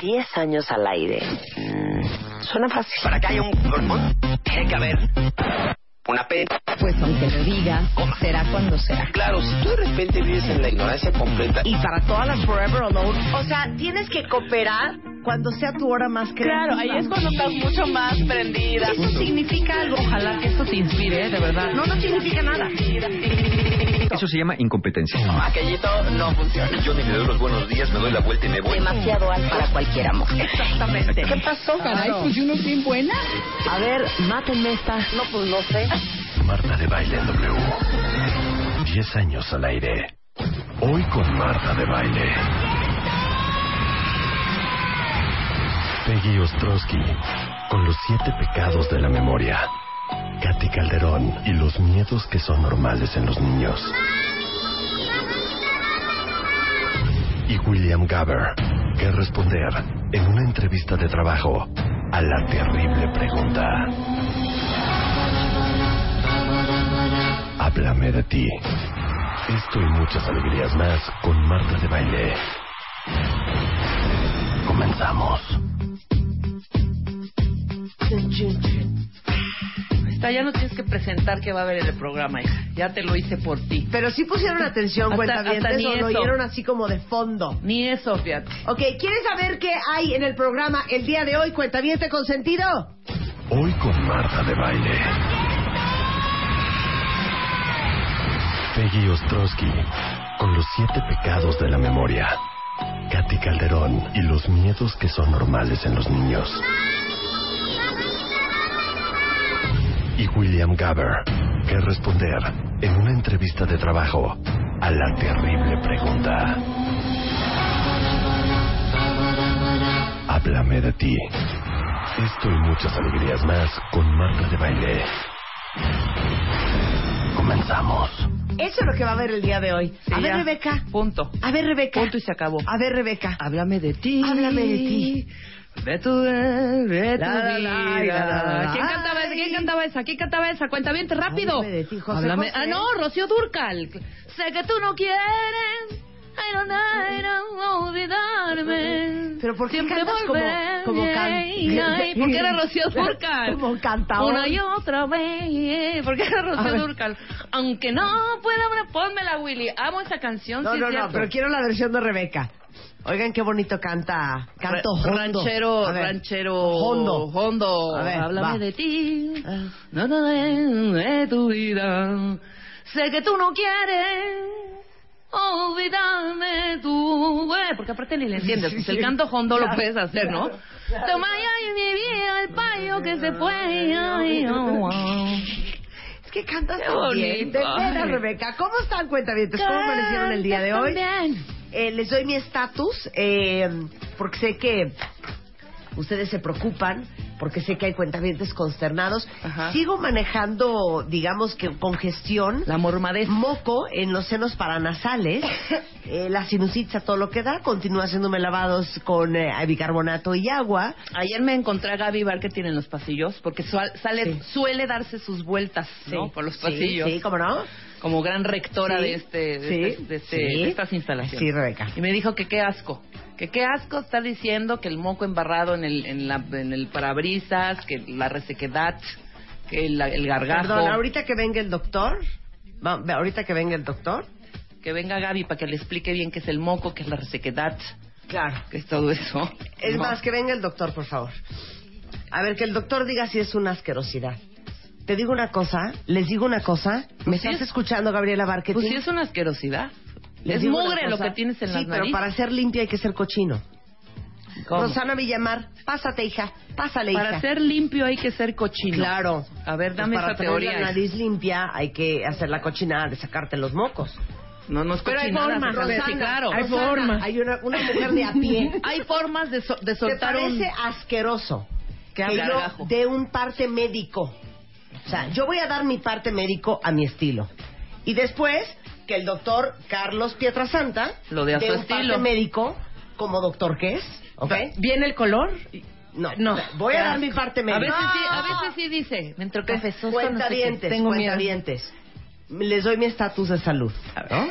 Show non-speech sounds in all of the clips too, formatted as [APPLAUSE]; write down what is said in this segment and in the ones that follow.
10 años al aire. Mm, suena fácil. Para que haya un pulmón, tiene que haber una P. Pues aunque lo diga, será cuando será. Claro, si tú de repente vives en la ignorancia completa. Y para todas las Forever Alone, o sea, tienes que cooperar cuando sea tu hora más creativa. Claro, ahí es cuando estás mucho más prendida. Eso significa algo. Ojalá que esto te inspire, de verdad. No, no significa nada. Eso se llama incompetencia. Aquellito no funciona. Yo ni le doy los buenos días, me doy la vuelta y me voy. Demasiado alto para cualquier amor. Exactamente. ¿Qué pasó, Caray, pues uno bien buena. A ver, mátenme esta. No, pues no sé. Marta de Baile W. 10 años al aire. Hoy con Marta de Baile. Peggy Ostrowski. Con los siete pecados de la memoria. Katy Calderón y los miedos que son normales en los niños. Y William Gaber. Que responder en una entrevista de trabajo a la terrible pregunta. Háblame de ti. Esto y muchas alegrías más con Marta de Baile. Comenzamos. Está, ya no tienes que presentar que va a haber en el programa, hija. Ya te lo hice por ti. Pero sí pusieron atención, hasta ni o lo eso. oyeron así como de fondo. Ni eso, fíjate. Ok, ¿quieres saber qué hay en el programa el día de hoy, cuentaviente consentido? Hoy con Marta de Baile. Peggy Ostrowski. Con los siete pecados de la memoria. Katy Calderón y los miedos que son normales en los niños. Y William Gaber. Que responder en una entrevista de trabajo a la terrible pregunta. Háblame de ti. Esto y muchas alegrías más con Marta de Baile. Comenzamos. Eso es lo que va a haber el día de hoy. Sí, a ver, ya. Rebeca. Punto. A ver, Rebeca. Punto y se acabó. A ver, Rebeca. Háblame de ti. Háblame de ti. De tu, de tu La, la, vida. ¿Quién cantaba esa? ¿Quién cantaba esa? ¿Quién cantaba esa? Cuenta bien, rápido. Háblame de ti, José Háblame- José. Ah, no, Rocío Durcal. Sé que tú no quieres. No, olvidarme. Pero ¿por qué Siempre cantas como- volveré. como can- Ay, ay, [LAUGHS] porque era Rocío Durcal. [LAUGHS] Como cantador. Una y otra vez. Porque era [LAUGHS] A Rocío. Durcal. Aunque no pueda, pónmela, Willy. Amo esa canción. No, sí, no, es no, pero quiero la versión de Rebeca. Oigan qué bonito canta. Canto hondo. ranchero, ver. ranchero, Hondo. hondo. A ver, Háblame va. de ti, no, no, de, de tu vida. Sé que tú no quieres olvidarme tú, güey, porque aparte ni le entiendes. pues el canto hondo lo puedes hacer, ¿no? Toma ya mi vida el payo que se fue. ay, oh, oh. Es que cantas Qué tan bien. De veras. Rebeca. ¿Cómo están, cuentavientes? ¿Cómo amanecieron el día de hoy? También. Eh, les doy mi estatus eh, porque sé que ustedes se preocupan, porque sé que hay cuentavientes consternados. Ajá. Sigo manejando, digamos que congestión, La mormadez. moco en los senos paranasales, [LAUGHS] eh, la sinusitis a todo lo que da. Continúo haciéndome lavados con eh, bicarbonato y agua. Ayer me encontré a Gaby Bar que tiene en los pasillos, porque sual- sale, Sí. suele darse sus vueltas, ¿no? Sí. Por los Sí, pasillos. Sí, ¿cómo no? Como gran rectora Sí. de este, de, Sí. este- de este- Sí. de estas instalaciones. Sí, Rebeca. Y me dijo que qué asco, que qué asco está diciendo que el moco embarrado en el, en la, en el parabrisas, que la resequedad, que el, el gargajo. Perdón, ahorita que venga el doctor, ahorita que venga el doctor, Que venga Gaby para que le explique bien qué es el moco, qué es la resequedad, claro. qué es todo eso. Es No. más, que venga el doctor, por favor. A ver, que el doctor diga si es una asquerosidad. Te digo una cosa, les digo una cosa. ¿Me Pues sí estás es- escuchando, Gabriela Barquetín? Pues sí es una asquerosidad. Les es mugre lo que tienes en sí, las pero narices. para ser limpia hay que ser cochino. ¿Cómo? Rosana Villamar, pásate, hija. Pásale, hija. Para ser limpio hay que ser cochino. Claro. A ver, Pues dame para esa tener teoría. la nariz limpia hay que hacer la cochinada de sacarte los mocos. No, no es Pero hay formas, Rosana, sí, claro. Hay Rosana, formas. Hay una, una mujer de a pie. [LAUGHS] Hay formas de, so- de ¿Te soltar un... parece asqueroso Que que yo dé un parte médico? O sea, yo voy a dar mi parte médico a mi estilo. Y después que el doctor Carlos Pietrasanta Lo dé a su un estilo. parte médico como doctor que es, ¿ok? ¿Viene el color? No, No. voy a dar mi parte A médica. veces sí, a veces sí dice, me entró cafezoso, no sé qué. Cuentavientes, Tengo miedo. cuentavientes. Les doy mi estatus de salud. ¿no?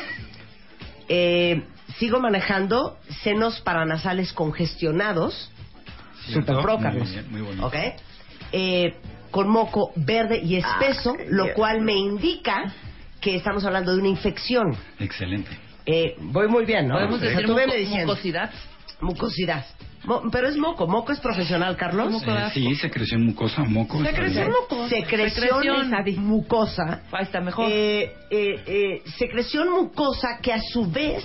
Eh, sigo manejando senos paranasales congestionados. Cierto. Super pro, Muy Carlos. bien, muy bonito. ¿Ok? Eh, con moco verde y espeso, lo cual me indica que estamos hablando de una infección. Excelente. Eh, voy muy bien, ¿no? Podemos O sea, decir muco- mucosidad. Mucosidad. Mo- pero es moco. Moco es profesional, Carlos. Eh, sí, secreción mucosa, moco. Secreción mucosa. Secreción, Secreción. mucosa. Ahí está mejor. Eh, eh, eh, secreción mucosa que a su vez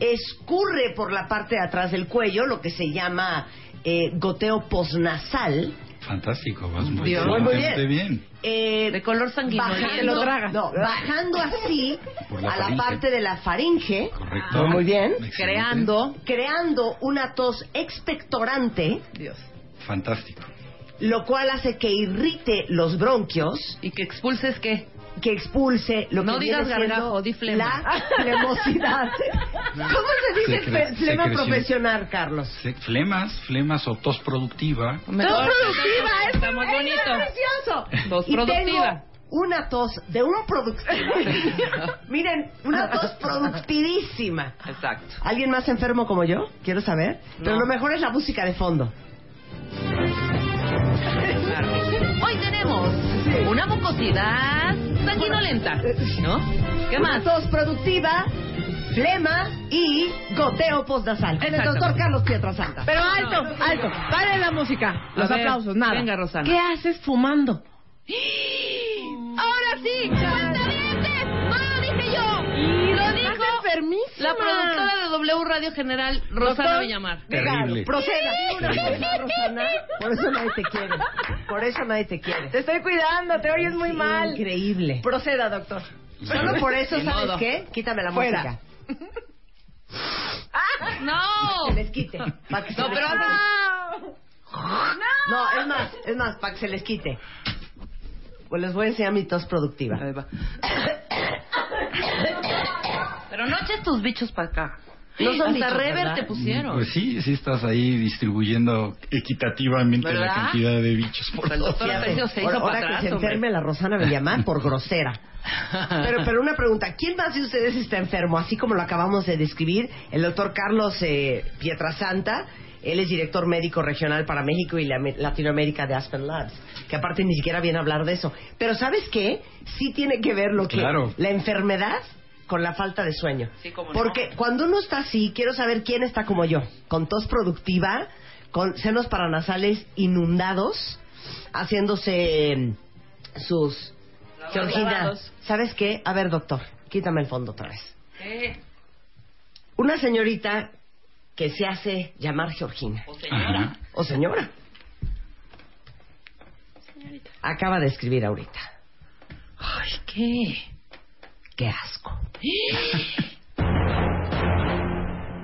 escurre por la parte de atrás del cuello, lo que se llama eh, goteo posnasal. Fantástico, vas muy, Dios, muy, bien. Eh, De color sanguíneo. bajando, que lo traga. no, bajando así la a la parte de la faringe, Correcto. muy bien, Excelente. Creando... creando una tos expectorante, Dios. Fantástico. lo cual hace que irrite los bronquios ¿Y que expulses qué? Que expulse lo No que digas viene gargajo, di flema. la flemosidad. [LAUGHS] ¿Cómo se dice fle- flema secreción. profesional, Carlos? Se- Flemas, flemas o tos productiva. Mejor. productiva, es- es bonito. precioso. Tos productiva. tengo una tos de un productiva. [LAUGHS] Miren, una [LAUGHS] tos productivísima. Exacto. ¿Alguien más enfermo como yo? Quiero saber. Pero lo mejor es la música de fondo. Hoy tenemos una mucosidad sanguinolenta, ¿no? ¿Qué Una más? tos productiva, flema y goteo postnasal. Con el doctor Carlos Pietrasanta. Pero alto, alto. Pare la música. Los ver, aplausos, nada. venga, Rosana. ¿Qué haces fumando? ¡Ahora sí! ¡Cuentavientes! ¡No lo dije yo! Y lo dijo enfermísima. la productora de W Radio General, Rosana. Villamar. Terrible. Proceda. Rosana. Por eso nadie te quiere. Por eso nadie te quiere. Te estoy cuidando, te oyes muy mal. Increíble. Proceda, doctor. Solo por eso, ¿sabes qué? Quítame la Fuera. música. ¡No! Se les quite. No, pero antes... No, es más, es más, para que se les quite. Pues les voy a enseñar mi tos productiva. Ahí va. Pero no eches tus bichos para acá. No son Hasta bichos, rever ¿verdad? te pusieron. Pues sí, sí estás ahí distribuyendo equitativamente la cantidad de bichos por El doctor se hizo ahora, para ahora atrás, que se hombre. enferme la Rosana Villamar por grosera. [LAUGHS] Pero, pero una pregunta, ¿quién más de ustedes está enfermo? Así como lo acabamos de describir, el doctor Carlos eh, Pietrasanta, él es director médico regional para México y la- Latinoamérica de Aspen Labs, que aparte ni siquiera viene a hablar de eso. Pero ¿sabes qué? Sí tiene que ver lo que Claro. la enfermedad con la falta de sueño. Sí, cómo no. Porque cuando uno está así, quiero saber quién está como yo, con tos productiva, con senos paranasales inundados, haciéndose mm, sus... Georgina. ¿sabes qué? A ver, doctor, quítame el fondo otra vez. ¿Qué? Una señorita que se hace llamar Georgina, O señora. Ajá. o señora, acaba de escribir ahorita. Ay, ¿qué? ¡Qué asco! [GASPS]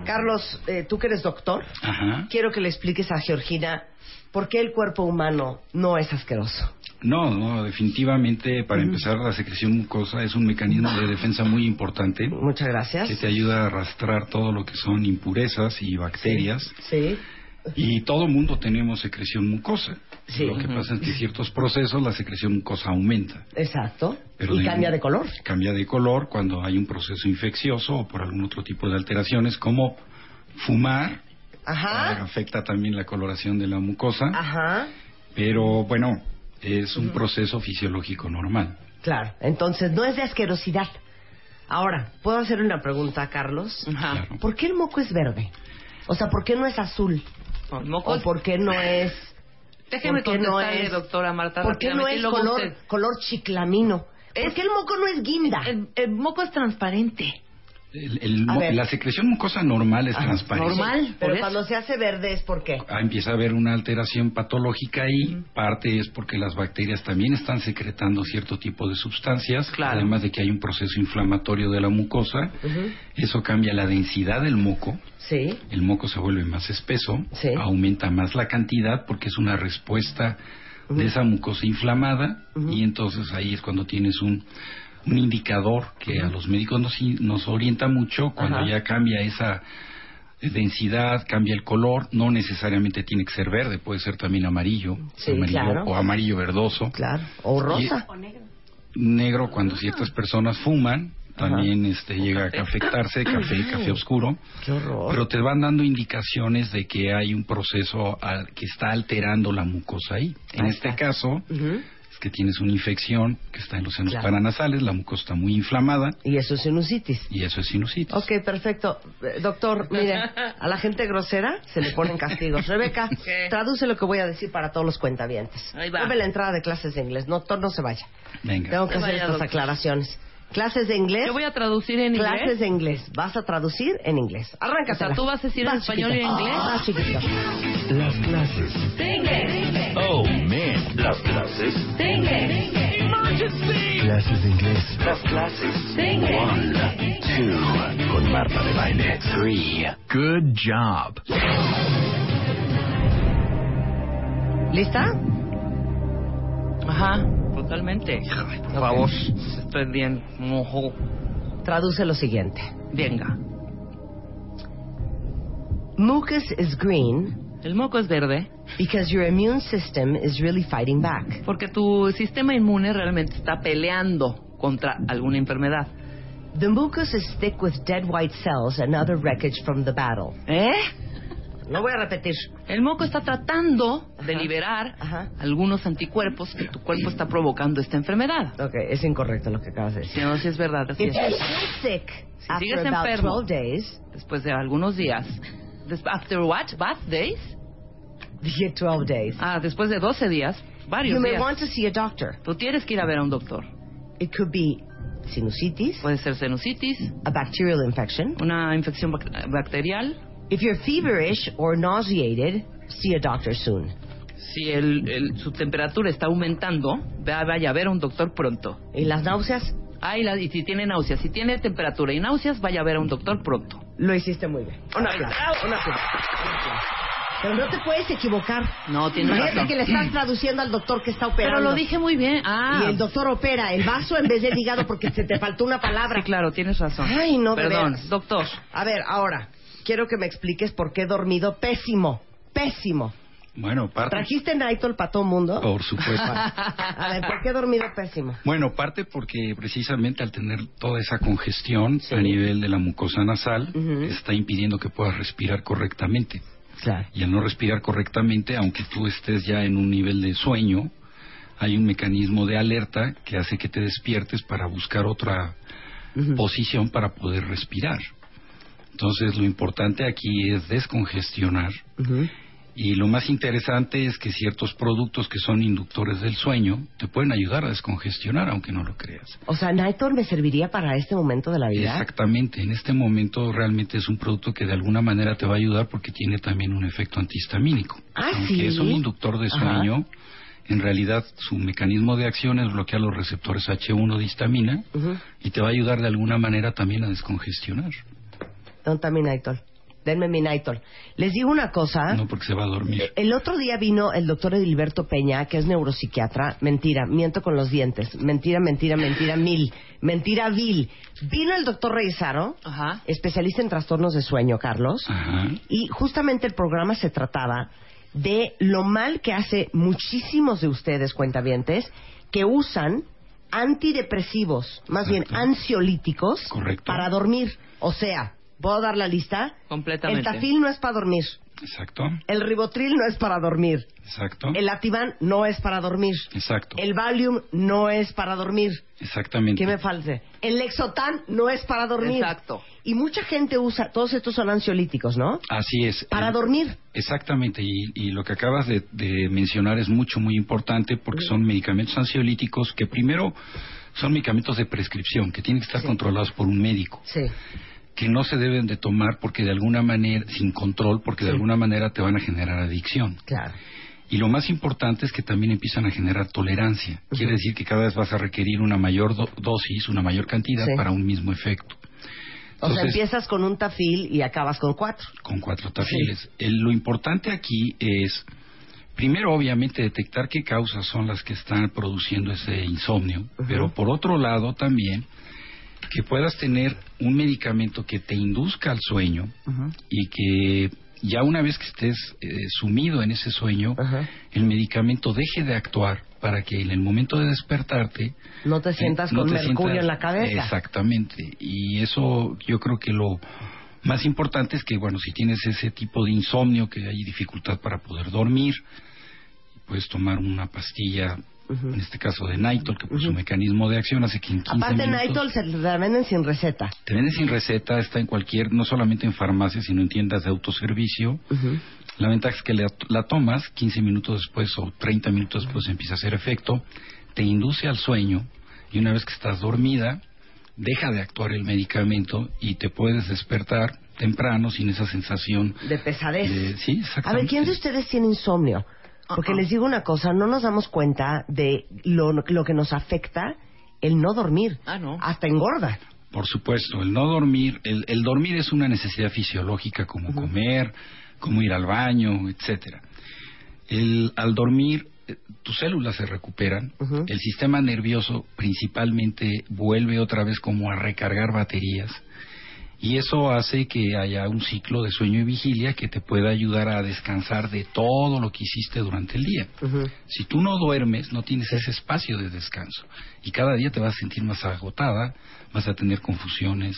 Carlos, eh, tú que eres doctor, Ajá. quiero que le expliques a Georgina por qué el cuerpo humano no es asqueroso. No, no, definitivamente para empezar la secreción mucosa es un mecanismo de defensa muy importante Muchas gracias. que te ayuda a arrastrar todo lo que son impurezas y bacterias. Sí. Y todo mundo tenemos secreción mucosa. Sí. Lo que pasa es que en ciertos procesos la secreción mucosa aumenta. Exacto. Pero y de- cambia de color. Cambia de color cuando hay un proceso infeccioso o por algún otro tipo de alteraciones como fumar. Ajá. Afecta también la coloración de la mucosa. Ajá. Pero bueno, es un proceso fisiológico normal. Claro. Entonces, no es de asquerosidad. Ahora, ¿puedo hacer una pregunta a Carlos? Ajá. Claro. ¿Por qué el moco es verde? O sea, ¿por qué no es azul? Con mocos. ¿O por qué no es... Déjeme por qué no contestarle, es- doctora Marta, ¿Por qué no es color, color chiclamino? Es- ¿Por qué el moco no es guinda? El, el moco es transparente. El- el la secreción mucosa normal es transparente. Normal. Pero cuando se hace verde es por qué. Ah, empieza a haber una alteración patológica ahí. Parte es porque las bacterias también están secretando cierto tipo de sustancias, Claro. además de que hay un proceso inflamatorio de la mucosa. Eso cambia la densidad del moco. Sí. El moco se vuelve más espeso, Sí. aumenta más la cantidad porque es una respuesta de esa mucosa inflamada y entonces ahí es cuando tienes un, un indicador que a los médicos nos, nos orienta mucho cuando Ajá. ya cambia esa densidad, cambia el color, no necesariamente tiene que ser verde, puede ser también amarillo, Sí, amarillo claro. o amarillo verdoso, Claro. O rosa. negro cuando ciertas personas fuman, también este llega a afectarse, [CLEARS THROAT] café, café oscuro. Qué horror. Pero te van dando indicaciones de que hay un proceso al- que está alterando la mucosa ahí. En Ahí este caso, que tienes una infección que está en los senos Claro. paranasales, la mucosa está muy inflamada Y eso es sinusitis. y eso es sinusitis. Ok, perfecto. Eh, Doctor, mire, [LAUGHS] a la gente grosera se le ponen castigos. Rebeca, [LAUGHS] ¿Qué? traduce lo que voy a decir para todos los cuentavientes. Ahí va. Dame la entrada de clases de inglés. Doctor, no se vaya. Venga. Tengo que Se hacer vaya, estas doctor. aclaraciones. Clases de inglés. Yo voy a traducir en Clases inglés. de inglés. Vas a traducir en inglés. Arráncate. O sea, ¿tú vas a decir en español y en inglés? Vas, chiquito. Las clases. Oh, man. Las clases. Clases de inglés. Las clases. One, two. Con Marta de Baile. Three. Good job. ¿Lista? Ajá, totalmente. Por favor, estoy bien mojo. Traduce lo siguiente. Venga. Mucus is green El moco es verde because your immune system is really fighting back. porque tu sistema inmune realmente está peleando contra alguna enfermedad. The mucus is thick with dead white cells and other wreckage from the battle. ¿Eh? No voy a repetir. El moco está tratando de Ajá. liberar Ajá. algunos anticuerpos que tu cuerpo está provocando esta enfermedad. Ok, es incorrecto lo que acabas de decir. Si no, si es verdad, así es. sick Si after sigues enfermo. 12 days, Después de algunos días. After what? Bath days? dije 12 days, Ah, después de 12 días. Varios you may días. want to see a doctor. Tú tienes que ir a ver a un doctor. It could be sinusitis, Puede ser sinusitis, a bacterial infection. una infección bac- bacterial. If you're feverish or nauseated, see a doctor soon. Si el, el- su temperatura está aumentando, va- vaya a ver a un doctor pronto. Y las náuseas, Ah, y, la- y si tiene náuseas, si tiene temperatura y náuseas, vaya a ver a un doctor pronto. lo hiciste muy bien. Un aplauso, un aplauso. Pero no te puedes equivocar. No, tiene Imagínate razón. que le estás traduciendo al doctor que está operando. Pero lo dije muy bien. Ah, Y el doctor opera el vaso en vez del hígado porque se te faltó una palabra. sí, claro, tienes razón. Ay, no, Perdón, doctor. A ver, ahora, quiero que me expliques por qué he dormido pésimo. Pésimo. Bueno, parte, ¿Trajiste Naitol para todo mundo? por supuesto. [LAUGHS] A ver, ¿por qué he dormido pésimo? Bueno, parte porque precisamente al tener toda esa congestión Sí. a nivel de la mucosa nasal, Ujú. está impidiendo que puedas respirar correctamente. Claro. Y al no respirar correctamente, aunque tú estés ya en un nivel de sueño, hay un mecanismo de alerta que hace que te despiertes para buscar otra posición para poder respirar. Entonces, lo importante aquí es descongestionar. Y lo más interesante es que ciertos productos que son inductores del sueño te pueden ayudar a descongestionar, aunque no lo creas. O sea, Naitol me serviría para este momento de la vida. Exactamente, en este momento realmente es un producto que de alguna manera te va a ayudar porque tiene también un efecto antihistamínico. Ah, Aunque ¿sí? es un inductor de Ajá. sueño, en realidad su mecanismo de acción es bloquear los receptores H1 de histamina y te va a ayudar de alguna manera también a descongestionar. ¿Dónde está mi Naitol? Denme mi Naitol. Les digo una cosa. No porque se va a dormir. Eh, El otro día vino el doctor Edilberto Peña, que es neuropsiquiatra. Mentira, miento con los dientes. Mentira, mentira, mentira, mil. Mentira, vil. Vino el doctor Reyesaro, Ajá. especialista en trastornos de sueño, Carlos. Ajá. Y justamente el programa se trataba de lo mal que hace muchísimos de ustedes, cuentavientes, que usan antidepresivos, más bien ansiolíticos, Correcto. para dormir. O sea, ¿puedo dar la lista? Completamente. El tafil no es para dormir. Exacto, El ribotril no es para dormir. exacto, El Ativan no es para dormir. exacto, El Valium no es para dormir. exactamente. ¿Qué me falta? El Lexotan no es para dormir. Exacto. Y mucha gente usa, todos estos son ansiolíticos, ¿no? Así es. Para El- dormir. Exactamente, y, y lo que acabas de, de mencionar es mucho, muy importante porque son medicamentos ansiolíticos que primero son medicamentos de prescripción, que tienen que estar Sí. controlados por un médico. Sí. Que no se deben de tomar porque de alguna manera, sin control, porque de alguna manera te van a generar adicción. Claro. Y lo más importante es que también empiezan a generar tolerancia. Quiere decir que cada vez vas a requerir una mayor do- dosis, una mayor cantidad Sí. para un mismo efecto. O sea, empiezas con un tafil y acabas con cuatro. con cuatro tafiles. El- lo importante aquí es, primero, obviamente, detectar qué causas son las que están produciendo ese insomnio, pero por otro lado también que puedas tener un medicamento que te induzca al sueño y que ya una vez que estés eh, sumido en ese sueño, el medicamento deje de actuar para que en el momento de despertarte No te sientas eh, no con te mercurio sientas- en la cabeza. Exactamente. Y eso yo creo que lo más importante es que, bueno, si tienes ese tipo de insomnio, que hay dificultad para poder dormir, puedes tomar una pastilla, en este caso de Nitol, que por su mecanismo de acción hace que en 15 Aparte, minutos... Nitol se la venden sin receta. Te venden sin receta, está en cualquier, no solamente en farmacias, sino en tiendas de autoservicio. La ventaja es que la, la tomas 15 minutos después o 30 minutos después empieza a hacer efecto, te induce al sueño y una vez que estás dormida, deja de actuar el medicamento y te puedes despertar temprano sin esa sensación De pesadez. de... Sí, exactamente. A ver, ¿quién de ustedes tiene insomnio? Porque les digo una cosa, no nos damos cuenta de lo, lo que nos afecta el no dormir. Ah, no. Hasta engorda. Por supuesto, el no dormir, el, el dormir es una necesidad fisiológica como comer, como ir al baño, etcétera. El, al dormir, eh, tus células se recuperan, el sistema nervioso principalmente vuelve otra vez como a recargar baterías y eso hace que haya un ciclo de sueño y vigilia que te pueda ayudar a descansar de todo lo que hiciste durante el día. Si tú no duermes, no tienes ese espacio de descanso. Y cada día te vas a sentir más agotada, vas a tener confusiones,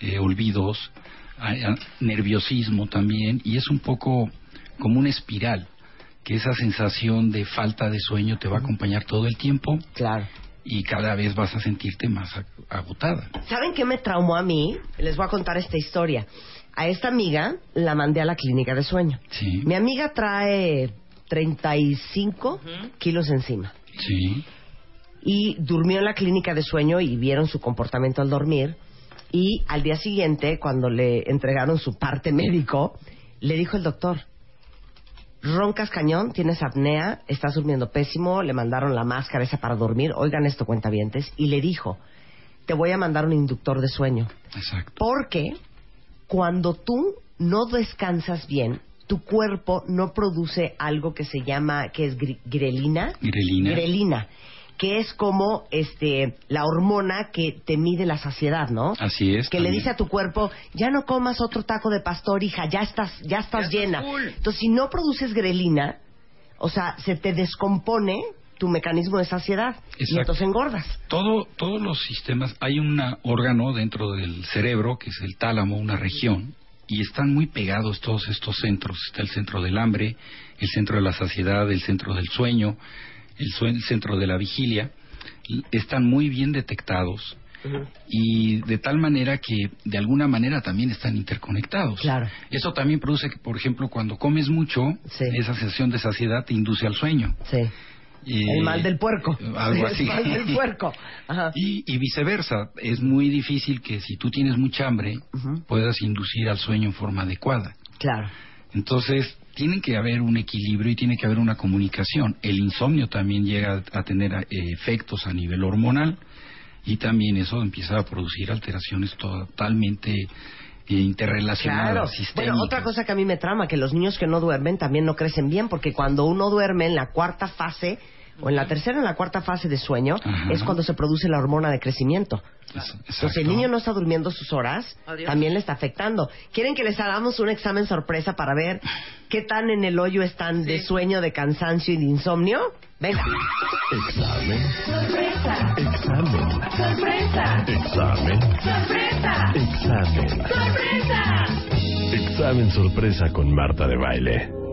eh, olvidos, a- a- nerviosismo también, y es un poco como una espiral, que esa sensación de falta de sueño te va a acompañar todo el tiempo Claro. Y cada vez vas a sentirte más ag- agotada. ¿Saben qué me traumó a mí? Les voy a contar esta historia. A esta amiga la mandé a la clínica de sueño. Sí, Mi amiga trae 35 kilos encima. sí, y durmió en la clínica de sueño y vieron su comportamiento al dormir y al día siguiente cuando le entregaron su parte médico le dijo el doctor roncas cañón, tienes apnea, estás durmiendo pésimo, le mandaron la máscara esa para dormir, oigan esto cuentavientes y le dijo te voy a mandar un inductor de sueño exacto. porque cuando tú no descansas bien tu cuerpo no produce algo que se llama que es gri- grelina Grelina. grelina, que es como este la hormona que te mide la saciedad, ¿no? Así es. Que le dice a tu cuerpo, ya no comas otro taco de pastor, hija, ya estás, ya estás llena. Entonces, si no produces grelina, o sea, se te descompone tu mecanismo de saciedad y entonces engordas. Todo, todos los sistemas, hay un órgano dentro del cerebro, que es el tálamo, una región, y están muy pegados todos estos centros. Está el centro del hambre, el centro de la saciedad, el centro del sueño, el, centro de la vigilia. Están muy bien detectados y de tal manera que de alguna manera también están interconectados. Claro. Eso también produce que, por ejemplo, cuando comes mucho, Sí. esa sensación de saciedad te induce al sueño. Sí. Y- El mal del puerco. Algo [LAUGHS] así. El mal del puerco. Ajá. Y, y viceversa, es muy difícil que si tú tienes mucha hambre puedas inducir al sueño en forma adecuada. Claro. Entonces, tiene que haber un equilibrio y tiene que haber una comunicación. El insomnio también llega a tener eh, efectos a nivel hormonal y también eso empieza a producir alteraciones totalmente eh, interrelacionadas. Claro. Bueno, otra cosa que a mí me trama, que los niños que no duermen también no crecen bien, porque cuando uno duerme en la cuarta fase, o en la tercera o en la cuarta fase de sueño, Ajá. es cuando se produce la hormona de crecimiento. Es- Entonces, si el niño no está durmiendo sus horas, Adiós. también le está afectando. ¿Quieren que les hagamos un examen sorpresa para ver qué tan en el hoyo están de sueño, de cansancio y de insomnio? Venga. Examen. Examen. Examen. Examen. Examen sorpresa con Marta de Baile.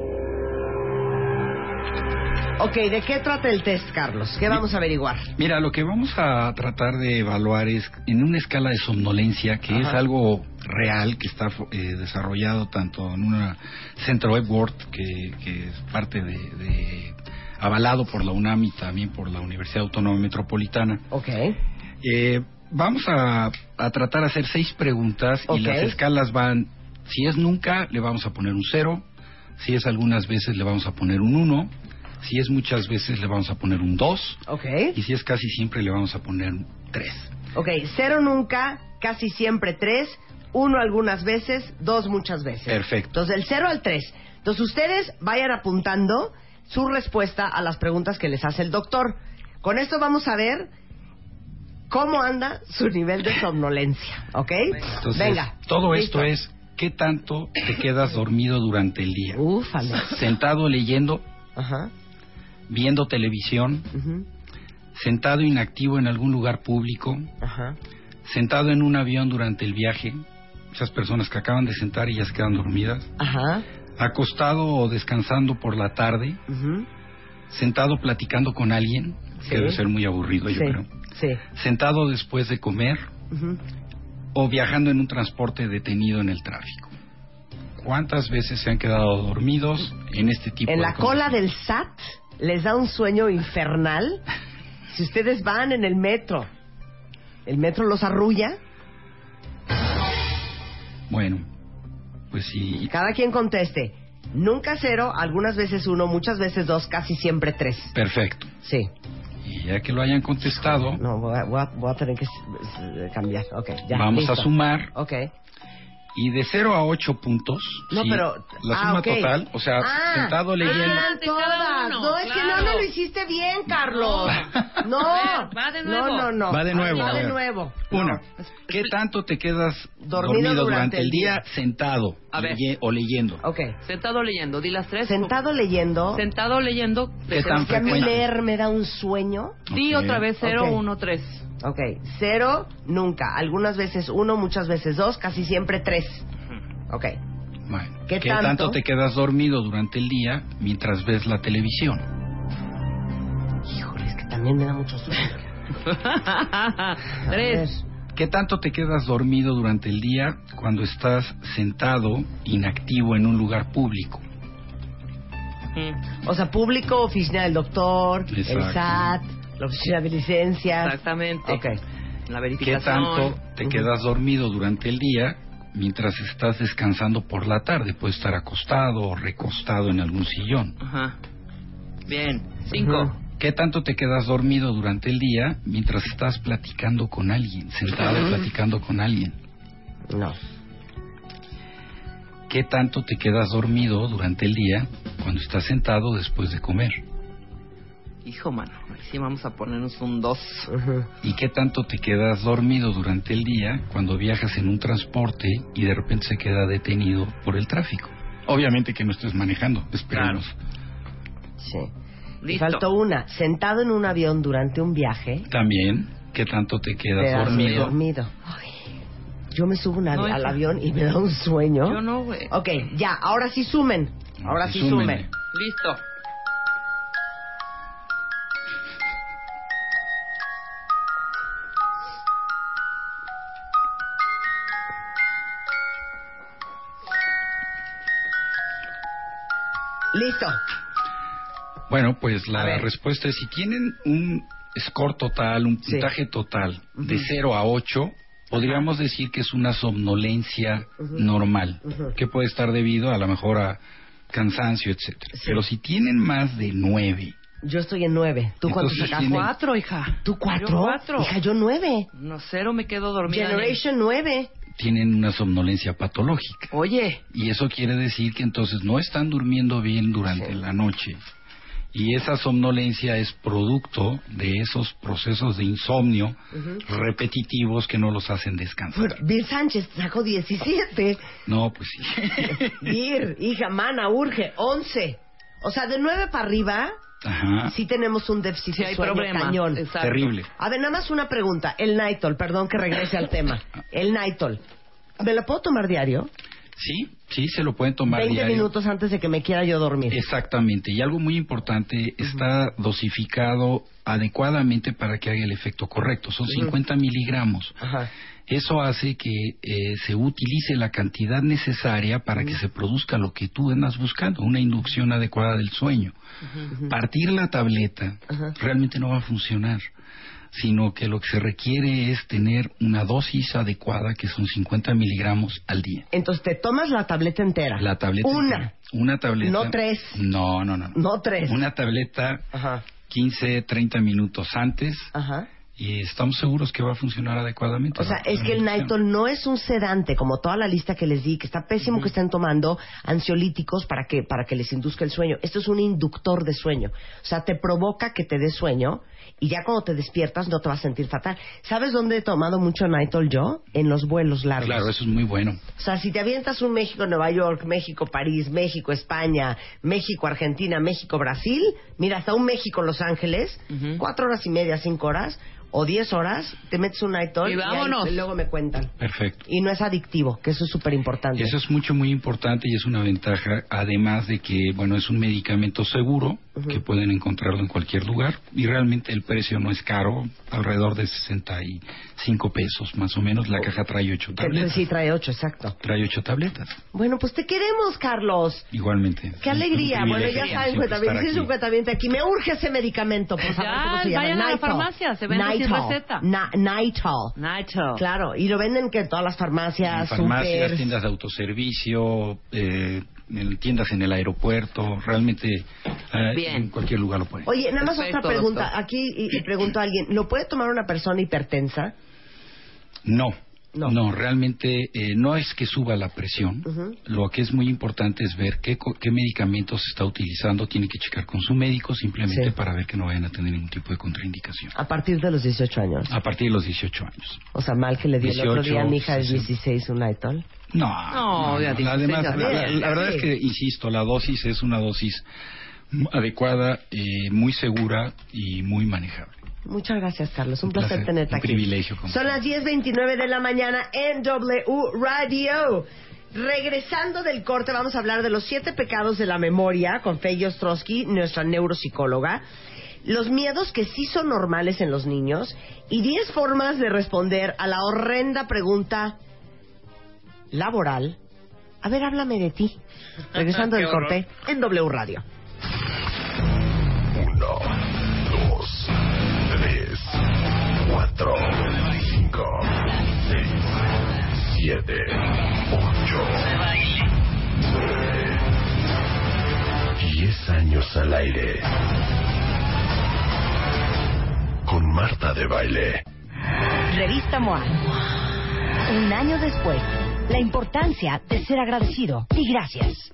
Ok, ¿de qué trata el test, Carlos? ¿Qué vamos a averiguar? Mira, lo que vamos a tratar de evaluar es en una escala de somnolencia, que es algo real, que está eh, desarrollado tanto en un centro Epworth, que, que es parte de, de- avalado por la UNAM y también por la Universidad Autónoma Metropolitana. Ok. Eh, Vamos a, a tratar de hacer seis preguntas y las escalas van, si es nunca, le vamos a poner un cero, si es algunas veces, le vamos a poner un uno, si es muchas veces, le vamos a poner un dos, Ok. y si es casi siempre, le vamos a poner un tres. Ok, cero nunca, casi siempre tres, uno algunas veces, dos muchas veces. Perfecto. Entonces, del cero al tres. Entonces, ustedes vayan apuntando su respuesta a las preguntas que les hace el doctor. Con esto vamos a ver cómo anda su nivel de somnolencia, ¿ok? Entonces, Venga. todo listo. esto es, ¿qué tanto te quedas dormido durante el día? Ufale. Sentado leyendo, Ajá. Viendo televisión, sentado inactivo en algún lugar público, Ajá. sentado en un avión durante el viaje, esas personas que acaban de sentar y ya se quedan dormidas, Ajá. acostado o descansando por la tarde, sentado platicando con alguien, Sí. que debe ser muy aburrido, yo creo, Sí. sentado después de comer o viajando en un transporte detenido en el tráfico. ¿Cuántas veces se han quedado dormidos en este tipo En de la cosas? cola del SAT les da un sueño infernal. Si ustedes van en el metro, el metro los arrulla. Bueno, pues sí, Cada quien conteste. Nunca cero, algunas veces uno, muchas veces dos, casi siempre tres. perfecto. Sí. Y ya que lo hayan contestado, No, voy a, voy a- voy a tener que cambiar. Ok, ya. vamos listo. a sumar Ok. Y de 0 a 8 puntos, No, sí, pero. la ah, suma ok. total, o sea, Ah, sentado leyendo, ah, de cada todas. uno, No, es que no, claro. no lo hiciste bien, Carlos. [LAUGHS] No. Va de nuevo. No, no, no. Va de nuevo, Va a de nuevo. Una. ¿qué tanto te quedas Dormido dormido, durante durante, el día, día. sentado A ver. leye- o leyendo? Ok. Sentado leyendo, di las tres. Sentado leyendo. Sentado leyendo. ¿Qué tan que a mí frecuente? leer me da un sueño. Di Ok. otra vez cero, Ok. uno, tres. Ok. Cero, nunca. Algunas veces uno, muchas veces dos, casi siempre tres. Ok. Bueno, ¿Qué ¿Qué, tanto? tanto? te quedas dormido durante el día mientras ves la televisión? Híjole, es que también me da mucho sueño. [LAUGHS] Tres. ¿Qué tanto te quedas dormido durante el día cuando estás sentado, inactivo en un lugar público? Mm, O sea, público, oficina del doctor, el Exacto. SAT, la oficina de licencias. Exactamente. Ok. La ¿Qué tanto te quedas dormido durante el día mientras estás descansando por la tarde? Puedes estar acostado o recostado en algún sillón. Ajá. Bien. Cinco. ¿Qué tanto te quedas dormido durante el día mientras estás platicando con alguien, sentado platicando con alguien? No. ¿Qué tanto te quedas dormido durante el día cuando estás sentado después de comer? Hijo, mano. Sí vamos a ponernos un dos. Ujú. ¿Y qué tanto te quedas dormido durante el día cuando viajas en un transporte y de repente se queda detenido por el tráfico? Obviamente que no estés manejando, esperemos. Sí. Y Listo. faltó una. Sentado en un avión durante un viaje. También, ¿qué tanto te quedas quedas dormido? dormido. Ay, yo me subo un avi- No, al avión y me da un sueño. Yo no, güey. Ok, ya, ahora sí sumen. Ahora sí Súmenle. sumen. Listo. Listo. Bueno, pues la respuesta es si tienen un score total, un Sí. puntaje total de Ujú. 0 a 8, podríamos decir que es una somnolencia Ujú. normal, Ujú. que puede estar debido a lo mejor a cansancio, etcétera. Sí. Pero si tienen más de 9, Yo estoy en nueve. ¿Tú cuánto sacaste? tienen- Cuatro, hija. ¿Tú cuatro? Yo cuatro. Hija, yo nueve. No, cero me quedo dormida. Generation nueve. Tienen una somnolencia patológica. Oye, Y eso quiere decir que entonces no están durmiendo bien durante Sí. la noche. Y esa somnolencia es producto de esos procesos de insomnio repetitivos que no los hacen descansar. Bill Sánchez sacó 17. No, pues sí. [LAUGHS] Bir, hija, mana, urge, 11. O sea, de 9 para arriba, Ajá. sí tenemos un déficit sí de hay sueño cañón. Exacto. Terrible. A ver, nada más una pregunta. El Nitol, perdón que regrese al tema. El Nitol, ¿me lo puedo tomar diario? Sí, sí, se lo pueden tomar 20 diario. minutos antes de que me quiera yo dormir. Exactamente. Y algo muy importante, está dosificado adecuadamente para que haga el efecto correcto. Son 50 miligramos. Ajá. Eso hace que eh, se utilice la cantidad necesaria para que se produzca lo que tú andas buscando, una inducción adecuada del sueño. Partir la tableta realmente no va a funcionar. sino que lo que se requiere es tener una dosis adecuada, que son 50 miligramos al día. Entonces te tomas la tableta entera. La tableta. Una. entera. Una tableta. No tres. No, no, no. No tres. Una tableta Ajá. 15, 30 minutos antes Ajá. Y estamos seguros que va a funcionar adecuadamente. O sea, es que el Nytol no es un sedante, como toda la lista que les di, que está pésimo que estén tomando ansiolíticos para que, para que les induzca el sueño. Esto es un inductor de sueño. O sea, te provoca que te dé sueño y ya cuando te despiertas no te vas a sentir fatal. ¿Sabes dónde he tomado mucho Nytol yo? En los vuelos largos. Claro, eso es muy bueno. O sea, si te avientas un México, Nueva York, México, París, México, España, México, Argentina, México, Brasil, mira, hasta un México, Los Ángeles, cuatro horas y media, cinco horas, o diez horas, te metes un Nytol Y ahí vámonos. luego me cuentan. Perfecto. Y no es adictivo, que eso es súper importante. Y eso es mucho, muy importante y es una ventaja, además de que, bueno, es un medicamento seguro, que pueden encontrarlo en cualquier lugar, y realmente el precio no es caro, alrededor de 65 pesos, más o menos. La caja trae ocho Que- tabletas. Sí, trae ocho, exacto. Trae ocho tabletas, Bueno, pues te queremos, Carlos. igualmente. Qué alegría. Bueno, ya saben, un aquí. aquí. Me urge ese medicamento, por favor. Ya, ¿Cómo se llama? vayan a la farmacia, se vende Nytol. receta. Na-. Nacho. Claro, y lo venden que en todas las farmacias, En farmacias, supers. tiendas de autoservicio, eh, en tiendas en el aeropuerto, realmente eh, Bien. en cualquier lugar lo pueden. Oye, nada más Perfecto, otra pregunta. doctor. Aquí y, y pregunto a alguien, ¿lo puede tomar una persona hipertensa? No. No. No, realmente eh, no es que suba la presión. Lo que es muy importante es ver qué, co- qué medicamentos se está utilizando. Tiene que checar con su médico simplemente Sí. para ver que no vayan a tener ningún tipo de contraindicación. A partir de los 18 años. A partir de los 18 años. O sea, mal que le di el otro 18, día a mi hija de 60. 16 un Nytol. No, No, ya dices, Además, la, la- verdad es que, insisto, la dosis es una dosis adecuada, eh, muy segura y muy manejable. Muchas gracias, Carlos. Un, Un placer, placer, tenerte un aquí. privilegio, como Son las 10.29 de la mañana en W Radio. Regresando del corte, vamos a hablar de los siete pecados de la memoria con Fey Ostrowski, nuestra neuropsicóloga. Los miedos que sí son normales en los niños y 10 formas de responder a la horrenda pregunta laboral. A ver, háblame de ti. [LAUGHS] Regresando del corte en W Radio. De Baile. Revista MOA. Un año después, la importancia de ser agradecido y gracias.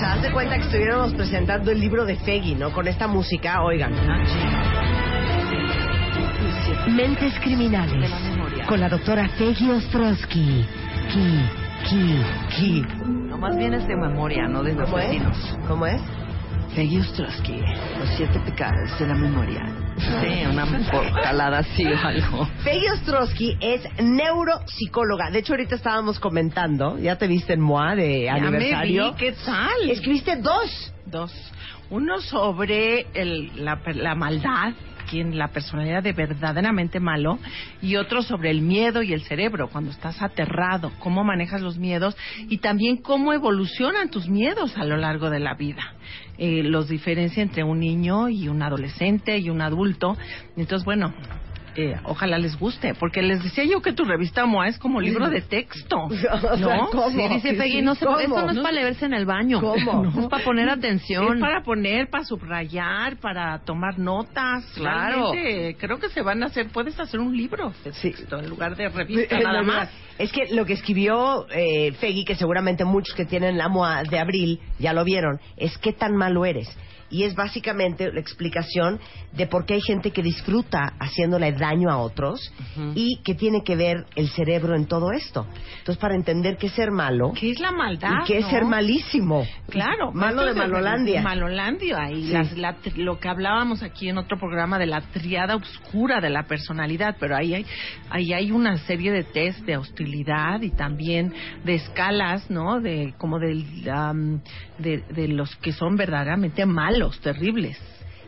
Sea, haz de cuenta que estuviéramos presentando el libro de Feggy, ¿no? Con esta música, oigan. Mentes criminales. Con la doctora Feggy Ostrowski. Ki, ki, ki. No, más bien es de memoria, no de ¿Cómo es? asesinos. ¿Cómo es? Peggy Ostrowski, los siete pecados de la memoria. Sí, una jalada así o algo. Peggy Ostrowski es neuropsicóloga. De hecho, ahorita estábamos comentando, ya te viste en MOA de Ya aniversario. me vi, ¿qué tal? Escribiste dos. Dos. Uno sobre el- la, la maldad, quien la personalidad de verdaderamente malo, y otro sobre el miedo y el cerebro, cuando estás aterrado, cómo manejas los miedos y también cómo evolucionan tus miedos a lo largo de la vida. Eh, los diferencia entre un niño y un adolescente y un adulto. Entonces, bueno. Eh, ojalá les guste, porque les decía yo que tu revista MOA es como libro de texto, [LAUGHS] O sea, ¿no? ¿cómo? Sí, dice Peggy, no se, ¿cómo? esto no es para leerse en el baño. ¿Cómo? [LAUGHS] No, es para poner [LAUGHS] atención. Es para poner, para subrayar, para tomar notas. Claro. Realmente, creo que se van a hacer, puedes hacer un libro de Sí. texto en lugar de revista Eh, nada más. Es que lo que escribió eh, Feggy, que seguramente muchos que tienen la MOA de abril ya lo vieron, es qué tan malo eres. Y es básicamente la explicación de por qué hay gente que disfruta haciéndole daño a otros y que tiene que ver el cerebro en todo esto. Entonces, para entender qué es ser malo ¿Qué es la maldad? y qué es no? ser malísimo. Claro, Malo de es Malolandia. Malolandia y Sí. las- la lo que hablábamos aquí en otro programa de la triada oscura de la personalidad, pero ahí hay, ahí hay una serie de test de hostilidad y también de escalas, ¿no? De como del, am, de, de los que son verdaderamente malos, terribles.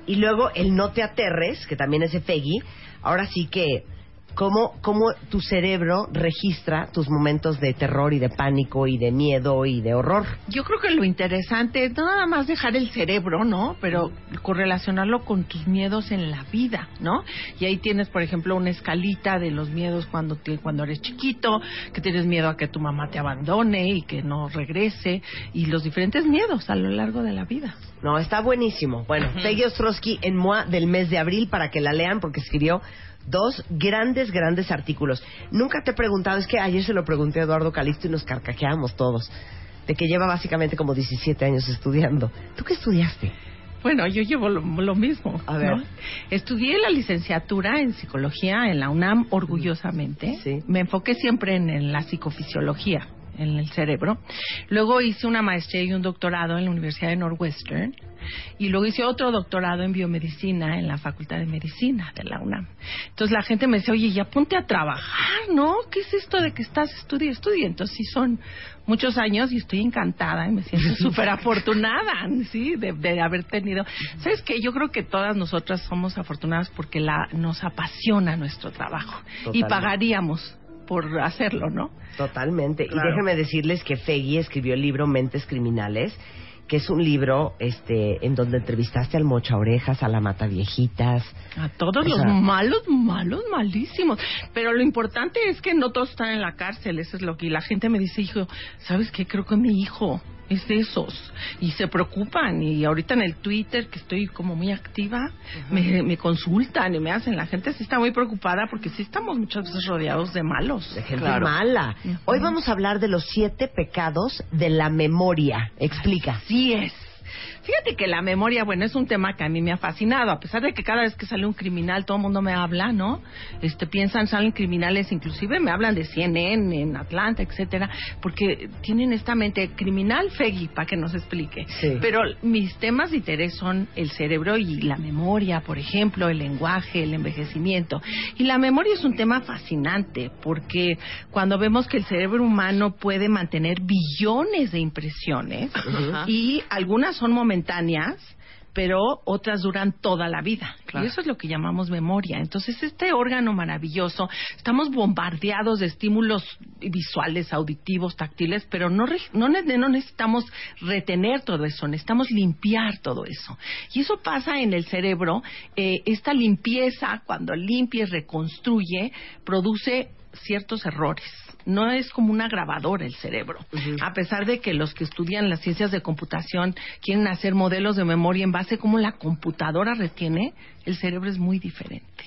Y luego el no te aterres, que también es de Feggy. Ahora sí que, ¿cómo, ¿cómo tu cerebro registra tus momentos de terror y de pánico y de miedo y de horror? Yo creo que lo interesante es no nada más dejar el cerebro, ¿no? Pero correlacionarlo con tus miedos en la vida, ¿no? Y ahí tienes, por ejemplo, una escalita de los miedos cuando te- cuando eres chiquito, que tienes miedo a que tu mamá te abandone y que no regrese, y los diferentes miedos a lo largo de la vida. No, está buenísimo. Bueno, Peggy Ostrowski en MOA del mes de abril para que la lean porque escribió dos grandes, grandes artículos. Nunca te he preguntado, es que ayer se lo pregunté a Eduardo Calixto y nos carcajeamos todos, de que lleva básicamente como 17 años estudiando. ¿Tú qué estudiaste? Bueno, yo llevo lo, lo mismo. A ver. ¿no? Estudié la licenciatura en psicología en la UNAM orgullosamente. Sí. Me enfoqué siempre en, en la psicofisiología, en el cerebro. Luego hice una maestría y un doctorado en la Universidad de Northwestern. Y luego hice otro doctorado en biomedicina en la Facultad de Medicina de la UNAM. Entonces la gente me decía, oye, ya ponte a trabajar, ¿no? ¿Qué es esto de que estás estudiando? Estudia. Entonces sí son muchos años y estoy encantada y me siento [LAUGHS] súper afortunada, ¿sí? De, de haber tenido. ¿Sabes qué? Yo creo que todas nosotras somos afortunadas porque la, nos apasiona nuestro trabajo. Y pagaríamos por hacerlo, ¿no? Totalmente. Claro. Y déjenme decirles que Feggy escribió el libro Mentes Criminales, que es un libro este, en donde entrevistaste al Mocha Orejas, a la Mata Viejitas. A todos O los sea- malos, malos, malísimos. Pero lo importante es que no todos están en la cárcel, eso es lo que y la gente me dice, hijo, ¿sabes qué? Creo que mi hijo es de esos. Y se preocupan. Y ahorita en el Twitter, que estoy como muy activa, me, me consultan y me hacen. La gente sí está muy preocupada porque sí estamos muchas veces rodeados de malos. De gente Claro. mala. Hoy vamos a hablar de los siete pecados de la memoria. Explica. Así es. Fíjate que la memoria, bueno, es un tema que a mí me ha fascinado, a pesar de que cada vez que sale un criminal todo el mundo me habla, ¿no? Este piensan salen criminales, inclusive me hablan de CNN en Atlanta, etcétera, porque tienen esta mente criminal, Feggy, para que nos explique. Sí. Pero mis temas de interés son el cerebro y la memoria, por ejemplo, el lenguaje, el envejecimiento. Y la memoria es un tema fascinante porque cuando vemos que el cerebro humano puede mantener billones de impresiones y algunas son momentáneas, pero otras duran toda la vida. Claro. Y eso es lo que llamamos memoria. Entonces, este órgano maravilloso, estamos bombardeados de estímulos visuales, auditivos, táctiles, pero no, re- no, no necesitamos retener todo eso, necesitamos limpiar todo eso. Y eso pasa en el cerebro. eh, esta limpieza, cuando limpia y reconstruye, produce ciertos errores. No es como una grabadora el cerebro. A pesar de que los que estudian las ciencias de computación quieren hacer modelos de memoria en base a cómo la computadora retiene, el cerebro es muy diferente.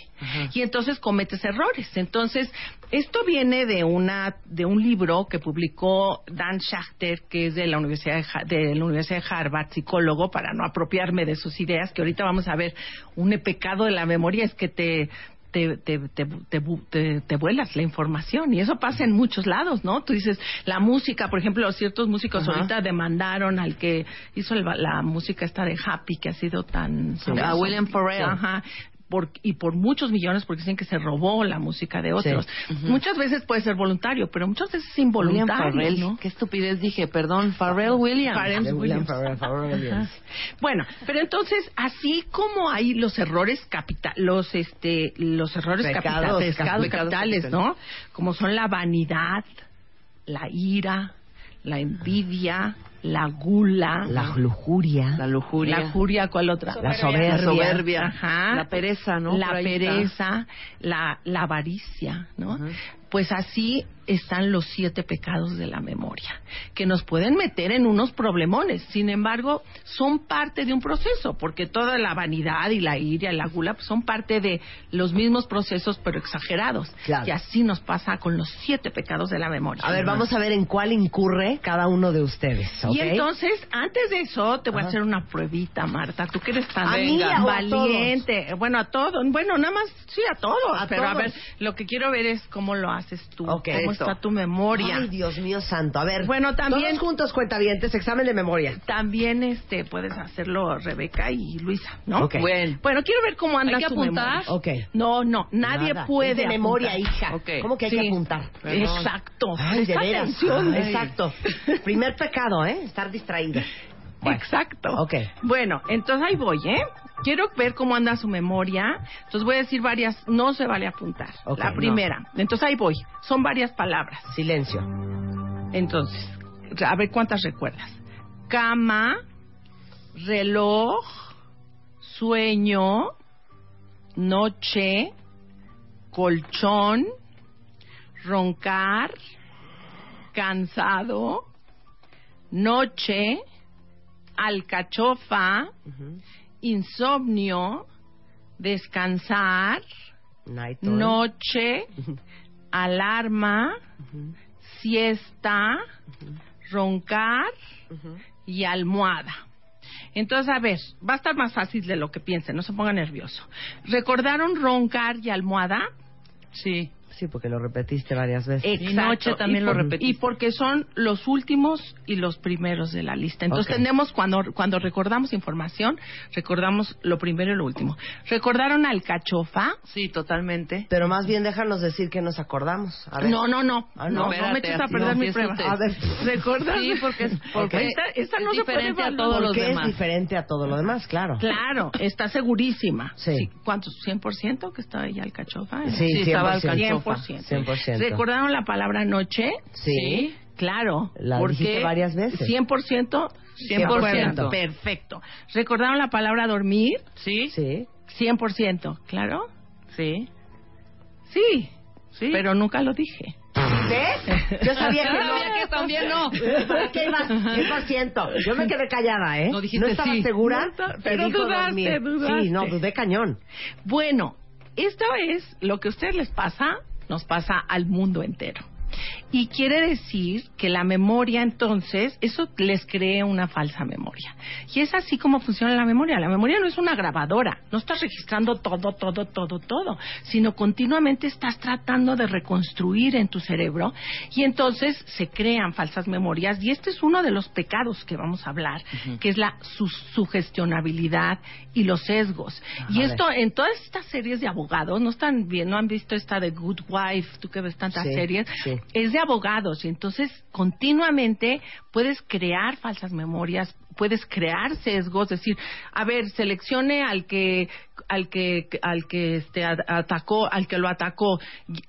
Y entonces cometes errores. Entonces, esto viene de una de un libro que publicó Dan Schachter, que es de la Universidad de, de la Universidad de Harvard, psicólogo, para no apropiarme de sus ideas, que ahorita vamos a ver, un pecado de la memoria es que te te, te, te, te, te- te vuelas la información y eso pasa en muchos lados, ¿no? Tú dices, la música, por ejemplo, ciertos músicos ahorita demandaron al que hizo el- la música esta de Happy, que ha sido tan... A William Farrell. Ajá. Por, y por muchos millones porque dicen que se robó la música de otros. Muchas veces puede ser voluntario, pero muchas veces es William involuntario. Farrell. ¿no? Qué estupidez dije, perdón. Farrell Williams. Farrell Williams. Bueno, pero entonces así como hay los errores capital, los este, los errores Pecados, capitales, pecados capitales, capitales. ¿no? Como son la vanidad, la ira, la envidia, la gula, La lujuria. La lujuria. la furia, ¿cuál otra? La soberbia. La soberbia. Ajá. La pereza, ¿no? La pereza, la, la avaricia, ¿no? Pues así están los siete pecados de la memoria, que nos pueden meter en unos problemones. Sin embargo, son parte de un proceso, porque toda la vanidad y la ira y la gula pues, son parte de los mismos procesos, pero exagerados. Claro. Y así nos pasa con los siete pecados de la memoria. A ver, vamos a ver en cuál incurre cada uno de ustedes. Y entonces, antes de eso, te voy Ajá. a hacer una pruebita, Marta. Tú que eres tan ¿A mí a valiente. Bueno, a todos. Bueno, nada más, sí, a todos. A pero a todos. ver, lo que quiero ver es cómo lo haces tú. Cómo. Está tu memoria. Ay, Dios mío santo. A ver, Bueno, también- todos juntos cuentavientes, examen de memoria. También este puedes hacerlo Rebeca y Luisa, ¿no? Bueno. Bueno, quiero ver cómo anda ¿Hay que tu apuntar? memoria. Ok. No, no, nadie Nada, puede es de memoria, hija. ¿Cómo que hay Sí. que apuntar? Perdón. Exacto. Ay, de veras. atención. Ay. Exacto. Primer pecado, ¿eh? Estar distraída. Bueno, Exacto. ok. Bueno, entonces ahí voy, ¿eh? Quiero ver cómo anda su memoria. Entonces voy a decir varias, no se vale apuntar. La no. primera. Entonces ahí voy. Son varias palabras. Silencio. Entonces, a ver cuántas recuerdas. Cama, reloj, sueño, noche, colchón, roncar, cansado, noche, alcachofa, insomnio, descansar, noche, [LAUGHS] alarma, siesta, roncar y almohada. Entonces, a ver, va a estar más fácil de lo que piensen, no se ponga nervioso. ¿Recordaron roncar y almohada? Sí. Sí, porque lo repetiste varias veces. Y noche también Y lo repetiste. Y porque son los últimos y los primeros de la lista. Entonces tenemos, cuando, cuando recordamos información, recordamos lo primero y lo último. ¿Recordaron alcachofa? Sí, totalmente. Pero más bien déjanos decir que nos acordamos. A ver. No, no, no. Ah, no, no, no, me eches a perder no, mi sí, prueba. A ver. ¿Recuerdas? Sí, porque es, porque Esta, esta es no se puede diferente a todos los Porque es demás. diferente a todo lo demás, claro. Claro, está segurísima. Sí. ¿Cuántos? ¿100% que estaba ahí alcachofa? Sí, Sí, estaba 100%. Alcachofa. 100%. ¿Recordaron la palabra noche? Sí. Claro. La porque dijiste varias veces. 100%. 100%. Perfecto. ¿Recordaron la palabra dormir? Sí, Sí. 100%. ¿Claro? sí, Sí. sí. Pero nunca lo dije. ¿Ves? Yo sabía que [LAUGHS] no. Sabía que también no. ¿Para qué ibas? 100%. Yo me quedé callada, ¿eh? No dijiste estaba sí. segura, No, pero dudaste, dudaste. Sí, no, dudé cañón. Bueno, esto es lo que a ustedes les pasa, nos pasa al mundo entero. Y quiere decir que la memoria, entonces, eso les crea una falsa memoria. Y es así como funciona la memoria. La memoria no es una grabadora, no estás registrando todo, todo, todo, todo, sino continuamente estás tratando de reconstruir en tu cerebro y entonces se crean falsas memorias. Y este es uno de los pecados que vamos a hablar, que es la su- sugestionabilidad y los sesgos. y esto en todas estas series de abogados, no están bien, no han visto esta de Good Wife, tú que ves tantas Sí, series, sí. es de abogados y entonces continuamente puedes crear falsas memorias, puedes crear sesgos, decir, a ver, seleccione al que al que al que este atacó, al que lo atacó.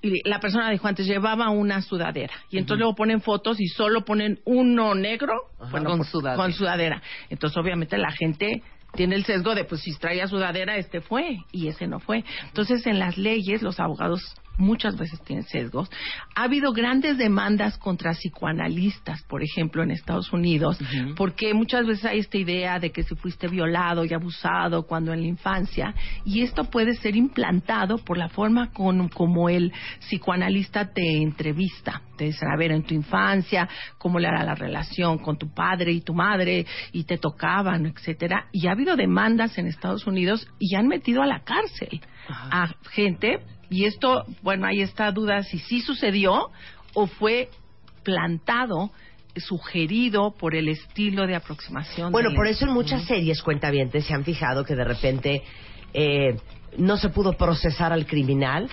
Y la persona dijo antes llevaba una sudadera y entonces luego ponen fotos y solo ponen uno negro Con sudadera. con sudadera. Entonces obviamente la gente tiene el sesgo de pues si traía sudadera este fue y ese no fue. Entonces en las leyes los abogados muchas veces tienen sesgos. Ha habido grandes demandas contra psicoanalistas, por ejemplo, en Estados Unidos, porque muchas veces hay esta idea de que si fuiste violado y abusado cuando en la infancia, y esto puede ser implantado por la forma con, como el psicoanalista te entrevista. Te dice, a ver, en tu infancia, cómo le era la relación con tu padre y tu madre, y te tocaban, etcétera. Y ha habido demandas en Estados Unidos y han metido a la cárcel a gente y esto, bueno, ahí está duda si sí sucedió o fue plantado, sugerido por el estilo de aproximación. Bueno, por eso en muchas series cuentavientes se han fijado que de repente eh, no se pudo procesar al criminal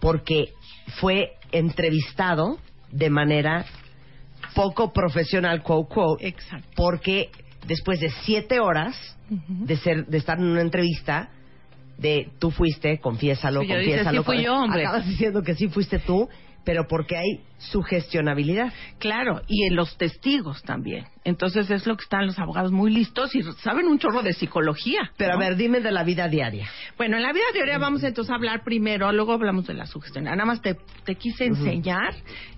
porque fue entrevistado de manera poco profesional, quote, quote, Exacto. porque después de siete horas de ser de estar en una entrevista de tú fuiste, confiésalo, ya dices, confiésalo. sí fui yo, hombre. Acabas diciendo que sí fuiste tú, pero porque hay sugestionabilidad. Claro, y en los testigos también. Entonces es lo que están los abogados muy listos y saben un chorro de psicología. Pero ¿no? a ver, dime de la vida diaria. Bueno, en la vida diaria vamos entonces a hablar primero, luego hablamos de la sugestión. Nada más te, te quise enseñar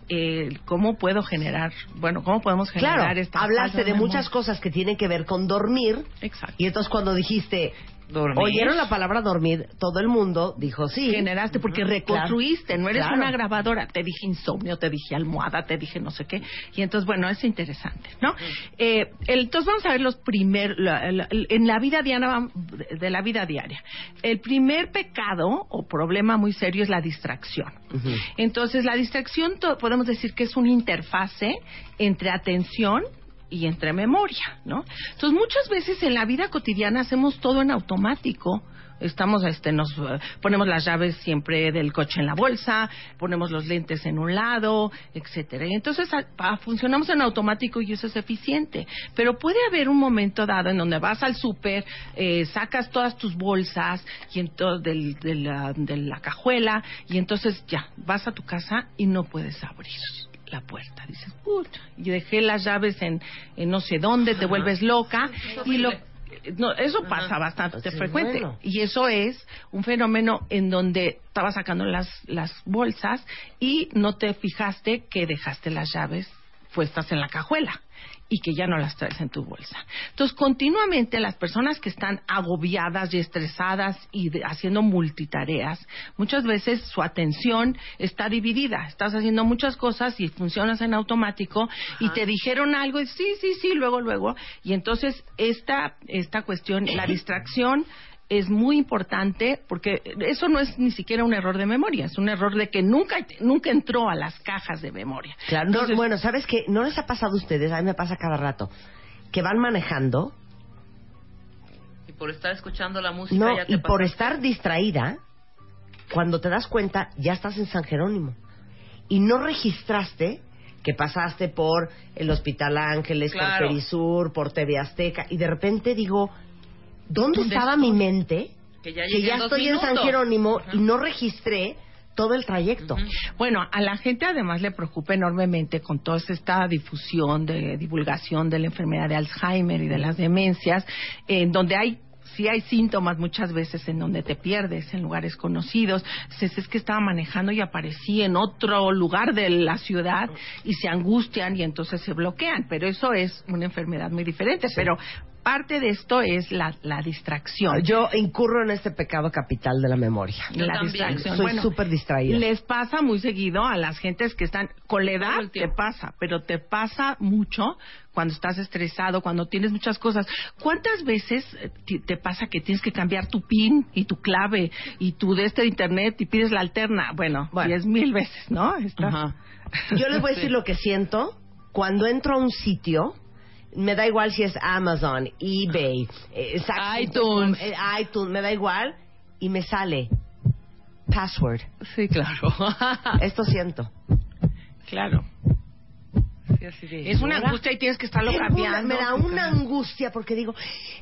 eh, cómo puedo generar, bueno, cómo podemos generar Claro, esta hablaste de memoria. muchas cosas que tienen que ver con dormir. Exacto. Y entonces cuando dijiste, Dormir. oyeron la palabra dormir, todo el mundo dijo sí. generaste porque reconstruiste, no eres Claro. una grabadora. Te dije insomnio, te dije almohada, te dije no sé qué. Y entonces, bueno, es interesante, ¿no? Eh, el- entonces vamos a ver los primeros, en la vida diaria, vam- de la vida diaria. El primer pecado o problema muy serio es la distracción. Entonces, la distracción to- podemos decir que es una interfase entre atención y entre memoria, ¿no? Entonces, muchas veces en la vida cotidiana hacemos todo en automático. Estamos, este, nos eh, ponemos las llaves siempre del coche en la bolsa, ponemos los lentes en un lado, etcétera. Y entonces funcionamos en automático y eso es eficiente. Pero puede haber un momento dado en donde vas al súper, eh, sacas todas tus bolsas y entonces del, de, la, de la cajuela y entonces ya vas a tu casa y no puedes abrir la puerta. Dices, puta, y dejé las llaves en, en no sé dónde, te vuelves loca y lo no, eso pasa bastante Pues sí, frecuente. bueno. y eso es un fenómeno en donde estabas sacando las las bolsas y no te fijaste que dejaste las llaves puestas en la cajuela y que ya no las traes en tu bolsa. Entonces, continuamente las personas que están agobiadas y estresadas y de- haciendo multitareas, muchas veces su atención está dividida. Estás haciendo muchas cosas y funcionas en automático y te dijeron algo y sí, sí, sí, luego, luego. Y entonces esta, esta cuestión, la [CLEARS THROAT] distracción, es muy importante porque eso no es ni siquiera un error de memoria, es un error de que nunca nunca entró a las cajas de memoria. Claro, no, bueno, ¿sabes qué? ¿No les ha pasado a ustedes? A mí me pasa cada rato. Que van manejando, Y por estar escuchando la música no, ya te y por estar distraída, cuando te das cuenta, ya estás en San Jerónimo. Y no registraste que pasaste por el Hospital Ángeles, Claro. por Perisur, por TV Azteca, y de repente digo, ¿dónde ¿Dónde estaba estoy? mi mente? Que ya que llegué ya en dos estoy en San. Jerónimo Ajá. y no registré todo el trayecto. Bueno, a la gente además le preocupa enormemente con toda esta difusión de divulgación de la enfermedad de Alzheimer y de las demencias, en donde hay sí hay síntomas muchas veces en donde te pierdes en lugares conocidos. Dices, es que estaba manejando y aparecí en otro lugar de la ciudad y se angustian y entonces se bloquean. Pero eso es una enfermedad muy diferente. Pero parte de esto es la, la distracción. Yo incurro en este pecado capital de la memoria. Yo la también. distracción. Soy Bueno, súper distraída. Les pasa muy seguido a las gentes que están con la edad te pasa, pero te pasa mucho cuando estás estresado, cuando tienes muchas cosas. ¿Cuántas veces eh, te pasa que tienes que cambiar tu pin y tu clave y tu de este de internet y pides la alterna? Bueno, Bueno. diez mil veces, ¿no? Está- Yo les voy a decir [LAUGHS] lo que siento cuando entro a un sitio. Me da igual si es Amazon, eBay, eh, Saks- iTunes. eh, iTunes, me da igual. Y me sale password. Sí, claro. Esto siento. Claro. Es una angustia y tienes que estarlo cambiando. me da una angustia porque digo,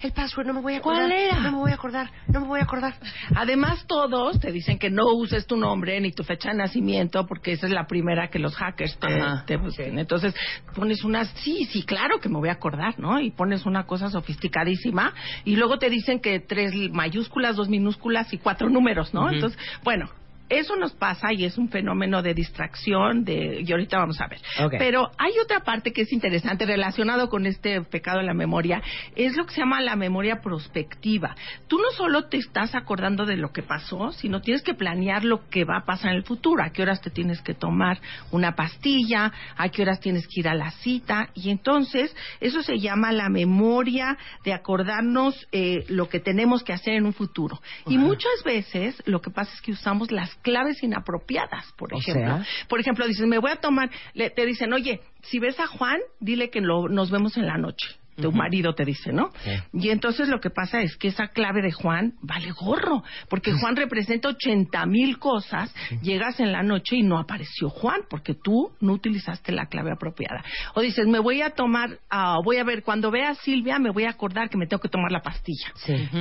el password no me voy a acordar. ¿Cuál era? No me voy a acordar, no me voy a acordar. Además, todos te dicen que no uses tu nombre ni tu fecha de nacimiento porque esa es la primera que los hackers te, Ajá. te. Entonces, pones una, sí, sí, claro que me voy a acordar, ¿no? Y pones una cosa sofisticadísima y luego te dicen que tres mayúsculas, dos minúsculas y cuatro números, ¿no? Entonces, bueno. Eso nos pasa y es un fenómeno de distracción de y ahorita vamos a ver. Pero hay otra parte que es interesante relacionado con este pecado de la memoria, es lo que se llama la memoria prospectiva. Tú no solo te estás acordando de lo que pasó, sino tienes que planear lo que va a pasar en el futuro, a qué horas te tienes que tomar una pastilla, a qué horas tienes que ir a la cita y entonces eso se llama la memoria de acordarnos eh, lo que tenemos que hacer en un futuro. Y muchas veces lo que pasa es que usamos las claves inapropiadas, por O ejemplo. sea. Por ejemplo, dices, me voy a tomar, le- te dicen, oye, si ves a Juan, dile que lo- nos vemos en la noche. Tu marido te dice, ¿no? Y entonces lo que pasa es que esa clave de Juan vale gorro, porque Juan representa 80 mil cosas, llegas en la noche y no apareció Juan, porque tú no utilizaste la clave apropiada. O dices, me voy a tomar, ah, voy a ver, cuando vea a Silvia me voy a acordar que me tengo que tomar la pastilla.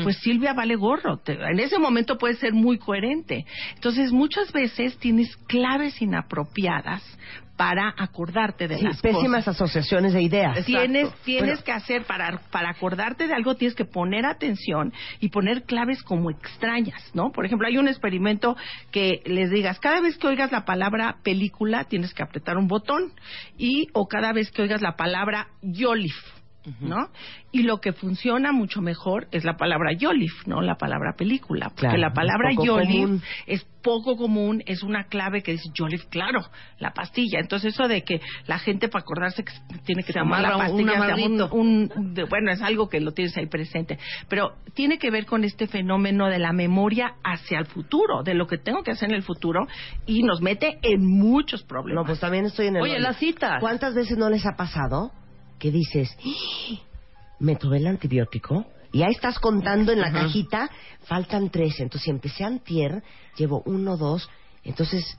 Pues Silvia vale gorro, te- en ese momento puede ser muy coherente. Entonces muchas veces tienes claves inapropiadas para acordarte de Sí, las pésimas cosas. asociaciones de ideas. Tienes, tienes Bueno. que hacer, para, para acordarte de algo, tienes que poner atención y poner claves como extrañas, ¿no? Por ejemplo, hay un experimento que les digas, cada vez que oigas la palabra película, tienes que apretar un botón, y, o cada vez que oigas la palabra Yolif, ¿no? Y lo que funciona mucho mejor es la palabra Yolif, no la palabra película. Porque Claro, la palabra Yolif común. es poco común, es una clave que dice Yolif, claro, la pastilla. Entonces eso de que la gente para acordarse que tiene que Se tomar la pastilla, un de- bueno, es algo que lo tienes ahí presente. Pero tiene que ver con este fenómeno de la memoria hacia el futuro, de lo que tengo que hacer en el futuro, y nos mete en muchos problemas. No, pues también estoy en el. Oye, hoyo. las citas. ¿Cuántas veces no les ha pasado que dices, "¡Ah! me tomé el antibiótico? Y ahí estás contando en la cajita, faltan tres. Entonces, si empecé antier, llevo uno, dos. Entonces,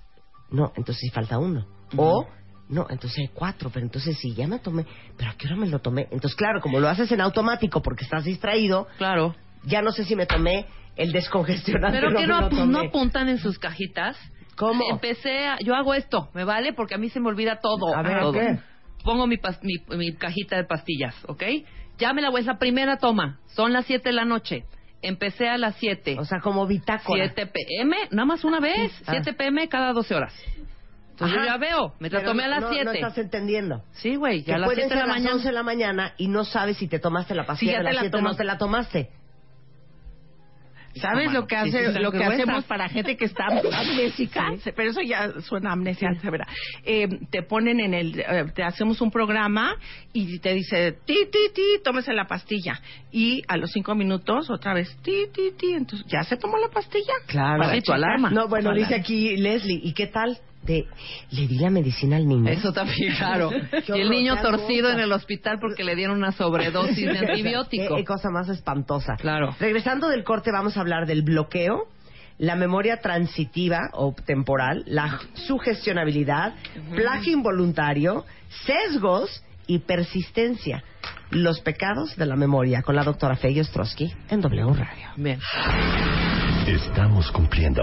no, entonces falta uno. O, no, entonces hay cuatro. Pero entonces sí, ya me tomé. ¿Pero a qué hora me lo tomé? Entonces, claro, como lo haces en automático porque estás distraído, Claro. ya no sé si me tomé el descongestionante. Pero que no, apu- no apuntan en sus cajitas. ¿Cómo? Empecé, a- yo hago esto, ¿me vale? Porque a mí se me olvida todo. A ver, todo. ¿qué? Pongo mi, pas- mi, mi cajita de pastillas, ¿ok? Ya me la voy, es la primera toma. Son las 7 de la noche. Empecé a las 7. O sea, como bitácora. 7 pm, nada más una vez. Ah. 7 pm cada 12 horas. Entonces Ajá. yo ya veo, me la tomé a las no- 7. No estás entendiendo. Sí, güey, ya a las pueden 7 de la las mañana. 11 de la mañana y no sabes si te tomaste la pastilla ya de las la 7 o no te la tomaste. ¿Sabes lo que sí, hace, sí, lo que hacemos para gente que está amnésica? Pero eso ya suena amnesia severa. Eh, te ponen en el, eh, te hacemos un programa y te dice ti ti ti, tómese la pastilla y a los cinco minutos otra vez ti ti ti, entonces ya se tomó la pastilla. Claro. Para Sí, tu alarma. No, bueno, dice aquí Leslie, ¿y qué tal? De, le di la medicina al niño. Eso también, claro. [LAUGHS] Y el niño torcido en el hospital porque le dieron una sobredosis de [LAUGHS] antibiótico. Qué, qué cosa más espantosa. Claro. Regresando del corte, vamos a hablar del bloqueo, la memoria transitiva o temporal, la sugestionabilidad, plagio involuntario, sesgos y persistencia. Los pecados de la memoria con la doctora Feggy Ostrowski en W Radio. Bien. Estamos cumpliendo.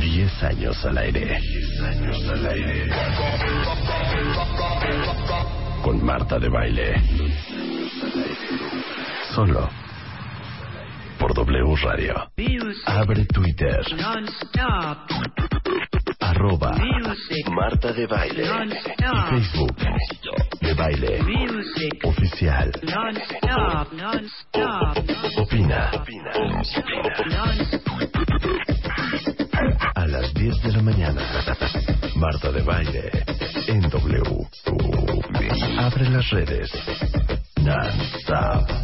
Diez años al aire. Diez años al aire. Con Marta de Baile. Solo. Por W Radio. Abre Twitter. Arroba Marta de Baile. Y Facebook. De Baile. Oficial. Opina. A las 10 de la mañana. Marta de Baile. En W. Abre las redes. Non-stop.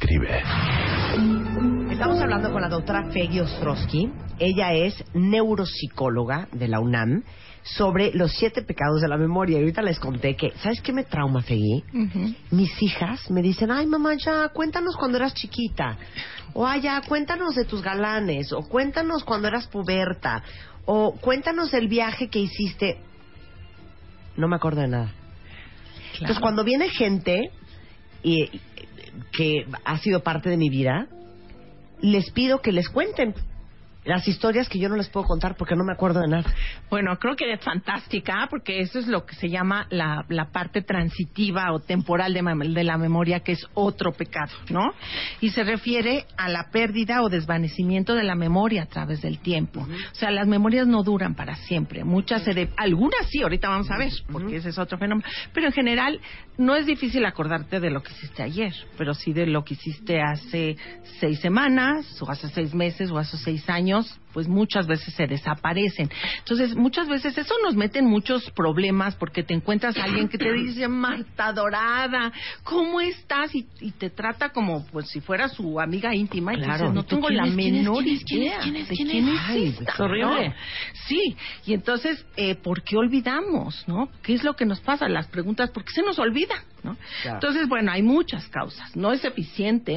Escribe. Estamos hablando con la doctora Feggy Ostrowski. Ella es neuropsicóloga de la UNAM sobre los siete pecados de la memoria. Y ahorita les conté que, ¿sabes qué me trauma, Feggy? Mis hijas me dicen, ay mamá, ya, cuéntanos cuando eras chiquita. O ay, ya, cuéntanos de tus galanes. O cuéntanos cuando eras puberta. O cuéntanos del viaje que hiciste. No me acuerdo de nada. Entonces, cuando viene gente y, que ha sido parte de mi vida, les pido que les cuenten las historias que yo no les puedo contar porque no me acuerdo de nada. Bueno, creo que es fantástica porque eso es lo que se llama la, la parte transitiva o temporal de la memoria, que es otro pecado, ¿no? Y se refiere a la pérdida o desvanecimiento de la memoria a través del tiempo. O sea, las memorias no duran para siempre. Muchas, se de- algunas sí, ahorita vamos a ver, porque ese es otro fenómeno. Pero en general, no es difícil acordarte de lo que hiciste ayer, pero sí de lo que hiciste hace seis semanas, o hace seis meses, o hace seis años pues muchas veces se desaparecen. Entonces, muchas veces eso nos mete en muchos problemas porque te encuentras a alguien que te dice, Marta Dorada, ¿cómo estás? Y, y te trata como pues si fuera su amiga íntima. Y Claro. dices, no ¿Y tú tengo la menor idea ¿Quién es? de ¿Quién es? esta, horrible. ¿no? Sí, y entonces, eh, ¿por qué olvidamos, no? ¿Qué es lo que nos pasa? Las preguntas, ¿por qué se nos olvida, no? Claro. Entonces, bueno, hay muchas causas. No es eficiente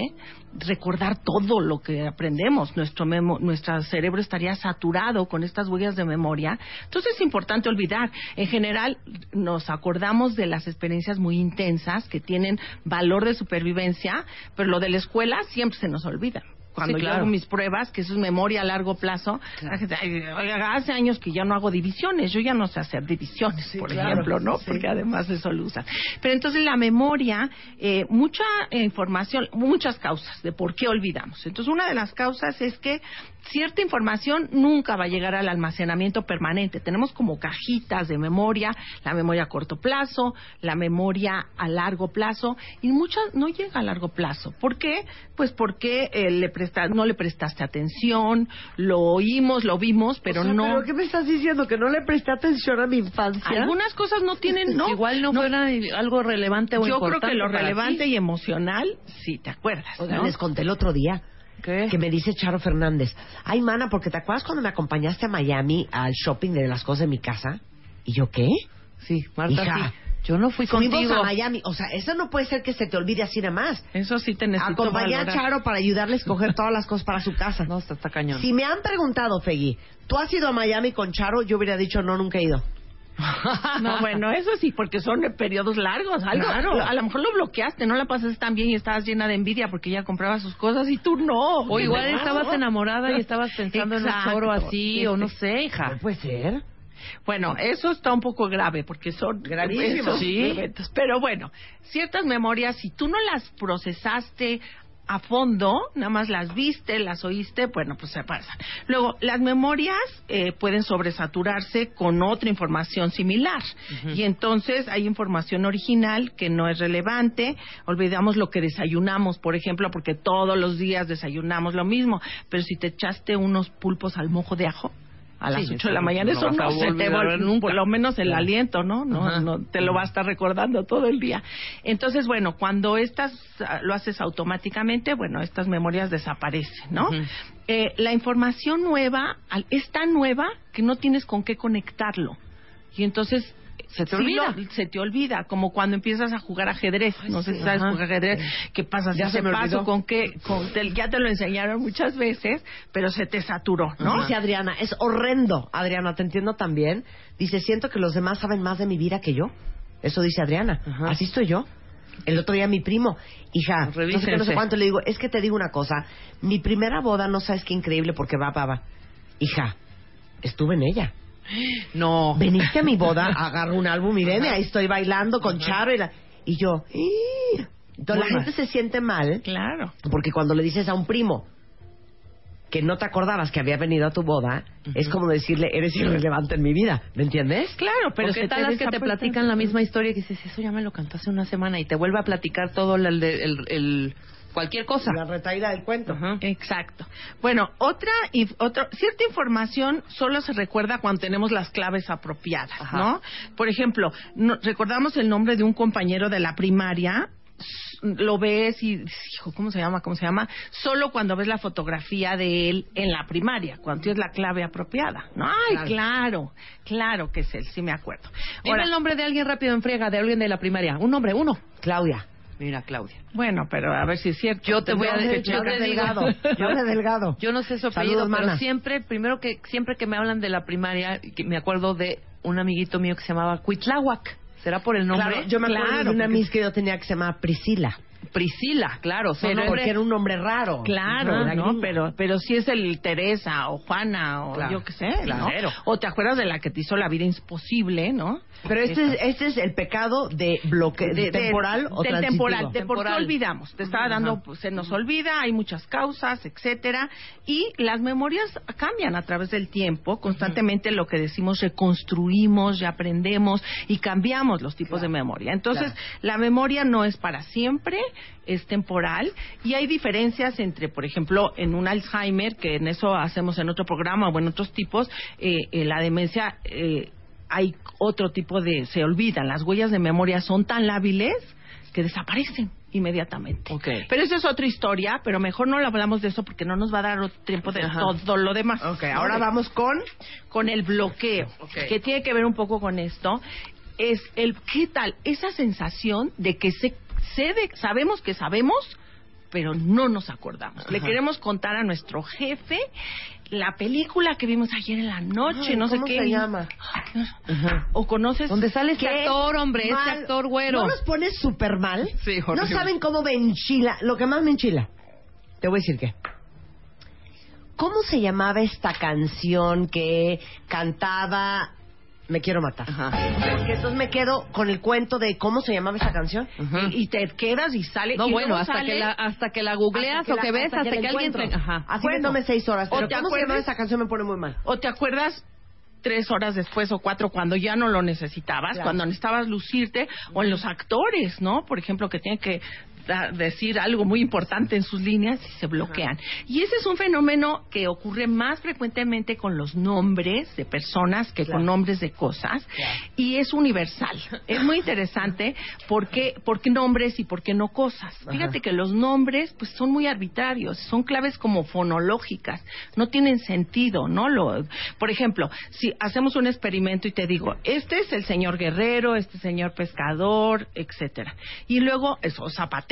recordar todo lo que aprendemos. Nuestro, memo- nuestro cerebro estaría saturado con estas huellas de memoria. Entonces, es importante olvidar. En general, nos acordamos de las experiencias muy intensas que tienen valor de supervivencia, pero lo de la escuela siempre se nos olvida. Cuando Sí, yo claro. hago mis pruebas, que eso es memoria a largo plazo, la gente, "Ay, oiga, hace años que ya no hago divisiones, yo ya no sé hacer divisiones, por claro, ejemplo, ¿no? sí. Porque además eso lo usan. Pero entonces la memoria, eh, mucha información, muchas causas de por qué olvidamos. Entonces una de las causas es que cierta información nunca va a llegar al almacenamiento permanente. Tenemos como cajitas de memoria, la memoria a corto plazo, la memoria a largo plazo, y muchas no llega a largo plazo. ¿Por qué? Pues porque eh, le presta, no le prestaste atención, lo oímos, lo vimos, pero O sea, no. ¿Pero qué me estás diciendo? ¿Que no le presté atención a mi infancia? Algunas cosas no tienen, no. Igual no, fuera algo relevante o Yo creo importante que lo relevante ti. y emocional, sí, te acuerdas. Oigan, ¿no? les conté el otro día ¿Qué? que me dice Charo Fernández, ay, mana, porque te acuerdas cuando me acompañaste a Miami al shopping de las cosas de mi casa? ¿Y yo qué? Sí, Marta, Hija, sí. Yo no fui Fuimos contigo. a Miami. O sea, eso no puede ser que se te olvide así nada más. Eso sí te necesito Acompañé a. Charo para ayudarle a escoger [LAUGHS] todas las cosas para su casa. No, está, está cañón. Si me han preguntado, Feggy, ¿tú has ido a Miami con Charo? Yo hubiera dicho, no, nunca he ido. No, [LAUGHS] bueno, eso sí, porque son periodos largos. Algo, Claro. A lo mejor lo bloqueaste, no la pasaste tan bien y estabas llena de envidia porque ella compraba sus cosas y tú no. O igual ¿verdad? estabas enamorada y estabas pensando en un choro así, o no sé, hija. No puede ser. Bueno, eso está un poco grave porque son Gravísimo. esos Sí. eventos. Pero bueno, ciertas memorias, si tú no las procesaste a fondo, nada más las viste, las oíste, bueno, pues se pasan. Luego, las memorias eh, pueden sobresaturarse con otra información similar. Y entonces hay información original que no es relevante. Olvidamos lo que desayunamos, por ejemplo, porque todos los días desayunamos lo mismo. Pero si te echaste unos pulpos al mojo de ajo, a las Sí, 8 de la mañana, eso no se te va nunca. por lo menos el aliento, ¿no? No, Ajá. no te lo va a estar recordando todo el día. Entonces, bueno, cuando estas ah, lo haces automáticamente, bueno, estas memorias desaparecen, ¿no? Eh, la información nueva es tan nueva que no tienes con qué conectarlo. Y entonces Se te sí olvida. lo- se te olvida, como cuando empiezas a jugar ajedrez. no sé si sabes Ajá. jugar ajedrez. ¿Qué pasa? Ya si se me paso olvidó. con qué, con, te- ya te lo enseñaron muchas veces, pero se te saturó, ¿no? Dice Adriana, es horrendo. Adriana, te entiendo también. Dice, siento que los demás saben más de mi vida que yo. Eso dice Adriana. Ajá. Así estoy yo. El otro día mi primo, hija, no sé, qué, no sé cuánto, le digo, es que te digo una cosa, mi primera boda no sabes qué increíble porque va, va, va. Hija, estuve en ella. No. Veniste a mi boda, [LAUGHS] agarro un álbum y ven, ahí estoy bailando con Charo y, la- y yo, "Ih". entonces la gente se siente mal Claro. porque cuando le dices a un primo que no te acordabas que había venido a tu boda, es como decirle, eres irrelevante en mi vida, ¿me entiendes? Claro, pero ¿qué tal las que te platican la misma historia y dices, eso ya me lo cantó hace una semana y te vuelve a platicar todo el, el, el- el- cualquier cosa. La retaída del cuento. Ajá. Exacto. Bueno, otra, inf- cierta información solo se recuerda cuando tenemos las claves apropiadas, Ajá. ¿no? Por ejemplo, no- recordamos el nombre de un compañero de la primaria, lo ves y, hijo, ¿cómo se llama? ¿Cómo se llama? Solo cuando ves la fotografía de él en la primaria, cuando tienes la clave apropiada. No, ay, claro, claro, que es él, sí me acuerdo. Dime Ahora, el nombre de alguien rápido en friega, de alguien de la primaria. Un nombre, uno. Claudia. Mira, Claudia. bueno, pero a ver si es cierto. Yo te voy a decir, yo te digo- Delgado. [LAUGHS] Claudia Delgado. Yo no sé su Saludos, pero mana. siempre, primero que siempre que me hablan de la primaria, que me acuerdo de un amiguito mío que se llamaba Cuitláhuac. ¿Será por el nombre? Claro, yo me acuerdo Claro, de una porque- miss que yo tenía que se llamaba Priscila. Priscila, claro. son Pero porque era un nombre raro. Claro, ¿no? Pero, pero si es el Teresa o Juana o Claro, yo qué sé, claro. ¿no? O te acuerdas de la que te hizo la vida imposible, ¿no? Pero este es, este es el pecado de bloque De- de- temporal o del temporal, de por qué Temporal. olvidamos. Te estaba dando, pues, se nos olvida, hay muchas causas, etcétera, y las memorias cambian a través del tiempo. Constantemente lo que decimos reconstruimos, y aprendemos y cambiamos los tipos de memoria. Entonces, la memoria no es para siempre, es temporal y hay diferencias entre, por ejemplo, en un Alzheimer, que en eso hacemos en otro programa o en otros tipos, eh, eh, la demencia eh, hay otro tipo de, se olvidan, las huellas de memoria son tan lábiles que desaparecen inmediatamente. Pero eso es otra historia, pero mejor no hablamos de eso porque no nos va a dar otro tiempo de todo lo demás. Ok, ahora vamos con... Con el bloqueo, que tiene que ver un poco con esto. Es el, ¿qué tal? Esa sensación de que se, se de- sabemos que sabemos, pero no nos acordamos. Le queremos contar a nuestro jefe la película que vimos ayer en la noche, Ay, no sé ¿cómo qué. se llama? O conoces... ¿Dónde sale este ¿Qué actor, hombre? Este mal? actor güero. ¿No nos pones súper mal? Sí, No horrible. saben cómo me enchila. Lo que más me enchila. Te voy a decir qué. ¿Cómo se llamaba esta canción que cantaba Me quiero matar? Porque entonces me quedo con el cuento de cómo se llamaba esa canción. y, y te quedas y sale. No, y bueno, hasta sale- que, la, hasta que la googleas o que ves, hasta, que, alguien te... Ajá. Así Bueno. me seis horas. ¿O Pero te ¿cómo se llamaba acuerdas? esa canción? Me pone muy mal. ¿O te acuerdas tres horas después o cuatro cuando ya no lo necesitabas, Claro. cuando necesitabas lucirte, o en los actores, ¿no? Por ejemplo, que tienen que decir algo muy importante en sus líneas y se bloquean. Y ese es un fenómeno que ocurre más frecuentemente con los nombres de personas que con nombres de cosas y es universal. Es muy interesante [LAUGHS] porque por qué nombres y por qué no cosas. Fíjate que los nombres pues son muy arbitrarios, son claves como fonológicas, no tienen sentido, ¿no? Lo, por ejemplo, si hacemos un experimento y te digo, este es el señor guerrero, este señor pescador, etcétera. Y luego, eso, zapatero.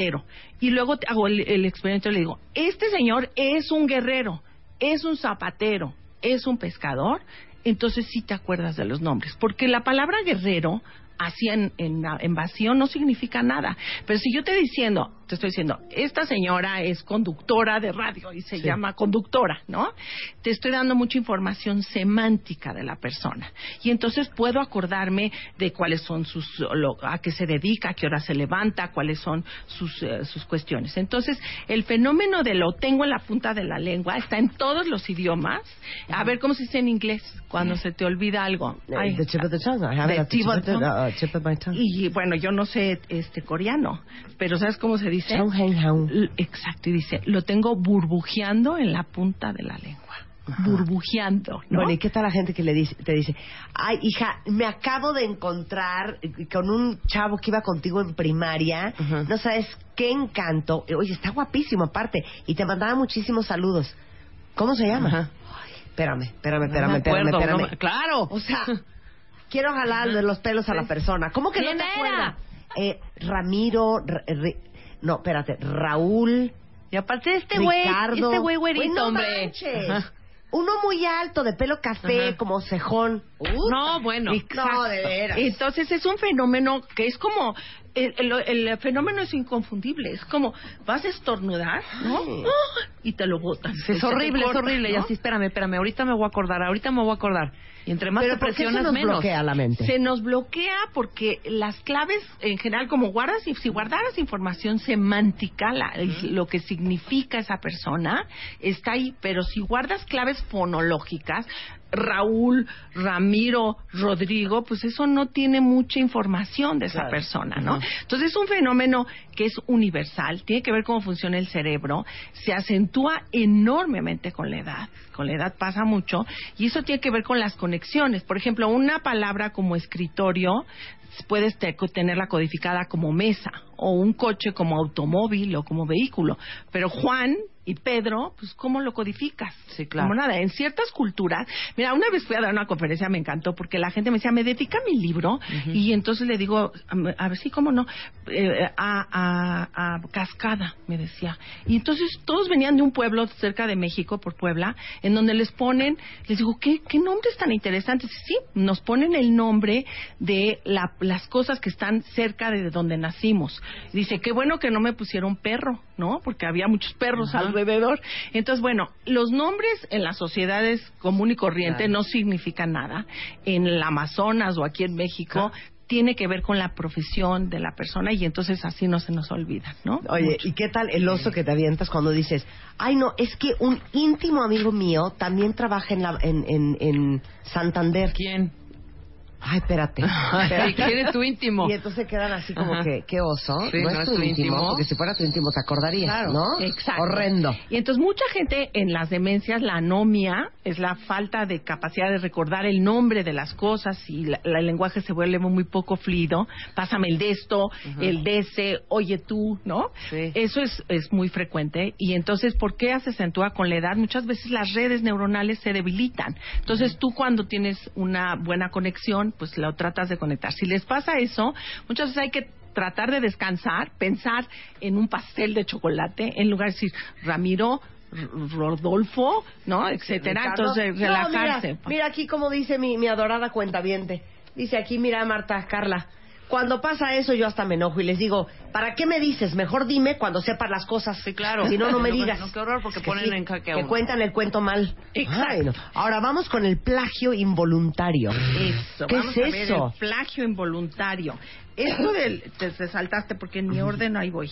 Y luego hago el, el experimento y le digo, este señor es un guerrero, es un zapatero, es un pescador, entonces sí te acuerdas de los nombres. Porque la palabra guerrero, así en, en, en vacío, no significa nada. Pero si yo te diciendo, te estoy diciendo, esta señora es conductora de radio y se llama conductora, ¿no? Te estoy dando mucha información semántica de la persona. Y entonces puedo acordarme de cuáles son sus, lo- a qué se dedica, a qué hora se levanta, cuáles son sus, eh, sus cuestiones. Entonces, el fenómeno de lo tengo en la punta de la lengua está en todos los idiomas. A ver cómo se dice en inglés cuando se te olvida algo. Ay, The tip of the tongue. I have it the at the tip tip of of the- tongue. uh, tip of my tongue. Y bueno, yo no sé este coreano, pero ¿sabes cómo se dice? Exacto, y dice, lo tengo burbujeando en la punta de la lengua. Burbujeando, ¿no? Bueno, ¿y qué tal la gente que le dice, te dice, ay, hija, me acabo de encontrar con un chavo que iba contigo en primaria, no sabes qué encanto, oye, está guapísimo aparte, y te mandaba muchísimos saludos. ¿Cómo se llama? Ay, espérame, espérame, espérame, me espérame, acuerdo, espérame. no me- claro. O sea, [LAUGHS] quiero jalar de los pelos a la persona. ¿Cómo que no ¿Quién te era? acuerdas? Eh, Ramiro, no, espérate, Raúl, Y aparte este güey, este güey güerito, no hombre. manches. Uno muy alto, de pelo café, Ajá. como cejón. No, bueno. No, de veras. Entonces es un fenómeno que es como el, el- el fenómeno es inconfundible, es como vas a estornudar, ¿no? ¡Ah! Y te lo botas. Es horrible, es corta, horrible. Y ¿no? así, espérame, espérame. Ahorita me voy a acordar, ahorita me voy a acordar. Y entre más Pero te ¿por qué se nos menos. bloquea la mente? Se nos bloquea porque las claves, en general, como guardas, y si guardaras información semántica, la- lo que significa esa persona, está ahí. Pero si guardas claves fonológicas, Raúl, Ramiro, Rodrigo, pues eso no tiene mucha información de esa Claro. persona, ¿no? Entonces es un fenómeno que es universal, tiene que ver cómo funciona el cerebro, se acentúa enormemente con la edad, con la edad pasa mucho, y eso tiene que ver con las conexiones. Por ejemplo, una palabra como escritorio puedes te- tenerla codificada como mesa, o un coche como automóvil o como vehículo, pero Juan y Pedro, pues ¿cómo lo codificas? Sí, claro. Como nada, en ciertas culturas, mira, una vez fui a dar una conferencia, me encantó, porque la gente me decía, me dedica mi libro, y entonces le digo, a, a ver, sí, cómo no, Eh, a, a- a Cascada, me decía. Y entonces todos venían de un pueblo cerca de México, por Puebla, en donde les ponen, les digo, ¿qué, qué nombres tan interesantes? Sí, nos ponen el nombre de la- las cosas que están cerca de donde nacimos. Dice, qué bueno que no me pusieron perro, ¿no? Porque había muchos perros alrededor. Entonces, bueno, los nombres en las sociedades común y corriente no significan nada. En el Amazonas o aquí en México tiene que ver con la profesión de la persona y entonces así no se nos olvida, ¿no? Oye, ¿y qué tal el oso que te avientas cuando dices, ay no, es que un íntimo amigo mío también trabaja en, la, en, en, en Santander? ¿Quién? Ay, espérate. Espérate. ¿quién es tu íntimo? Y entonces quedan así como Ajá. que, qué oso. Sí, no, es tu íntimo, porque si fuera tu íntimo te acordarías, ¿no? Exacto. Horrendo. Y entonces mucha gente en las demencias, la anomia es la falta de capacidad de recordar el nombre de las cosas y la- la- el lenguaje se vuelve muy poco fluido. Pásame el de esto, el de ese, oye tú, ¿no? Sí. Eso es, es muy frecuente. Y entonces, ¿por qué se acentúa con la edad? Muchas veces las redes neuronales se debilitan. Entonces, tú cuando tienes una buena conexión, pues lo tratas de conectar. Si les pasa eso, muchas veces hay que tratar de descansar, pensar en un pastel de chocolate, en lugar de decir, Ramiro, Rodolfo, ¿no? Etcétera. Ricardo. Entonces, No, relajarse. mira, mira aquí como dice mi, mi adorada cuentaviente. Dice aquí, mira Marta, Carla. Cuando pasa eso yo hasta me enojo y les digo, ¿para qué me dices? Mejor dime cuando sepas las cosas. Sí, claro. Si no, no me [LAUGHS] digas. no, qué horror, porque ponen en jaque a Que cuentan el cuento mal. Exacto. Ay, no. Ahora vamos con el plagio involuntario. Eso, ¿Qué vamos es a ver eso? el plagio involuntario. Esto del te, te saltaste porque en mi orden ahí voy.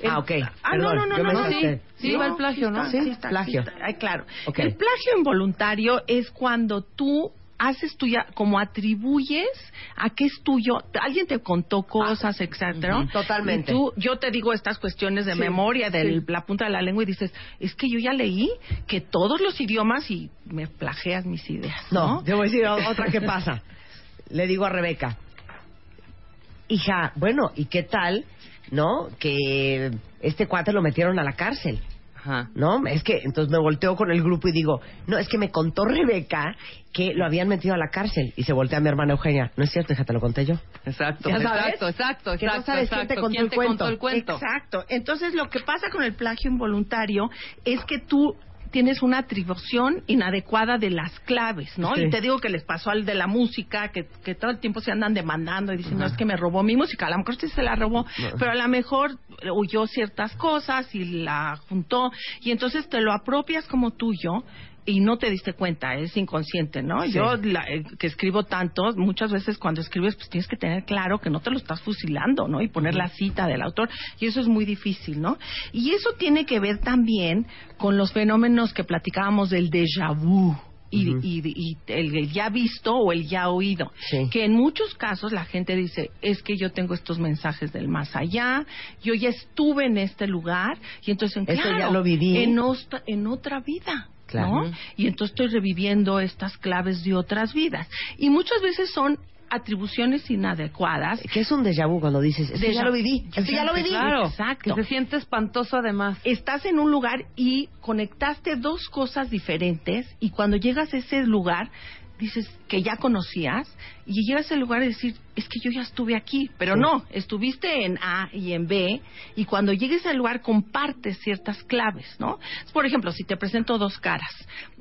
El- Ah, ok. Ah, no, Perdón, no, no, no, no, sí, Sí, va el plagio, ¿no? Sí, está, plagio. está. Ay, claro. El plagio involuntario es cuando tú haces tuya, como atribuyes a qué es tuyo. Alguien te contó cosas, etcétera. Ujú, totalmente. Y tú, yo te digo estas cuestiones de Sí, memoria, de sí. la punta de la lengua y dices, es que yo ya leí que todos los idiomas y me plagias mis ideas. No, No, te voy a decir otra que pasa. Le digo a Rebeca, hija, bueno, ¿y qué tal, no? Que este cuate lo metieron a la cárcel. Ajá. ¿No? Es que entonces me volteo con el grupo y digo, no, es que me contó Rebeca que lo habían metido a la cárcel. Y se voltea a mi hermana Eugenia. No es cierto, hija, te lo conté yo. Exacto, Ya sabes. exacto, exacto, Que no exacto, sabes quién te exacto. contó ¿Quién el te cuento? contó el cuento? Exacto. Entonces, lo que pasa con el plagio involuntario es que tú tienes una atribución inadecuada de las claves, ¿no? Sí. Y te digo que les pasó al de la música, que, que todo el tiempo se andan demandando y dicen, no, es que me robó mi música. A lo mejor sí se la robó, pero a lo mejor oyó ciertas cosas y la juntó. Y entonces te lo apropias como tuyo y no te diste cuenta, es inconsciente, ¿no? Sí. Yo, la- eh, que escribo tanto, muchas veces cuando escribes, pues tienes que tener claro que no te lo estás fusilando, ¿no? Y poner la cita del autor, y eso es muy difícil, ¿no? Y eso tiene que ver también con los fenómenos que platicábamos del déjà vu. Y, y- y el, el ya visto o el ya oído. Sí. Que en muchos casos la gente dice, es que yo tengo estos mensajes del más allá, yo ya estuve en este lugar, y entonces, Esto claro, ya lo viví. En otra vida. Claro. ¿no? Y entonces estoy reviviendo estas claves de otras vidas. Y muchas veces son atribuciones inadecuadas. ¿Qué es un déjà vu cuando dices, que ya lo viví? Es que ya lo viví. Claro, Exacto. que se siente espantoso además. Estás en un lugar y conectaste dos cosas diferentes y cuando llegas a ese lugar dices que ya conocías y llegas al lugar y decir, es que yo ya estuve aquí, pero Sí. no, estuviste en A y en B y cuando llegues al lugar compartes ciertas claves, ¿no? Por ejemplo, si te presento dos caras,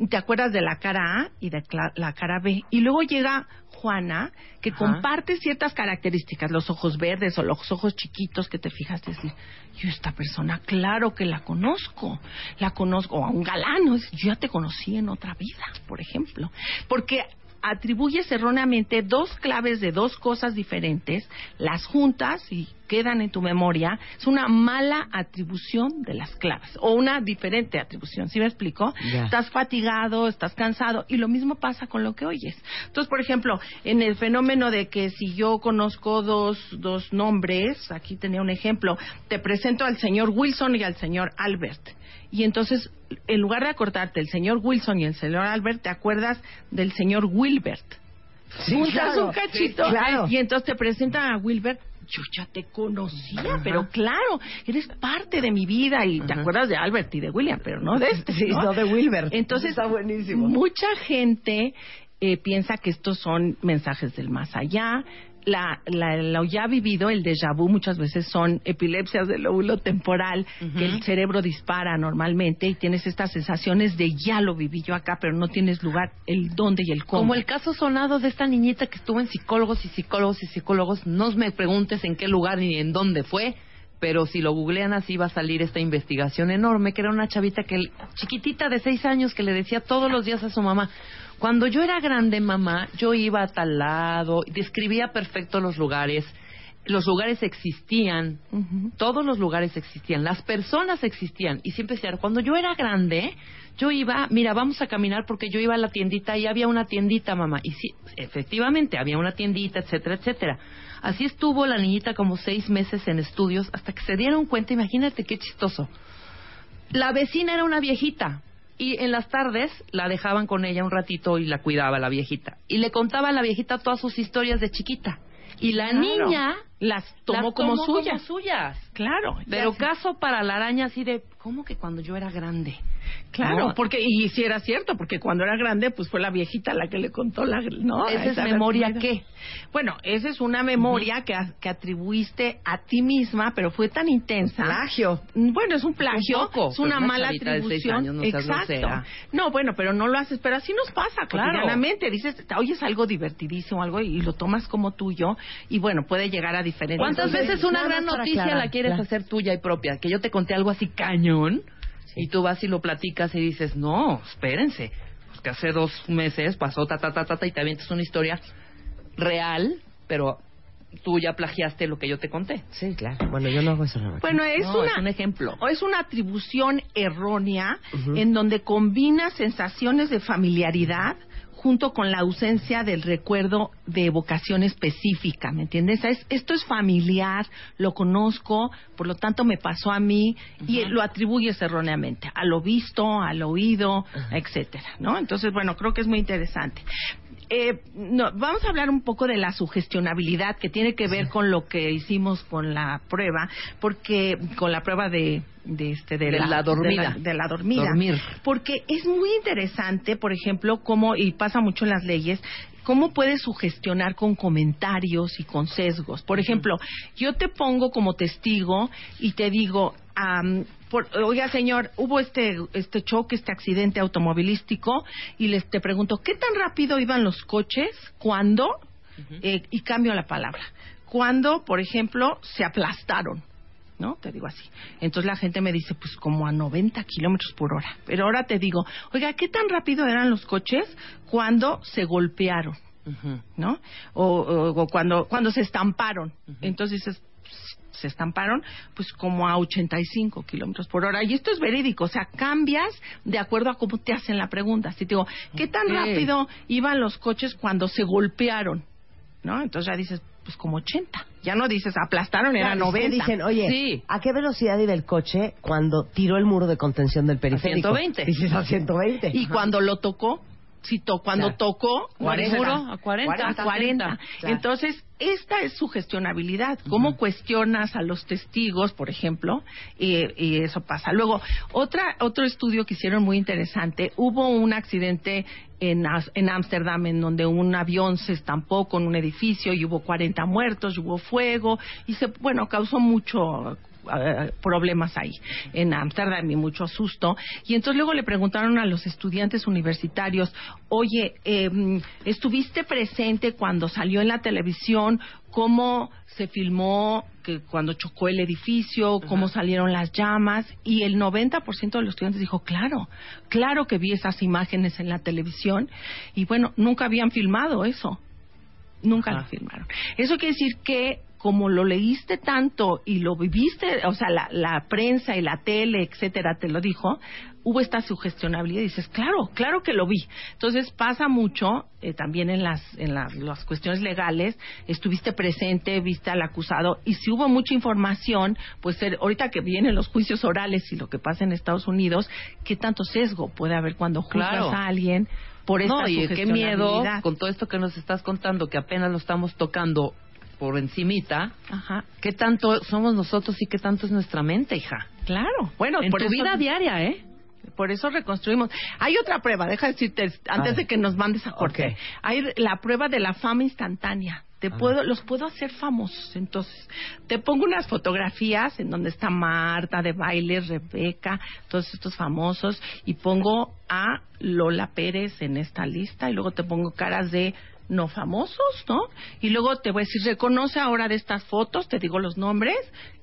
te acuerdas de la cara A y de la cara B y luego llega Juana que Ajá. comparte ciertas características, los ojos verdes o los ojos chiquitos que te fijas decir, yo esta persona claro que la conozco, la conozco, o a un galán, yo ya te conocí en otra vida, por ejemplo, porque atribuyes erróneamente dos claves de dos cosas diferentes, las juntas y quedan en tu memoria, es una mala atribución de las claves o una diferente atribución, ¿sí me explico? Estás fatigado, estás cansado y lo mismo pasa con lo que oyes. Entonces, por ejemplo, en el fenómeno de que si yo conozco dos, dos nombres, aquí tenía un ejemplo, te presento al señor Wilson y al señor Albert. Y entonces, en lugar de acordarte el señor Wilson y el señor Albert, te acuerdas del señor Wilbert. Sí, Juntas claro. un cachito Sí, claro. y entonces te presentan a Wilbert. Yo ya te conocía, pero claro, eres parte de mi vida y te acuerdas de Albert y de William, pero no de este. Sí, no de Wilbert. Entonces, Está buenísimo. mucha gente eh, piensa que estos son mensajes del más allá. La, la, lo ya vivido, el déjà vu, muchas veces son epilepsias del lóbulo temporal, que el cerebro dispara normalmente y tienes estas sensaciones de ya lo viví yo acá, pero no tienes lugar el dónde y el cómo. Como el caso sonado de esta niñita que estuvo en psicólogos y psicólogos y psicólogos. No me preguntes en qué lugar ni en dónde fue, pero si lo googlean así va a salir esta investigación enorme, que era una chavita que chiquitita de seis años que le decía todos los días a su mamá, cuando yo era grande mamá, yo iba a tal lado, describía perfecto los lugares, los lugares existían, todos los lugares existían, las personas existían. Y siempre decía, cuando yo era grande, yo iba, mira, vamos a caminar porque yo iba a la tiendita y había una tiendita, mamá. Y sí, efectivamente, había una tiendita, etcétera, etcétera. Así estuvo la niñita como seis meses en estudios hasta que se dieron cuenta, imagínate qué chistoso. La vecina era una viejita, y en las tardes la dejaban con ella un ratito y la cuidaba la viejita. Y le contaba a la viejita todas sus historias de chiquita. Y la Claro. niña las tomó, las como, tomó suyas. como suyas. Claro. Pero caso para la araña así de, ¿cómo que cuando yo era grande? Claro, No. porque y si era cierto, porque cuando era grande, pues fue la viejita la que le contó la, ¿no? ¿Esa es memoria vida. qué? Bueno, esa es una memoria que, a- que atribuiste a ti misma, pero fue tan intensa. Plagio. Mm, Bueno, es un plagio, Un poco, es una una mala chavita de seis atribución. años, no seas Exacto. No, bueno, pero no lo haces, pero así nos pasa Claro. cotidianamente. Dices, oyes algo divertidísimo, algo y lo tomas como tuyo y bueno, puede llegar a diferentes. ¿Cuántas veces una gran noticia aclarar, la quieres hacer tuya y propia? Que yo te conté algo así cañón y tú vas y lo platicas y dices, no, espérense, pues que hace dos meses pasó ta, ta, ta, ta, ta, y te avientas una historia real, pero tú ya plagiaste lo que yo te conté. Sí, claro. Bueno, yo no hago eso. Bueno, es, No, una, es un ejemplo. o es una atribución errónea en donde combina sensaciones de familiaridad junto con la ausencia del recuerdo de evocación específica, ¿me entiendes? Es- esto es familiar, lo conozco, por lo tanto me pasó a mí y lo atribuyes erróneamente a lo visto, al oído, etcétera, ¿no? Entonces, bueno, creo que es muy interesante. Eh, no, vamos a hablar un poco de la sugestionabilidad que tiene que ver con lo que hicimos con la prueba, porque con la prueba de, de este de, De la dormida. de la, de la dormida, Dormir. porque es muy interesante, por ejemplo, cómo y pasa mucho en las leyes. ¿Cómo puedes sugestionar con comentarios y con sesgos? Por ejemplo, yo te pongo como testigo y te digo, am, por- oiga señor, hubo este este choque, este accidente automovilístico y les te pregunto, ¿qué tan rápido iban los coches cuando eh, y cambio la palabra, cuando, por ejemplo, se aplastaron? ¿no? Te digo así. Entonces la gente me dice, pues como a 90 kilómetros por hora. Pero ahora te digo, oiga, ¿qué tan rápido eran los coches cuando se golpearon? ¿No? O, o- o cuando, cuando se estamparon. Entonces dices, se estamparon, pues como a 85 kilómetros por hora. Y esto es verídico, o sea, cambias de acuerdo a cómo te hacen la pregunta. Si te digo, ¿qué tan rápido iban los coches cuando se golpearon? ¿No? Entonces ya dices, pues como 80. Ya no dices, aplastaron, era Claro, es que 90. dicen, oye, Sí. ¿a qué velocidad iba el coche cuando tiró el muro de contención del periférico? 120. Dices a 120. Y cuando lo tocó, si to- cuando Claro. tocó, 40. muro, a 40, a 40. 60. Claro. Entonces, esta es su gestionabilidad. ¿Cómo cuestionas a los testigos, por ejemplo? Y, y eso pasa. Luego, otra, otro estudio que hicieron muy interesante, hubo un accidente en Ámsterdam en donde un avión se estampó con un edificio y hubo 40 muertos, y hubo fuego y se, bueno, causó mucho eh, problemas ahí en Ámsterdam y mucho susto. Y entonces luego le preguntaron a los estudiantes universitarios, oye, eh, ¿estuviste presente cuando salió en la televisión cómo se filmó que cuando chocó el edificio, cómo salieron las llamas? Y el 90% de los estudiantes dijo, claro, claro que vi esas imágenes en la televisión. Y bueno, nunca habían filmado eso. Nunca Ajá. lo filmaron. Eso quiere decir que como lo leíste tanto y lo viviste, o sea, la, la prensa y la tele, etcétera, te lo dijo, hubo esta sugestionabilidad y dices, claro, claro que lo vi. Entonces pasa mucho eh, también en las en la- las cuestiones legales, estuviste presente, viste al acusado y si hubo mucha información, pues eh, ahorita que vienen los juicios orales y lo que pasa en Estados Unidos, qué tanto sesgo puede haber cuando juzgas Claro. a alguien por esta No, y qué miedo con todo esto que nos estás contando, que apenas lo estamos tocando por encimita. Ajá. ¿Qué tanto somos nosotros y qué tanto es nuestra mente, hija? Claro, bueno, en por tu eso- vida diaria, ¿eh? Por eso reconstruimos. Hay otra prueba, deja decirte, antes de que nos mandes a corte. Ok. Hay la prueba de la fama instantánea. Te puedo, los puedo hacer famosos. Entonces, te pongo unas fotografías en donde está Marta de baile, Rebeca, todos estos famosos, y pongo a Lola Pérez en esta lista, y luego te pongo caras de no famosos, ¿no? Y luego te voy a decir, reconoce ahora de estas fotos, te digo los nombres,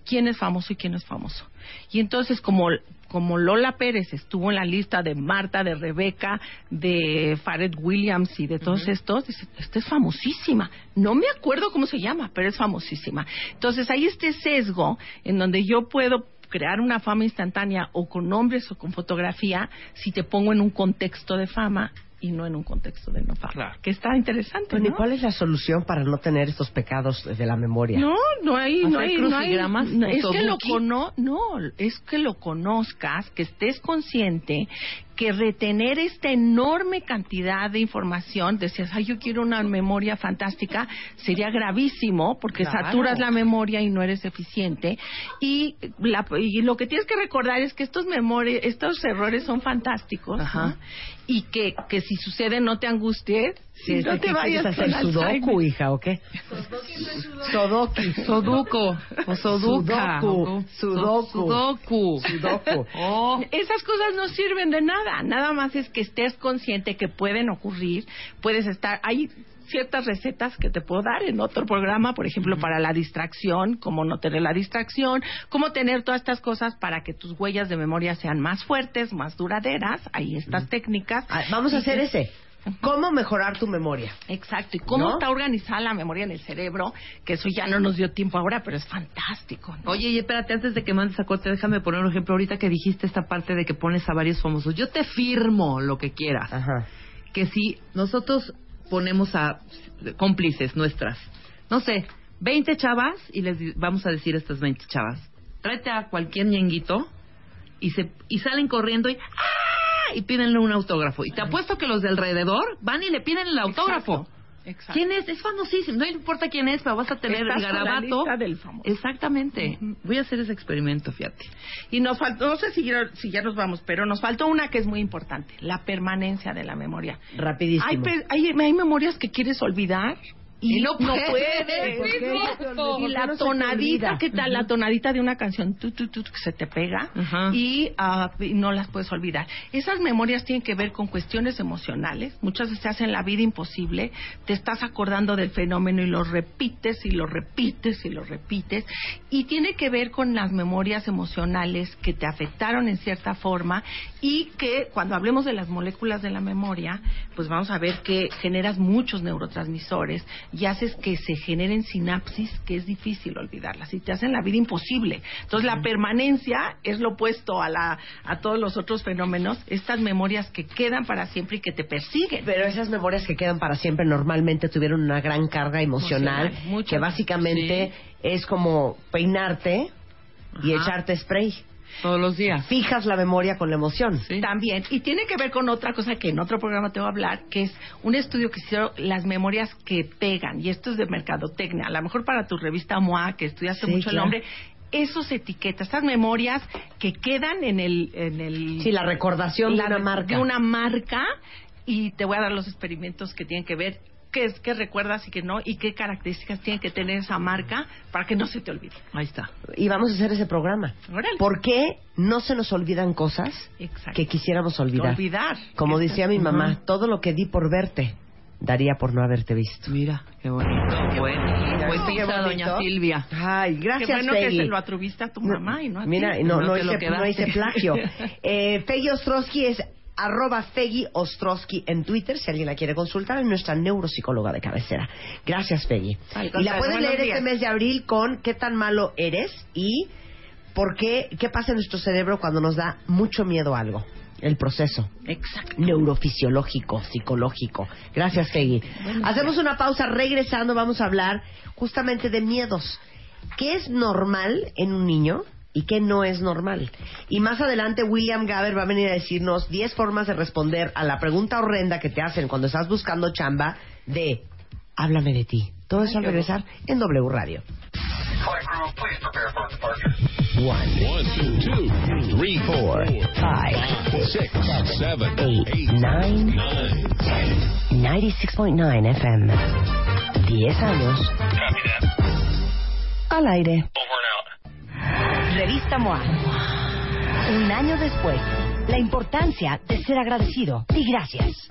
quién es famoso y quién no es famoso. Y entonces, como, como Lola Pérez estuvo en la lista de Marta, de Rebeca, de Fared Williams y de todos estos, dice, esta es famosísima. No me acuerdo cómo se llama, pero es famosísima. Entonces, hay este sesgo en donde yo puedo crear una fama instantánea o con nombres o con fotografía si te pongo en un contexto de fama y no en un contexto de no fama. Que está interesante, Bueno, ¿y cuál es la solución para no tener estos pecados de la memoria? No, no hay, no ¿Hacer hay, no hay- crucigramas? no, es que lo cono, no, es que lo conozcas, que estés consciente que retener esta enorme cantidad de información, decías, ay, yo quiero una memoria fantástica, sería gravísimo porque Claro. saturas la memoria y no eres eficiente. Y, la- y lo que tienes que recordar es que estos memori- estos errores son fantásticos, ¿no? Y que, que si sucede no te angusties, Sí, no ¿qué te vayas con hacer sudoku, hija, o qué? Sodoki. Soduco o Soduca. Sudoku. Sudoku. Sudoku. Sudoku. Oh. Esas cosas no sirven de nada. Nada más es que estés consciente que pueden ocurrir. Puedes estar. Hay ciertas recetas que te puedo dar en otro programa, por ejemplo, para la distracción, cómo no tener la distracción, cómo tener todas estas cosas para que tus huellas de memoria sean más fuertes, más duraderas. Hay estas técnicas. Ah, Vamos a hacer ese. ¿Cómo mejorar tu memoria? Exacto. ¿Y cómo ¿No? está organizada la memoria en el cerebro? Que eso ya no nos dio tiempo ahora, pero es fantástico. ¿no? Oye, y espérate, antes de que mandes a corte, déjame poner un ejemplo. Ahorita que dijiste esta parte de que pones a varios famosos. Yo te firmo lo que quieras. Ajá. Que si nosotros ponemos a cómplices nuestras, no sé, 20 chavas, y les vamos a decir a estas 20 chavas, tráete a cualquier ñenguito y, se, y salen corriendo y ¡ah! y pídenle un autógrafo. Y te apuesto que los de alrededor van y le piden el autógrafo. Exacto. Exacto. ¿Quién es? Es famosísimo. No importa quién es, pero vas a tener Estás el con la garabato. lista del famoso. Exactamente. Voy a hacer ese experimento, fíjate. Y nos faltó, no sé si ya, si ya nos vamos, pero nos faltó una que es muy importante, la permanencia de la memoria. Rapidísimo. Hay, pe- hay, hay memorias que quieres olvidar y, Y no puedes. puedes. [LAUGHS] ¿Por qué no? Y ¿Por qué la no tonadita? ¿qué tal? La tonadita de una canción tu, tu, tu, que se te pega y, ah, y no las puedes olvidar. Esas memorias tienen que ver con cuestiones emocionales. Muchas veces hacen la vida imposible. Te estás acordando del fenómeno y lo repites y lo repites y lo repites. Y tiene que ver con las memorias emocionales que te afectaron en cierta forma y que cuando hablemos de las moléculas de la memoria, pues vamos a ver que generas muchos neurotransmisores y haces que se generen sinapsis que es difícil olvidarlas y te hacen la vida imposible. Entonces la permanencia es lo opuesto a, la, a todos los otros fenómenos, estas memorias que quedan para siempre y que te persiguen. Pero esas memorias que quedan para siempre normalmente tuvieron una gran carga emocional, que básicamente es como peinarte y Ajá. echarte spray. Todos los días. Fijas la memoria con la emoción. Sí. También, y tiene que ver con otra cosa que en otro programa te voy a hablar, que es un estudio que hicieron las memorias que pegan, y esto es de mercadotecnia, a lo mejor para tu revista MOA, que estudiaste Sí, mucho claro. el nombre, esos etiquetas, estas memorias que quedan en el... En el Sí, la recordación la de una marca. de una marca, y te voy a dar los experimentos que tienen que ver qué es que recuerdas y qué no, y qué características tiene que tener esa marca para que no se te olvide. Ahí está. Y vamos a hacer ese programa. Órale. ¿Por qué no se nos olvidan cosas Exacto. que quisiéramos olvidar? Olvidar. Como decía mi mamá, [LAUGHS] todo lo que di por verte, daría por no haberte visto. Mira, qué bonito. Bueno, Qué poetisa, bonito. doña Silvia. Ay, gracias, Qué bueno Peggy. que se lo atreviste a tu mamá y no a Mira, ti. no, No no, hice, no hice plagio. [LAUGHS] Eh, Peggy Ostrowski es arroba Peggy Ostrowski en Twitter, si alguien la quiere consultar, es nuestra neuropsicóloga de cabecera. Gracias, Peggy. Al Y la buenos leer días. este mes de abril con ¿Qué tan malo eres? y ¿Por qué? ¿Qué pasa en nuestro cerebro cuando nos da mucho miedo a algo? El proceso Exacto. neurofisiológico, psicológico. Gracias, Peggy. Hacemos una pausa, regresando vamos a hablar justamente de miedos. ¿Qué es normal en un niño y qué no es normal? Y más adelante William Gaber va a venir a decirnos 10 formas de responder a la pregunta horrenda que te hacen cuando estás buscando chamba de háblame de ti. Todo eso al regresar en W Radio. One, One, two, two, three, four, Five, six, seven, eight, nine, nine. 96.9 FM. 10 años. Al aire. Revista MOA. Un año después, la importancia de ser agradecido y gracias.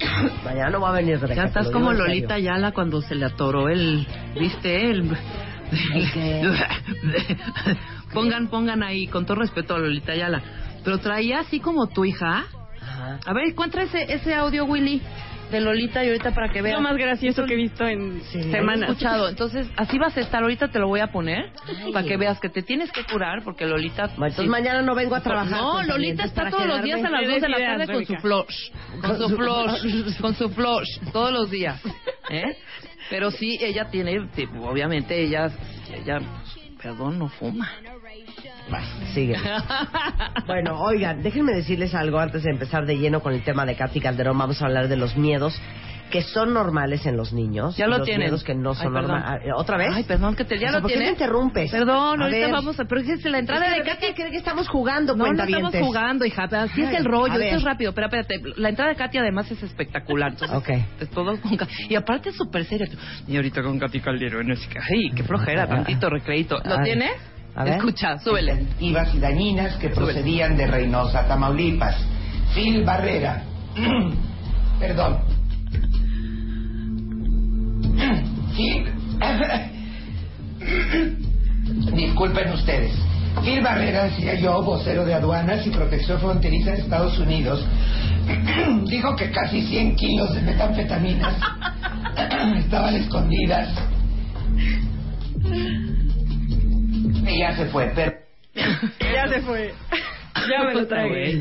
[COUGHS] Mañana no va a venir Rebeca, Ya estás como Lolita serio. Yala cuando se le atoró el, ¿viste? El, [LAUGHS] pongan, pongan ahí, con todo respeto a Lolita Yala. Pero traía así como tu hija. Ajá. A ver, encuentra ese, ese audio, Willy, de Lolita y ahorita para que veas. Lo más gracioso que he visto en Sí. He semanas. escuchado. Entonces, así vas a estar. Ahorita te lo voy a poner Ay. para que veas que te tienes que curar porque Lolita. Entonces sí. mañana no vengo a trabajar. No, Lolita está todos los días a las 2 de la tarde con su flush. Con su flush. Con su flush. Todos los días. ¿eh? Pero sí, ella tiene. tipo, Obviamente, ella. ella perdón, no fuma. Sigue. [LAUGHS] Bueno, oigan, déjenme decirles algo antes de empezar de lleno con el tema de Katy Calderón. Vamos a hablar de los miedos que son normales en los niños. Ya y lo los miedos que no son normales. ¿Otra vez? Ay, perdón, que te, ya O sea, lo ¿por qué tienes. me interrumpes? Perdón, A ahorita ver. vamos a. Pero es que la entrada Es que de Katy. cree que estamos jugando, No, no estamos jugando, hija. Así es el rollo. Esto es rápido. Pero espérate. La entrada de Katy además es espectacular. Entonces, Ok. es todo con Y aparte es súper seria. Y ahorita con Katy Calderón. Es que, ay, qué flojera, tantito recreito. ¿Lo Ay. tienes? A ver. Escucha, súbele. Ibas y dañinas que procedían de Reynosa, Tamaulipas. Phil Barrera. [CLEARS THROAT] Perdón. [COUGHS] Disculpen ustedes. Phil Barrera, decía yo, vocero de aduanas y protección fronteriza de Estados Unidos, [COUGHS] dijo que casi 100 kilos de metanfetaminas [COUGHS] estaban escondidas. Y ya se fue, pero... [LAUGHS] Ya se fue. Ya me lo tragué.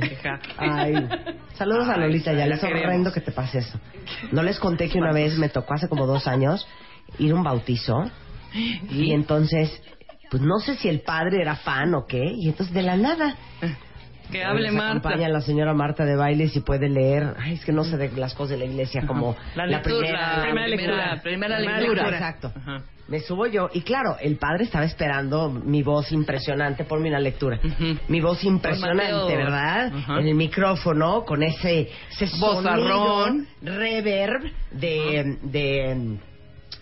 Ay, saludos a Lolita, ya les horrendo que te pase eso. [LAUGHS] No les conté que una vez me tocó hace como dos años ir a un bautizo y entonces, pues no sé si el padre era fan o qué, y entonces de la nada. Que hable Marta. acompaña la señora Marta de baile si puede leer. Ay, es que no sé de las cosas de la iglesia como [LAUGHS] La lectura, primera, la primera lectura. Primera Primera lectura. Exacto. Ajá. Me subo yo y claro, el padre estaba esperando mi voz impresionante, ponme una lectura. Ujú. Mi voz impresionante. ¿verdad? Ajá. En el micrófono con ese, ese Vozarrón. sonido reverb de, de,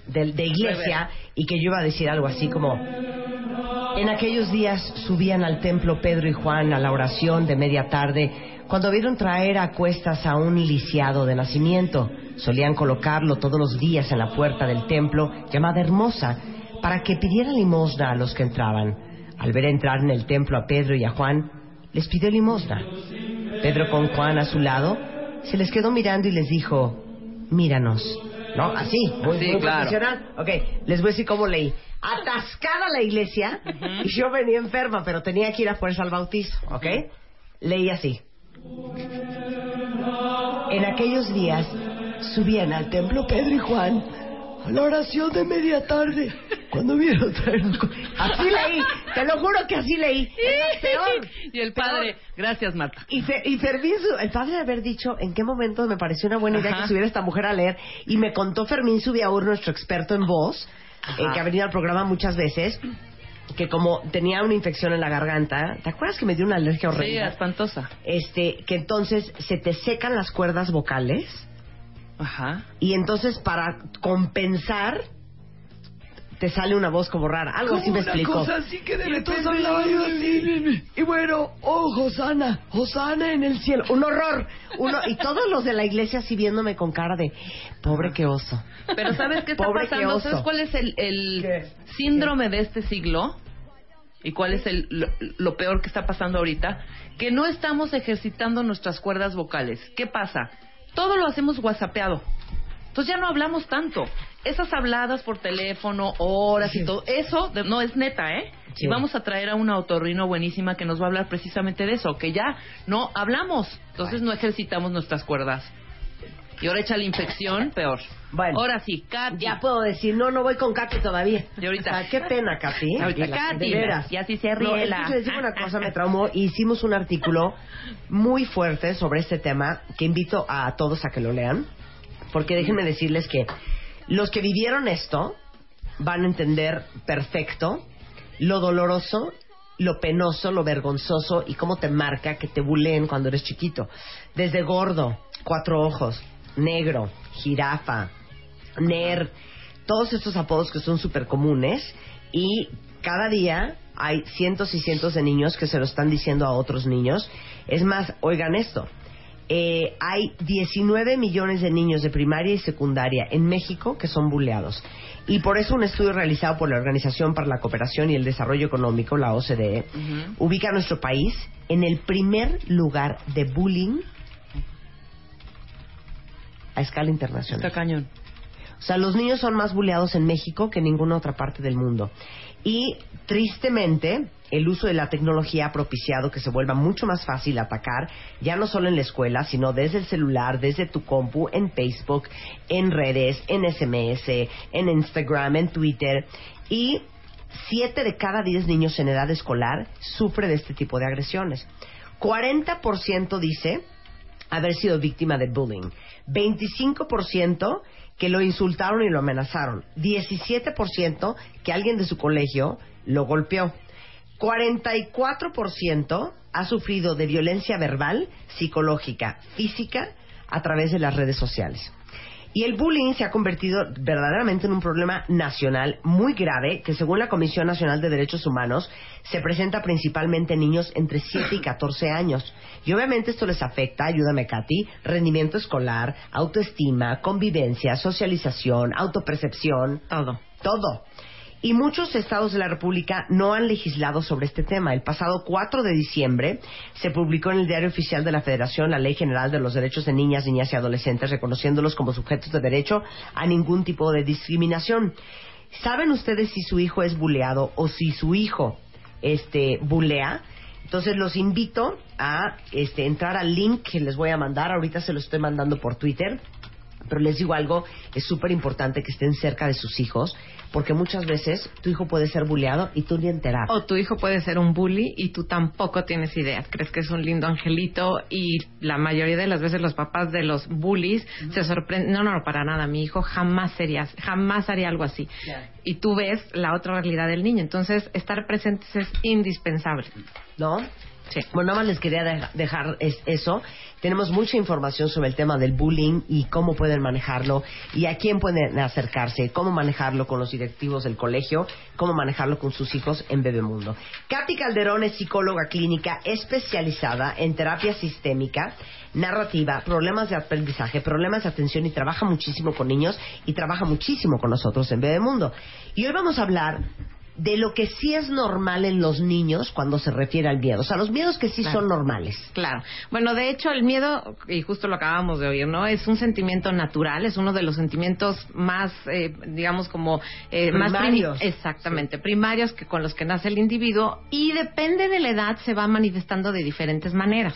de, de iglesia y que yo iba a decir algo así como en aquellos días subían al templo Pedro y Juan a la oración de media tarde cuando vieron traer a cuestas a un lisiado de nacimiento. Solían colocarlo todos los días en la puerta del templo llamada Hermosa para que pidiera limosna a los que entraban. Al ver entrar en el templo a Pedro y a Juan, les pidió limosna. Pedro con Juan a su lado se les quedó mirando y les dijo, míranos. ¿No? Así, muy, muy claro. profesional. Ok, les voy a decir cómo leí. Atascada la iglesia y yo venía enferma, pero tenía que ir a fuerza al bautizo, ¿ok? Leí así. En aquellos días subían al templo Pedro y Juan a la oración de media tarde cuando vieron traer Así leí, te lo juro que así leí. Era peor. Y el padre, Peor. gracias Marta. Y, Fe- y Fermín, el padre de haber dicho en qué momento me pareció una buena idea Ajá. que subiera esta mujer a leer. Y me contó Fermín Subiaur, nuestro experto en voz, eh, que ha venido al programa muchas veces, que como tenía una infección en la garganta, ¿te acuerdas que me dio una alergia Sí, horrenda? espantosa. Este, que entonces se te secan las cuerdas vocales Ajá. y entonces para compensar te sale una voz como rara. Algo así me explicó. así que de Y entonces hablaba yo así. Y bueno, oh, Josana, Josana en el cielo. Un horror. Uno, y todos los de la iglesia así viéndome con cara de, pobre que oso. Pero ¿sabes qué está Pobre pasando? ¿Sabes cuál es el, el ¿Qué? síndrome de este siglo? ¿Y cuál es el, lo, lo peor que está pasando ahorita? Que no estamos ejercitando nuestras cuerdas vocales. ¿Qué pasa? Todo lo hacemos whatsappeado. Entonces ya no hablamos tanto. Esas habladas por teléfono, horas y todo, eso de- no es neta, ¿eh? Sí. Y vamos a traer a una otorrino buenísima que nos va a hablar precisamente de eso, que ya no hablamos. Entonces no ejercitamos nuestras cuerdas. Y ahora echa la infección, peor. Bueno. Ahora sí, Katy. Ya puedo decir, no, no voy con Katy todavía. Y ahorita. O sea, qué pena, Katy. Ahorita, Y la- Katy, y así se ríe No, es que la- les digo una cosa, me traumó. Hicimos un artículo muy fuerte sobre este tema que invito a todos a que lo lean. Porque déjenme decirles que los que vivieron esto van a entender perfecto lo doloroso, lo penoso, lo vergonzoso y cómo te marca que te buleen cuando eres chiquito. Desde gordo, cuatro ojos, negro, jirafa, nerd, todos estos apodos que son súper comunes y cada día hay cientos y cientos de niños que se lo están diciendo a otros niños. Es más, oigan esto, eh, hay 19 millones de niños de primaria y secundaria en México que son buleados. Y por eso un estudio realizado por la Organización para la Cooperación y el Desarrollo Económico, la OCDE, ubica a nuestro país en el primer lugar de bullying a escala internacional. Está cañón. O sea, los niños son más buleados en México que en ninguna otra parte del mundo. Y tristemente, el uso de la tecnología ha propiciado que se vuelva mucho más fácil atacar, ya no solo en la escuela, sino desde el celular, desde tu compu, en Facebook, en redes, en SMS, en Instagram, en Twitter. Y siete de cada diez niños en edad escolar sufre de este tipo de agresiones. 40% dice haber sido víctima de bullying. 25% que lo insultaron y lo amenazaron. 17% que alguien de su colegio lo golpeó. 44% ha sufrido de violencia verbal, psicológica, física a través de las redes sociales. Y el bullying se ha convertido verdaderamente en un problema nacional muy grave que según la Comisión Nacional de Derechos Humanos se presenta principalmente en niños entre 7 y 14 años. Y obviamente esto les afecta, ayúdame Katy, rendimiento escolar, autoestima, convivencia, socialización, autopercepción, Todo. todo. Y muchos estados de la República no han legislado sobre este tema. El pasado 4 de diciembre se publicó en el Diario Oficial de la Federación la Ley General de los Derechos de Niñas, Niñas y Adolescentes, reconociéndolos como sujetos de derecho a ningún tipo de discriminación. ¿Saben ustedes si su hijo es buleado o si su hijo este, bulea? Entonces los invito a este, entrar al link que les voy a mandar. Ahorita se lo estoy mandando por Twitter. Pero les digo algo, es súper importante que estén cerca de sus hijos, porque muchas veces tu hijo puede ser buleado y tú ni enterado. O tu hijo puede ser un bully y tú tampoco tienes idea. Crees que es un lindo angelito y la mayoría de las veces los papás de los bullies se sorprenden. No, no, para nada. Mi hijo jamás sería, jamás haría algo así. Y tú ves la otra realidad del niño. Entonces, estar presentes es indispensable. ¿No? Bueno, nada más les quería deja- dejar es- eso. Tenemos mucha información sobre el tema del bullying y cómo pueden manejarlo y a quién pueden acercarse, cómo manejarlo con los directivos del colegio, cómo manejarlo con sus hijos en Bebemundo. Katy Calderón es psicóloga clínica especializada en terapia sistémica, narrativa, problemas de aprendizaje, problemas de atención y trabaja muchísimo con niños y trabaja muchísimo con nosotros en Bebemundo. Y hoy vamos a hablar de lo que sí es normal en los niños cuando se refiere al miedo. O sea, los miedos que sí Claro. son normales. Claro. Bueno, de hecho, el miedo, y justo lo acabamos de oír, ¿no? Es un sentimiento natural, es uno de los sentimientos más, eh, digamos, como... eh, más prim- Primarios. Exactamente, primarios que con los que nace el individuo y depende de la edad se va manifestando de diferentes maneras.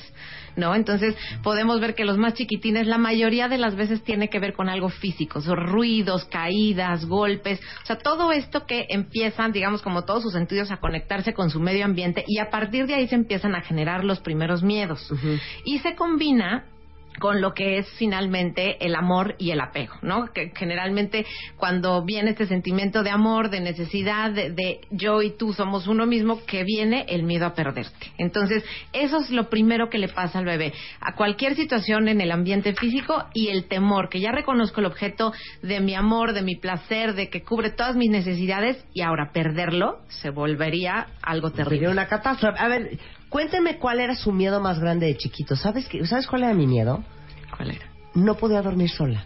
¿No? Entonces podemos ver que los más chiquitines la mayoría de las veces tiene que ver con algo físico, son ruidos, caídas, golpes, o sea, todo esto que empiezan, digamos, como todos sus sentidos a conectarse con su medio ambiente y a partir de ahí se empiezan a generar los primeros miedos. Y se combina con lo que es finalmente el amor y el apego, ¿no? Que generalmente cuando viene este sentimiento de amor, de necesidad, de, de, yo y tú somos uno mismo, que viene el miedo a perderte. Entonces, eso es lo primero que le pasa al bebé, a cualquier situación en el ambiente físico y el temor, que ya reconozco el objeto de mi amor, de mi placer, de que cubre todas mis necesidades y ahora perderlo se volvería algo terrible. Sería una catástrofe. A ver, Cuénteme cuál era su miedo más grande de chiquito. ¿Sabes, qué? ¿Sabes cuál era mi miedo? ¿Cuál era? No podía dormir sola.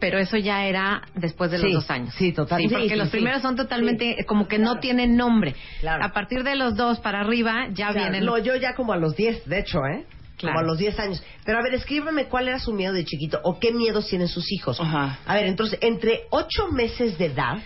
Pero eso ya era después de los Sí, dos años. sí, totalmente. porque Sí, los sí, primeros son totalmente como que no tienen nombre. Claro. A partir de los dos para arriba ya Claro, vienen. No, yo ya como a los 10, de hecho, ¿eh? Claro. Como a los 10 años. Pero a ver, escríbeme cuál era su miedo de chiquito o qué miedos tienen sus hijos. A ver, entonces, entre 8 meses de edad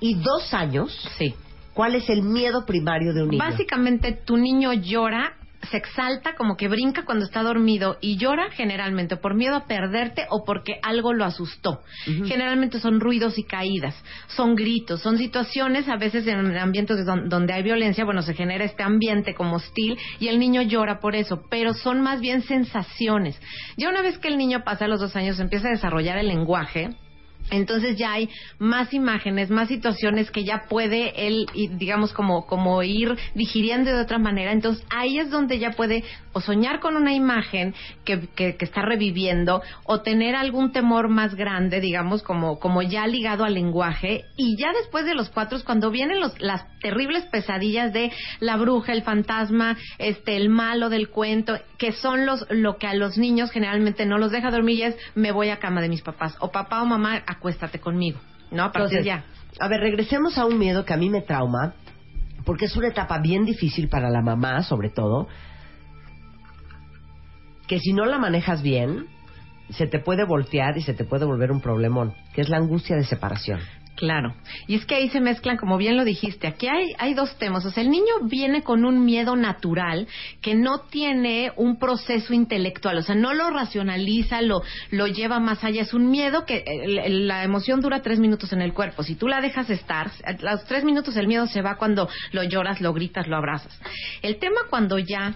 y 2 años, sí. ¿Cuál es el miedo primario de un niño? Básicamente tu niño llora, se exalta, como que brinca cuando está dormido y llora generalmente por miedo a perderte o porque algo lo asustó. Generalmente son ruidos y caídas, son gritos, son situaciones, a veces en ambientes don- donde hay violencia, bueno, se genera este ambiente como hostil y el niño llora por eso, pero son más bien sensaciones. Ya una vez que el niño pasa los dos años, empieza a desarrollar el lenguaje, entonces ya hay más imágenes, más situaciones que ya puede él, digamos, como, como ir digiriendo de otra manera. Entonces ahí es donde ya puede o soñar con una imagen que, que, que está reviviendo o tener algún temor más grande, digamos, como, como ya ligado al lenguaje. Y ya después de los cuatro cuando vienen los, las terribles pesadillas de la bruja, el fantasma, este, el malo del cuento, que son los, lo que a los niños generalmente no los deja dormir y es me voy a cama de mis papás. O papá o mamá, acuéstate conmigo. ¿No? A partir Entonces, ya. A ver, regresemos a un miedo que a mí me trauma, porque es una etapa bien difícil para la mamá, sobre todo, que si no la manejas bien, se te puede voltear y se te puede volver un problemón, que es la angustia de separación. Claro. Y es que ahí se mezclan, como bien lo dijiste, aquí hay, hay dos temas. O sea, el niño viene con un miedo natural que no tiene un proceso intelectual, o sea, no lo racionaliza, lo, lo lleva más allá. Es un miedo que eh, la emoción dura tres minutos en el cuerpo. Si tú la dejas estar, a los tres minutos el miedo se va cuando lo lloras, lo gritas, lo abrazas. El tema cuando ya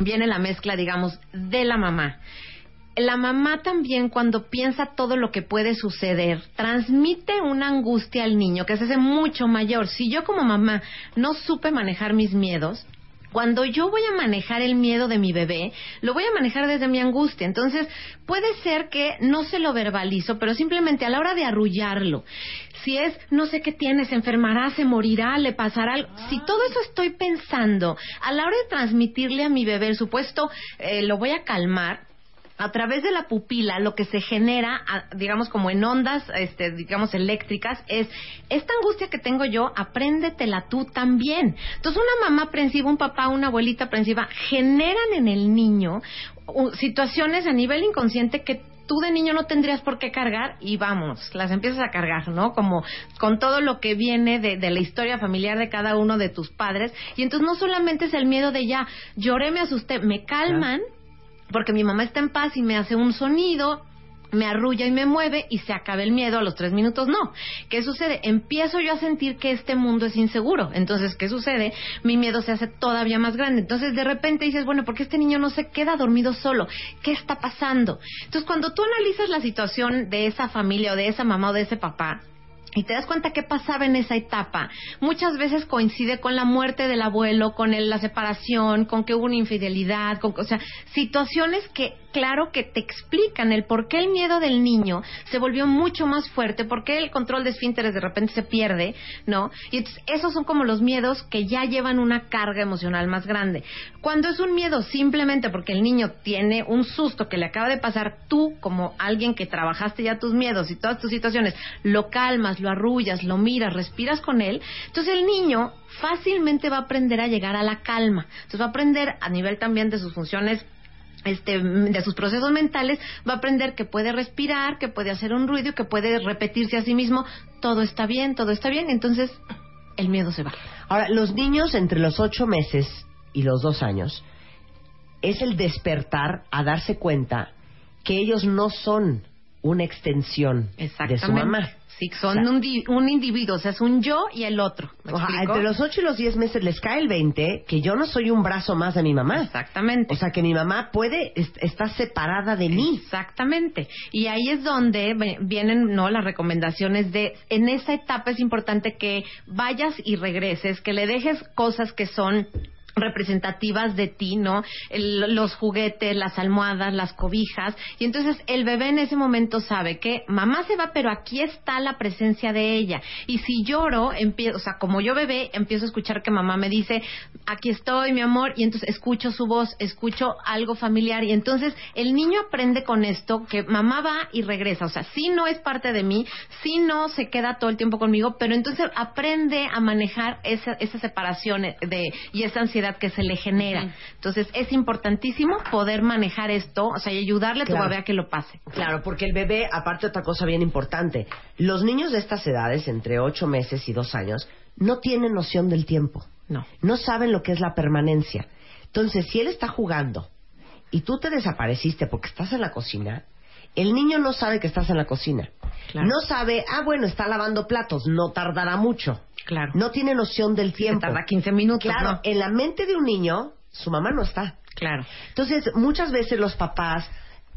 viene la mezcla, digamos, de la mamá la mamá también cuando piensa todo lo que puede suceder, transmite una angustia al niño que se hace mucho mayor. Si yo como mamá no supe manejar mis miedos, cuando yo voy a manejar el miedo de mi bebé, lo voy a manejar desde mi angustia. Entonces, puede ser que no se lo verbalizo, pero simplemente a la hora de arrullarlo, si es, no sé qué tiene, se enfermará, se morirá, le pasará algo. Si todo eso estoy pensando, a la hora de transmitirle a mi bebé el supuesto, eh, lo voy a calmar, a través de la pupila lo que se genera, digamos como en ondas, este, digamos eléctricas, es esta angustia que tengo yo, apréndetela tú también. Entonces una mamá aprensiva, un papá, una abuelita aprensiva, generan en el niño situaciones a nivel inconsciente que tú de niño no tendrías por qué cargar y vamos, las empiezas a cargar, ¿no? Como con todo lo que viene de, de la historia familiar de cada uno de tus padres. Y entonces no solamente es el miedo de ya, lloré, me asusté, me calman porque mi mamá está en paz y me hace un sonido, me arrulla y me mueve y se acaba el miedo a los tres minutos. No. ¿Qué sucede? Empiezo yo a sentir que este mundo es inseguro. Entonces, ¿qué sucede? Mi miedo se hace todavía más grande. Entonces, de repente dices, bueno, ¿por qué este niño no se queda dormido solo? ¿Qué está pasando? Entonces, cuando tú analizas la situación de esa familia o de esa mamá o de ese papá, y te das cuenta qué pasaba en esa etapa. Muchas veces coincide con la muerte del abuelo, con el- la separación, con que hubo una infidelidad, con, o sea, situaciones que, claro, que te explican el por qué el miedo del niño se volvió mucho más fuerte, por qué el control de esfínteres de repente se pierde, ¿no? Y entonces, esos son como los miedos que ya llevan una carga emocional más grande. Cuando es un miedo simplemente porque el niño tiene un susto que le acaba de pasar, tú, como alguien que trabajaste ya tus miedos y todas tus situaciones, lo calmas, lo arrullas, lo miras, respiras con él, entonces el niño fácilmente va a aprender a llegar a la calma. Entonces va a aprender a nivel también de sus funciones este, de sus procesos mentales, va a aprender que puede respirar, que puede hacer un ruido, que puede repetirse a sí mismo, todo está bien, todo está bien, entonces el miedo se va. Ahora, los niños entre los ocho meses y los dos años es el despertar a darse cuenta que ellos no son una extensión de su mamá. Son un, di- un individuo, o sea, es un yo y el otro. Entre los 8 y los 10 meses les cae el 20 que yo no soy un brazo más de mi mamá. Exactamente. O sea, que mi mamá puede, est- está separada de mí. Exactamente. Y ahí es donde vienen no las recomendaciones de en esa etapa es importante que vayas y regreses, que le dejes cosas que son representativas de ti, ¿no? El- los juguetes, las almohadas, las cobijas. Y entonces el bebé en ese momento sabe que mamá se va, pero aquí está la presencia de ella. Y si lloro, empiezo, o sea, como yo bebé, empiezo a escuchar que mamá me dice, aquí estoy, mi amor, y entonces escucho su voz, escucho algo familiar. Y entonces el niño aprende con esto que mamá va y regresa. O sea, sí no es parte de mí, sí no se queda todo el tiempo conmigo, pero entonces aprende a manejar esa, esa separación de, y esa ansiedad que se le genera. Entonces es importantísimo poder manejar esto, o sea, y ayudarle a tu Claro. bebé a que lo pase. Claro, porque el bebé, aparte otra cosa bien importante, los niños de estas edades, entre 8 meses y 2 años, no tienen noción del tiempo. No. No saben lo que es la permanencia. Entonces, si él está jugando y tú te desapareciste porque estás en la cocina, el niño no sabe que estás en la cocina. Claro. No sabe, ah, bueno, está lavando platos, no tardará mucho. Claro. No tiene noción del tiempo. tarda 15 minutos, Claro, ¿no? en la mente de un niño, su mamá no está. Claro. Entonces, muchas veces los papás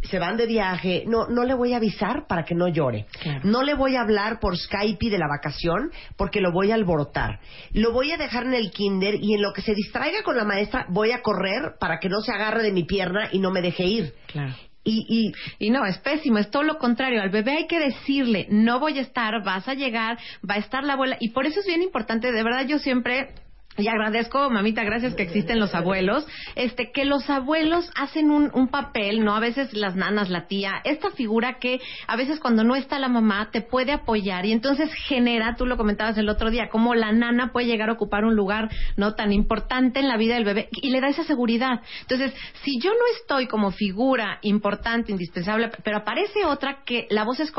se van de viaje, no, no le voy a avisar para que no llore. Claro. No le voy a hablar por Skype de la vacación porque lo voy a alborotar. Lo voy a dejar en el kinder y en lo que se distraiga con la maestra voy a correr para que no se agarre de mi pierna y no me deje ir. Claro. Y, y, no, es pésimo, es todo lo contrario. Al bebé hay que decirle, no voy a estar, vas a llegar, va a estar la abuela. Y por eso es bien importante, de verdad yo siempre... Y agradezco, mamita, gracias que existen los abuelos, este, que los abuelos hacen un, un papel, ¿no? A veces las nanas, la tía, esta figura que a veces cuando no está la mamá te puede apoyar y entonces genera, tú lo comentabas el otro día, como la nana puede llegar a ocupar un lugar no tan importante en la vida del bebé y le da esa seguridad. Entonces, si yo no estoy como figura importante, indispensable, pero aparece otra que la voz es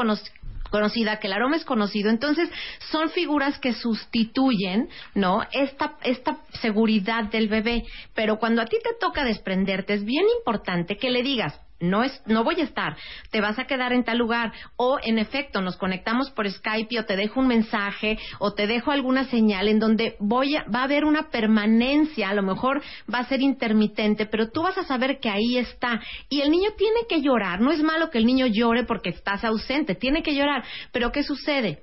conocida, que el aroma es conocido, entonces son figuras que sustituyen, ¿no? Esta, esta seguridad del bebé. Pero cuando a ti te toca desprenderte, es bien importante que le digas, no es no voy a estar, te vas a quedar en tal lugar o en efecto nos conectamos por Skype o te dejo un mensaje o te dejo alguna señal en donde voy a, va a haber una permanencia, a lo mejor va a ser intermitente, pero tú vas a saber que ahí está y el niño tiene que llorar, no es malo que el niño llore porque estás ausente, tiene que llorar, pero ¿qué sucede?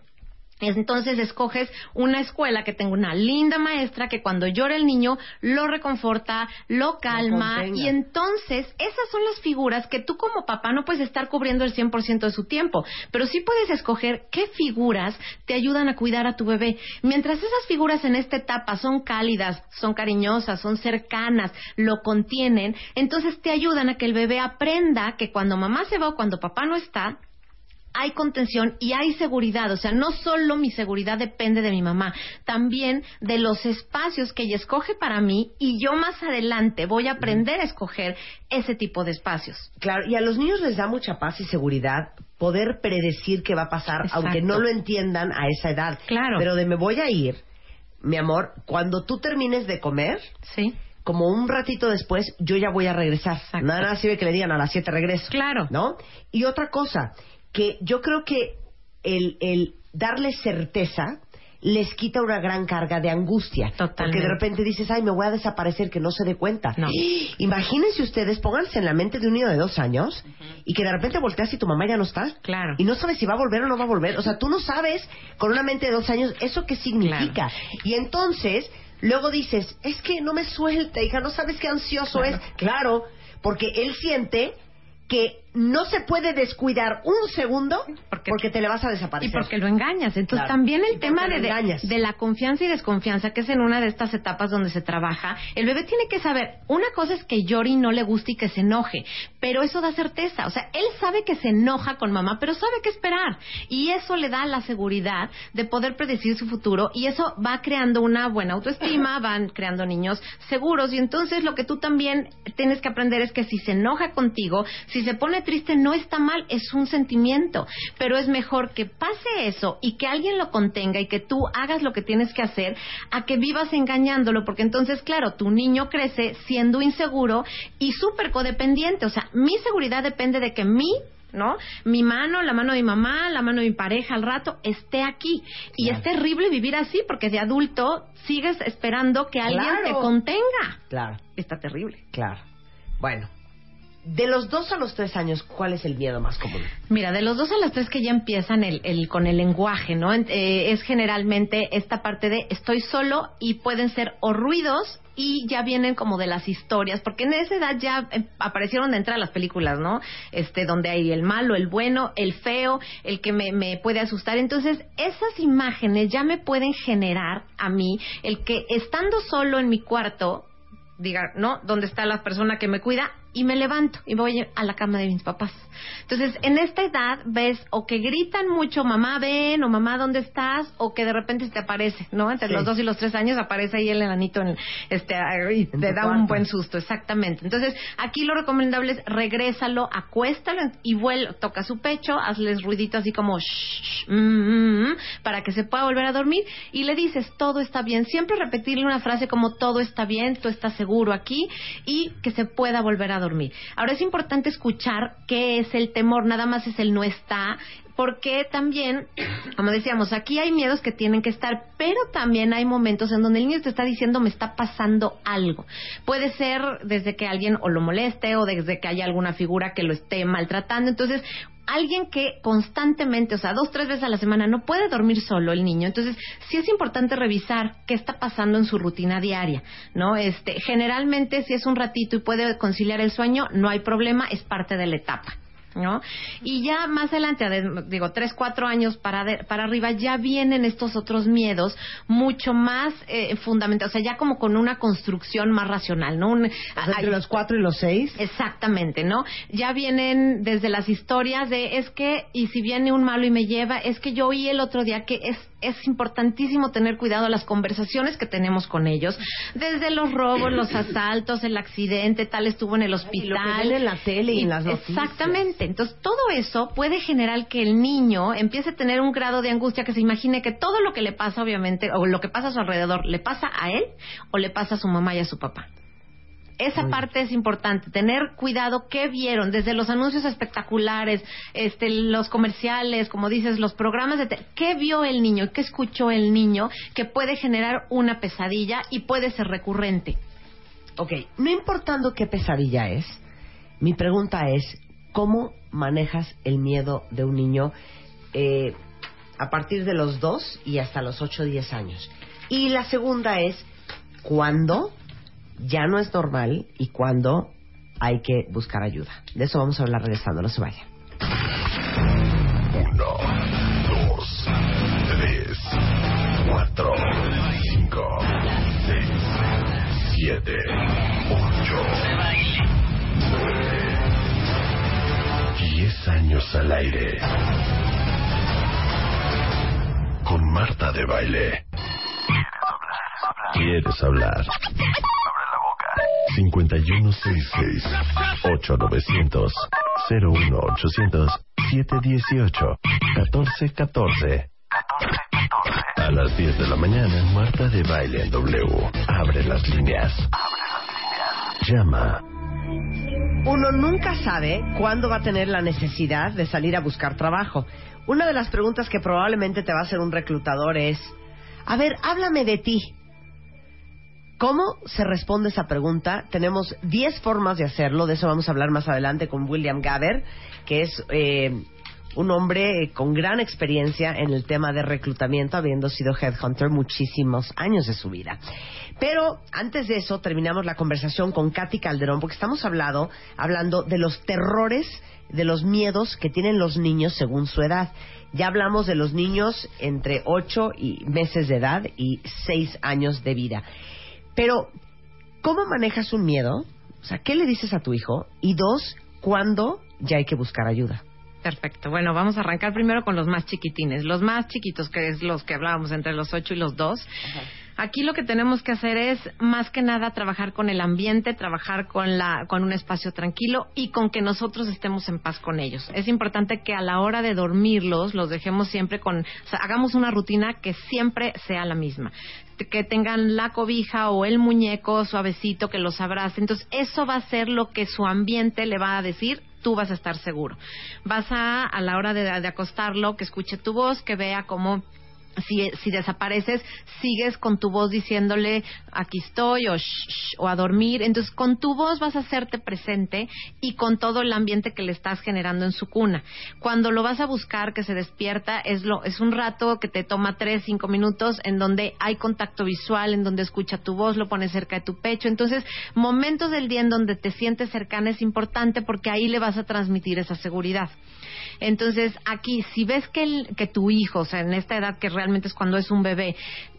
Entonces escoges una escuela que tenga una linda maestra que cuando llora el niño lo reconforta, lo calma y entonces esas son las figuras que tú como papá no puedes estar cubriendo el 100% de su tiempo, pero sí puedes escoger qué figuras te ayudan a cuidar a tu bebé. Mientras esas figuras en esta etapa son cálidas, son cariñosas, son cercanas, lo contienen, entonces te ayudan a que el bebé aprenda que cuando mamá se va o cuando papá no está, hay contención y hay seguridad. O sea, no solo mi seguridad depende de mi mamá, también de los espacios que ella escoge para mí y yo más adelante voy a aprender a escoger ese tipo de espacios. Claro, y a los niños les da mucha paz y seguridad poder predecir qué va a pasar, Exacto. aunque no lo entiendan a esa edad. Claro. Pero de me voy a ir, mi amor, cuando tú termines de comer, Sí. como un ratito después, yo ya voy a regresar. Exacto. Nada más sirve que le digan a las 7 regreso. Claro. ¿No? Y otra cosa, que yo creo que el, el darle certeza les quita una gran carga de angustia. Porque Totalmente. de repente dices, ay, me voy a desaparecer, que no se dé cuenta. No. [GASPS] Imagínense ustedes, pónganse en la mente de un niño de dos años y que de repente volteas y tu mamá ya no está. Claro. Y no sabes si va a volver o no va a volver. O sea, tú no sabes con una mente de dos años eso qué significa. Y entonces, luego dices, es que no me suelta, hija, no sabes qué ansioso Claro. es. Claro, porque él siente que no se puede descuidar un segundo porque, te le vas a Y desaparecer. porque lo engañas. Entonces Claro. también Y el tema de, de, la confianza y desconfianza, que es en una de estas etapas donde se trabaja, el bebé tiene que saber, una cosa es que llore y no le guste y que se enoje, pero eso da certeza. O sea, él sabe que se enoja con mamá, pero sabe qué esperar. Y eso le da la seguridad de poder predecir su futuro y eso va creando una buena autoestima, [LAUGHS] van creando niños seguros y entonces lo que tú también tienes que aprender es que si se enoja contigo, si se pone triste, no está mal, es un sentimiento, pero es mejor que pase eso y que alguien lo contenga y que tú hagas lo que tienes que hacer a que vivas engañándolo, porque entonces, claro, tu niño crece siendo inseguro y súper codependiente, o sea, mi seguridad depende de que mi ¿no? Mi mano, la mano de mi mamá, la mano de mi pareja al rato, esté aquí. Y es terrible vivir así porque de adulto sigues esperando que alguien te contenga. Claro, Está terrible. claro. Bueno, de los dos a los tres años, ¿cuál es el miedo más común? Mira, de los dos a las tres que ya empiezan el, el- con el lenguaje, ¿no? Eh, es generalmente esta parte de estoy solo y pueden ser o ruidos y ya vienen como de las historias, porque en esa edad ya eh, aparecieron de las películas, ¿no? Este, donde hay el malo, el bueno, el feo, el que me, me puede asustar. Entonces, esas imágenes ya me pueden generar a mí el que estando solo en mi cuarto, diga, ¿no? ¿Dónde está la persona que me cuida? Y me levanto y voy a la cama de mis papás. Entonces, en esta edad ves o que gritan mucho, mamá, ven, o mamá, ¿dónde estás? O que de repente se te aparece, ¿no? Entre Sí. los dos y los tres años aparece ahí el enanito en, este, y te da cuarto. un buen susto, exactamente. Entonces, aquí lo recomendable es regrésalo, acuéstalo y vuelve, toca su pecho, hazles ruidito así como shh, mm, mm, mm, para que se pueda volver a dormir y le dices todo está bien. Siempre repetirle una frase como todo está bien, tú estás seguro aquí y que se pueda volver a dormir. Ahora es importante escuchar qué es el temor, nada más es el no está, porque también, [CLEARS THROAT] como decíamos, aquí hay miedos que tienen que estar, pero también hay momentos en donde el niño te está diciendo me está pasando algo. Puede ser desde que alguien o lo moleste o desde que haya alguna figura que lo esté maltratando. Entonces, alguien que constantemente, o sea, dos, tres veces a la semana no puede dormir solo el niño. Entonces, sí es importante revisar qué está pasando en su rutina diaria, ¿no? Este, generalmente, si es un ratito y puede conciliar el sueño, no hay problema, es parte de la etapa. ¿No? Y ya más adelante, ade- digo, tres, cuatro años para, de- para arriba, ya vienen estos otros miedos mucho más eh, fundamentales, o sea, ya como con una construcción más racional, ¿no? Un- entre hay- los cuatro y los seis. Exactamente, ¿no? Ya vienen desde las historias de es que, y si viene un malo y me lleva, es que yo oí el otro día que es, es importantísimo tener cuidado a las conversaciones que tenemos con ellos, desde los robos, los [LAUGHS] asaltos, el accidente, tal estuvo en el hospital. en la tele y en las noticias. Exactamente. Entonces, todo eso puede generar que el niño empiece a tener un grado de angustia que se imagine que todo lo que le pasa, obviamente, o lo que pasa a su alrededor, le pasa a él o le pasa a su mamá y a su papá. Esa parte es importante, tener cuidado qué vieron, desde los anuncios espectaculares, este, los comerciales, como dices, los programas de te- qué vio el niño, qué escuchó el niño, que puede generar una pesadilla y puede ser recurrente. Ok, no importando qué pesadilla es, mi pregunta es, ¿cómo manejas el miedo de un niño eh, a partir de los dos y hasta los ocho o diez años? Y la segunda es, ¿cuándo ya no es normal y cuándo hay que buscar ayuda? De eso vamos a hablar regresando, no se vayan. Uno, dos, tres, cuatro, cinco, seis, siete, ocho, nueve, diez años al aire. Con Marta de Baile. ¿Quieres hablar? 5166-8900 01800 718 1414 A las 10 de la mañana, Marta de Baile en W. Abre las líneas. Llama. Uno nunca sabe cuándo va a tener la necesidad de salir a buscar trabajo. Una de las preguntas que probablemente te va a hacer un reclutador es, a ver, háblame de ti. ¿Cómo se responde esa pregunta? Tenemos 10 formas de hacerlo, de eso vamos a hablar más adelante con William Gaber, que es eh, un hombre con gran experiencia en el tema de reclutamiento, habiendo sido headhunter muchísimos años de su vida. Pero antes de eso terminamos la conversación con Katy Calderón, porque estamos hablando, hablando de los terrores, de los miedos que tienen los niños según su edad. Ya hablamos de los niños entre 8 y meses de edad y 6 años de vida. Pero, ¿cómo manejas un miedo? O sea, ¿qué le dices a tu hijo? Y dos, ¿cuándo ya hay que buscar ayuda? Perfecto. Bueno, vamos a arrancar primero con los más chiquitines. Los más chiquitos, que es los que hablábamos entre los 8 y los 2. Aquí lo que tenemos que hacer es, más que nada, trabajar con el ambiente, trabajar con, la, con un espacio tranquilo y con que nosotros estemos en paz con ellos. Es importante que a la hora de dormirlos, los dejemos siempre con, o sea, hagamos una rutina que siempre sea la misma. Que tengan la cobija o el muñeco suavecito, que los abrace. Entonces, eso va a ser lo que su ambiente le va a decir, tú vas a estar seguro. Vas a, a la hora de, de acostarlo, que escuche tu voz, que vea cómo si, si desapareces, sigues con tu voz diciéndole aquí estoy o, shh, o a dormir. Entonces, con tu voz vas a hacerte presente y con todo el ambiente que le estás generando en su cuna. Cuando lo vas a buscar, que se despierta, es, lo, es un rato que te toma tres, cinco minutos en donde hay contacto visual, en donde escucha tu voz, lo pones cerca de tu pecho. Entonces, momentos del día en donde te sientes cercana es importante porque ahí le vas a transmitir esa seguridad. Entonces, aquí, si ves que, el, que tu hijo, o sea, en esta edad que realmente es cuando es un bebé,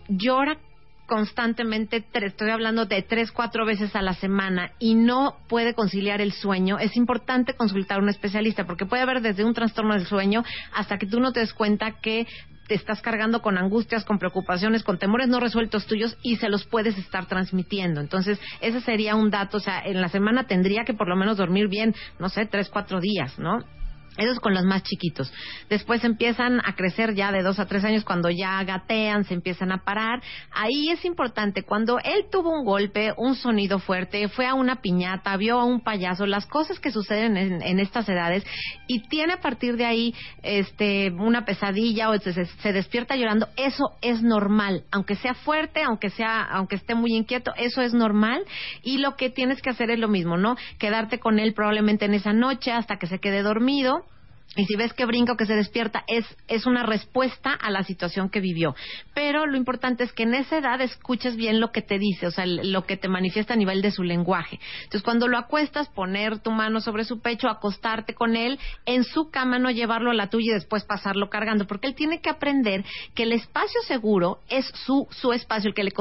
llora constantemente, estoy hablando de tres, cuatro veces a la semana y no puede conciliar el sueño, es importante consultar a un especialista porque puede haber desde un trastorno del sueño hasta que tú no te des cuenta que te estás cargando con angustias, con preocupaciones, con temores no resueltos tuyos y se los puedes estar transmitiendo. Entonces, ese sería un dato, o sea, en la semana tendría que por lo menos dormir bien, no sé, tres, cuatro días, ¿no? Eso es con los más chiquitos. Después empiezan a crecer ya de dos a tres años cuando ya gatean, se empiezan a parar. Ahí es importante, cuando él tuvo un golpe, un sonido fuerte, fue a una piñata, vio a un payaso, las cosas que suceden en, en estas edades y tiene a partir de ahí este, una pesadilla o se, se, despierta llorando, eso es normal. Aunque sea fuerte, aunque, sea, aunque esté muy inquieto, eso es normal y lo que tienes que hacer es lo mismo, ¿no? Quedarte con él probablemente en esa noche hasta que se quede dormido y si ves que brinca o que se despierta, es, es una respuesta a la situación que vivió. Pero lo importante es que en esa edad escuches bien lo que te dice, o sea, lo que te manifiesta a nivel de su lenguaje. Entonces, cuando lo acuestas, poner tu mano sobre su pecho, acostarte con él, en su cama, no llevarlo a la tuya y después pasarlo cargando, porque él tiene que aprender que el espacio seguro es su, su espacio, el que le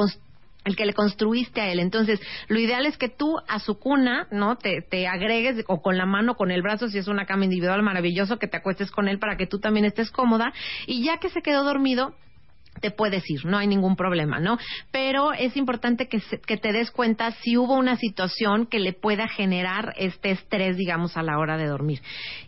el que le construiste a él. Entonces, lo ideal es que tú a su cuna, ¿no? Te, te agregues o con la mano, con el brazo, si es una cama individual maravilloso, que te acuestes con él para que tú también estés cómoda. Y ya que se quedó dormido, te puedes ir, no hay ningún problema, ¿no? Pero es importante que, se, que te des cuenta si hubo una situación que le pueda generar este estrés, digamos, a la hora de dormir.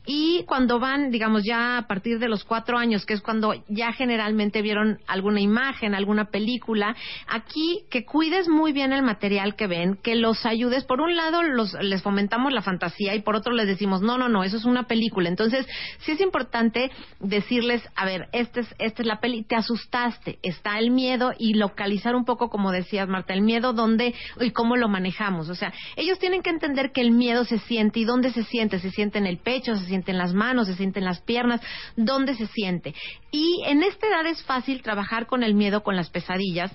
Y cuando van, digamos, ya a partir de los cuatro años, que es cuando ya generalmente vieron alguna imagen, alguna película, aquí que cuides muy bien el material que ven, que los ayudes. Por un lado, los, les fomentamos la fantasía y por otro les decimos, no, no, no, eso es una película. Entonces, sí es importante decirles, a ver, esta es, esta es la peli, te asustaste está el miedo y localizar un poco, como decías, Marta, el miedo dónde y cómo lo manejamos. O sea, ellos tienen que entender que el miedo se siente y dónde se siente. Se siente en el pecho, se siente en las manos, se siente en las piernas, dónde se siente. Y en esta edad es fácil trabajar con el miedo, con las pesadillas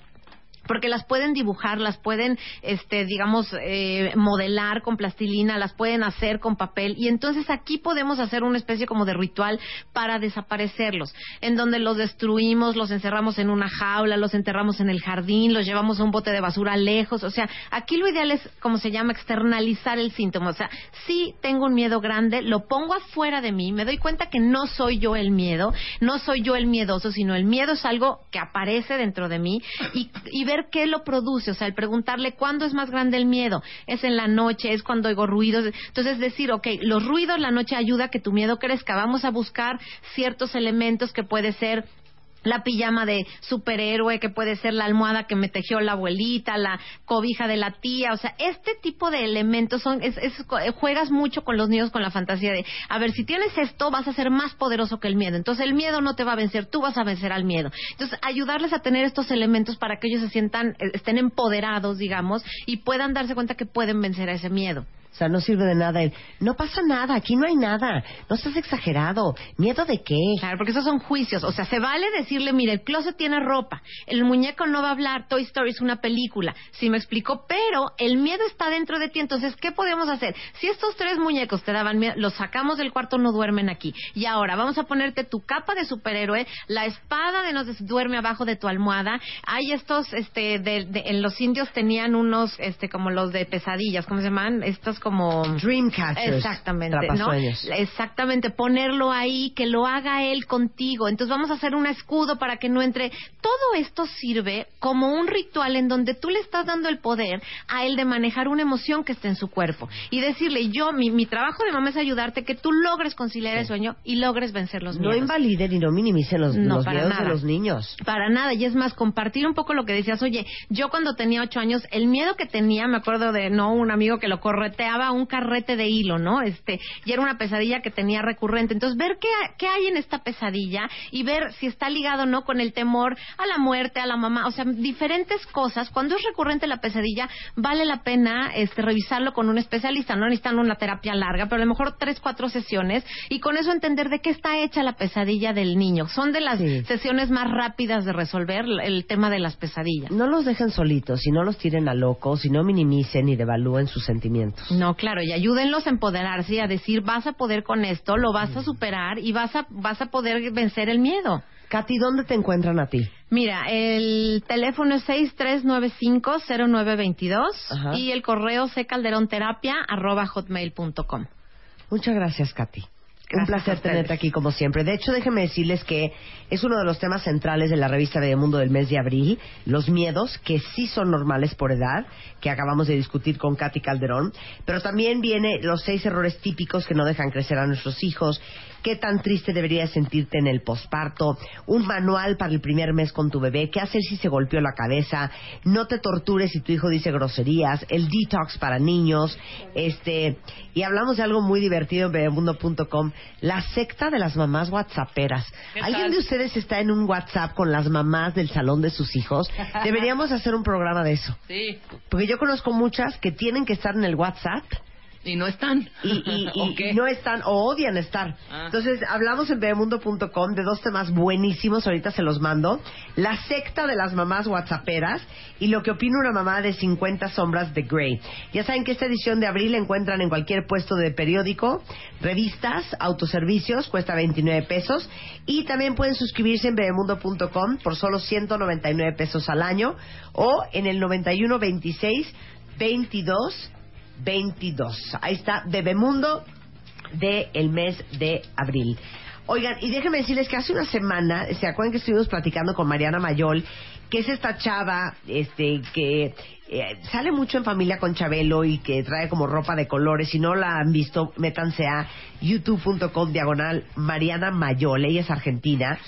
porque las pueden dibujar, las pueden, este, digamos, eh, modelar con plastilina, las pueden hacer con papel y entonces aquí podemos hacer una especie como de ritual para desaparecerlos, en donde los destruimos, los encerramos en una jaula, los enterramos en el jardín, los llevamos a un bote de basura lejos, o sea, aquí lo ideal es, como se llama, externalizar el síntoma, o sea, si tengo un miedo grande, lo pongo afuera de mí, me doy cuenta que no soy yo el miedo, no soy yo el miedoso, sino el miedo es algo que aparece dentro de mí y, y ver qué lo produce, o sea, el preguntarle cuándo es más grande el miedo, es en la noche, es cuando oigo ruidos, entonces decir, ok, los ruidos la noche ayuda a que tu miedo crezca, vamos a buscar ciertos elementos que puede ser la pijama de superhéroe, que puede ser la almohada que me tejió la abuelita, la cobija de la tía, o sea, este tipo de elementos son, es, es, juegas mucho con los niños con la fantasía de, a ver, si tienes esto, vas a ser más poderoso que el miedo, entonces el miedo no te va a vencer, tú vas a vencer al miedo. Entonces, ayudarles a tener estos elementos para que ellos se sientan, estén empoderados, digamos, y puedan darse cuenta que pueden vencer a ese miedo. O sea, no sirve de nada no pasa nada, aquí no hay nada, no estás exagerado, ¿miedo de qué? Claro, porque esos son juicios, o sea, se vale decirle, mire, el closet tiene ropa, el muñeco no va a hablar, Toy Story es una película, si me explico, pero el miedo está dentro de ti, entonces, ¿qué podemos hacer? Si estos tres muñecos te daban miedo, los sacamos del cuarto, no duermen aquí, y ahora vamos a ponerte tu capa de superhéroe, la espada de no duerme abajo de tu almohada, hay estos, este, de, de, en los indios tenían unos, este, como los de pesadillas, ¿cómo se llaman? Estos como Dreamcatchers. Exactamente, ¿no? Exactamente, ponerlo ahí, que lo haga él contigo. Entonces vamos a hacer un escudo para que no entre. Todo esto sirve como un ritual en donde tú le estás dando el poder a él de manejar una emoción que esté en su cuerpo y decirle, yo, mi, mi trabajo de mamá es ayudarte que tú logres conciliar el sueño y logres vencer los miedos. No invaliden y no minimicen los, no, los miedos nada. de los niños. Para nada, y es más, compartir un poco lo que decías, oye, yo cuando tenía ocho años, el miedo que tenía, me acuerdo de, no, un amigo que lo corretea un carrete de hilo, ¿no? Este, y era una pesadilla que tenía recurrente. Entonces, ver qué, qué hay en esta pesadilla y ver si está ligado o no con el temor a la muerte, a la mamá, o sea, diferentes cosas. Cuando es recurrente la pesadilla, vale la pena este, revisarlo con un especialista. No necesitan una terapia larga, pero a lo mejor tres, cuatro sesiones y con eso entender de qué está hecha la pesadilla del niño. Son de las sesiones más rápidas de resolver el tema de las pesadillas. No los dejen solitos, y no los tiren a locos, y no minimicen ni devalúen sus sentimientos. No, claro, y ayúdenlos a empoderarse y a decir, vas a poder con esto, lo vas a superar y vas a, vas a poder vencer el miedo. Katy, ¿dónde te encuentran a ti? Mira, el teléfono es 6395-0922 y el correo hotmail.com. Muchas gracias, Katy. Un placer tenerte aquí como siempre. De hecho, déjenme decirles que es uno de los temas centrales de la revista de Mundo del mes de abril, los miedos, que sí son normales por edad, que acabamos de discutir con Katy Calderón, pero también viene los seis errores típicos que no dejan crecer a nuestros hijos, qué tan triste deberías sentirte en el posparto, un manual para el primer mes con tu bebé, qué hacer si se golpeó la cabeza, no te tortures si tu hijo dice groserías, el detox para niños, este, y hablamos de algo muy divertido en bebemundo.com, la secta de las mamás whatsapperas. ¿Alguien de ustedes está en un WhatsApp con las mamás del salón de sus hijos? Deberíamos hacer un programa de eso. [LAUGHS] Sí. Porque yo conozco muchas que tienen que estar en el WhatsApp y no están. Y, [LAUGHS] no están o odian estar. Ah. Entonces, hablamos en bebemundo.com de dos temas buenísimos, ahorita se los mando. La secta de las mamás whatsapperas y lo que opina una mamá de 50 sombras de Grey. Ya saben que esta edición de abril la encuentran en cualquier puesto de periódico, revistas, autoservicios, cuesta 29 pesos. Y también pueden suscribirse en bebemundo.com por solo 199 pesos al año o en el 9126 22 22. Ahí está Bebemundo del el mes de abril. Oigan, y déjenme decirles que hace una semana, ¿se acuerdan que estuvimos platicando con Mariana Mayol, que es esta chava este, que eh, sale mucho en familia con Chabelo y que trae como ropa de colores? Si no la han visto, métanse a youtube.com diagonal Mariana Mayol, ella es argentina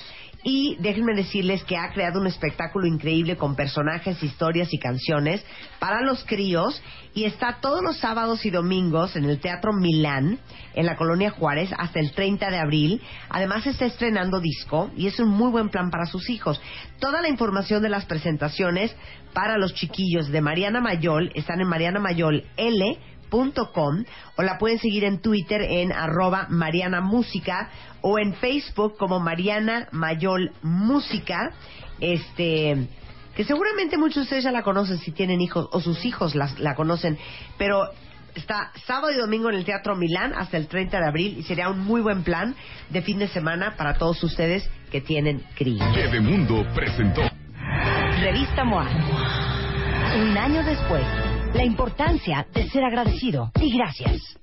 y déjenme decirles que ha creado un espectáculo increíble con personajes, historias y canciones para los críos y está todos los sábados y domingos en el Teatro Milán, en la Colonia Juárez, hasta el 30 de abril. Además está estrenando disco y es un muy buen plan para sus hijos. Toda la información de las presentaciones para los chiquillos de Mariana Mayol están en Mariana Mayol L o la pueden seguir en Twitter en arroba Mariana Música o en Facebook como Mariana Mayol Música. Este que seguramente muchos de ustedes ya la conocen si tienen hijos o sus hijos la conocen, pero está sábado y domingo en el Teatro Milán hasta el 30 de abril y sería un muy buen plan de fin de semana para todos ustedes que tienen críos. Mundo presentó Revista MOA. Un año después la importancia de ser agradecido y gracias.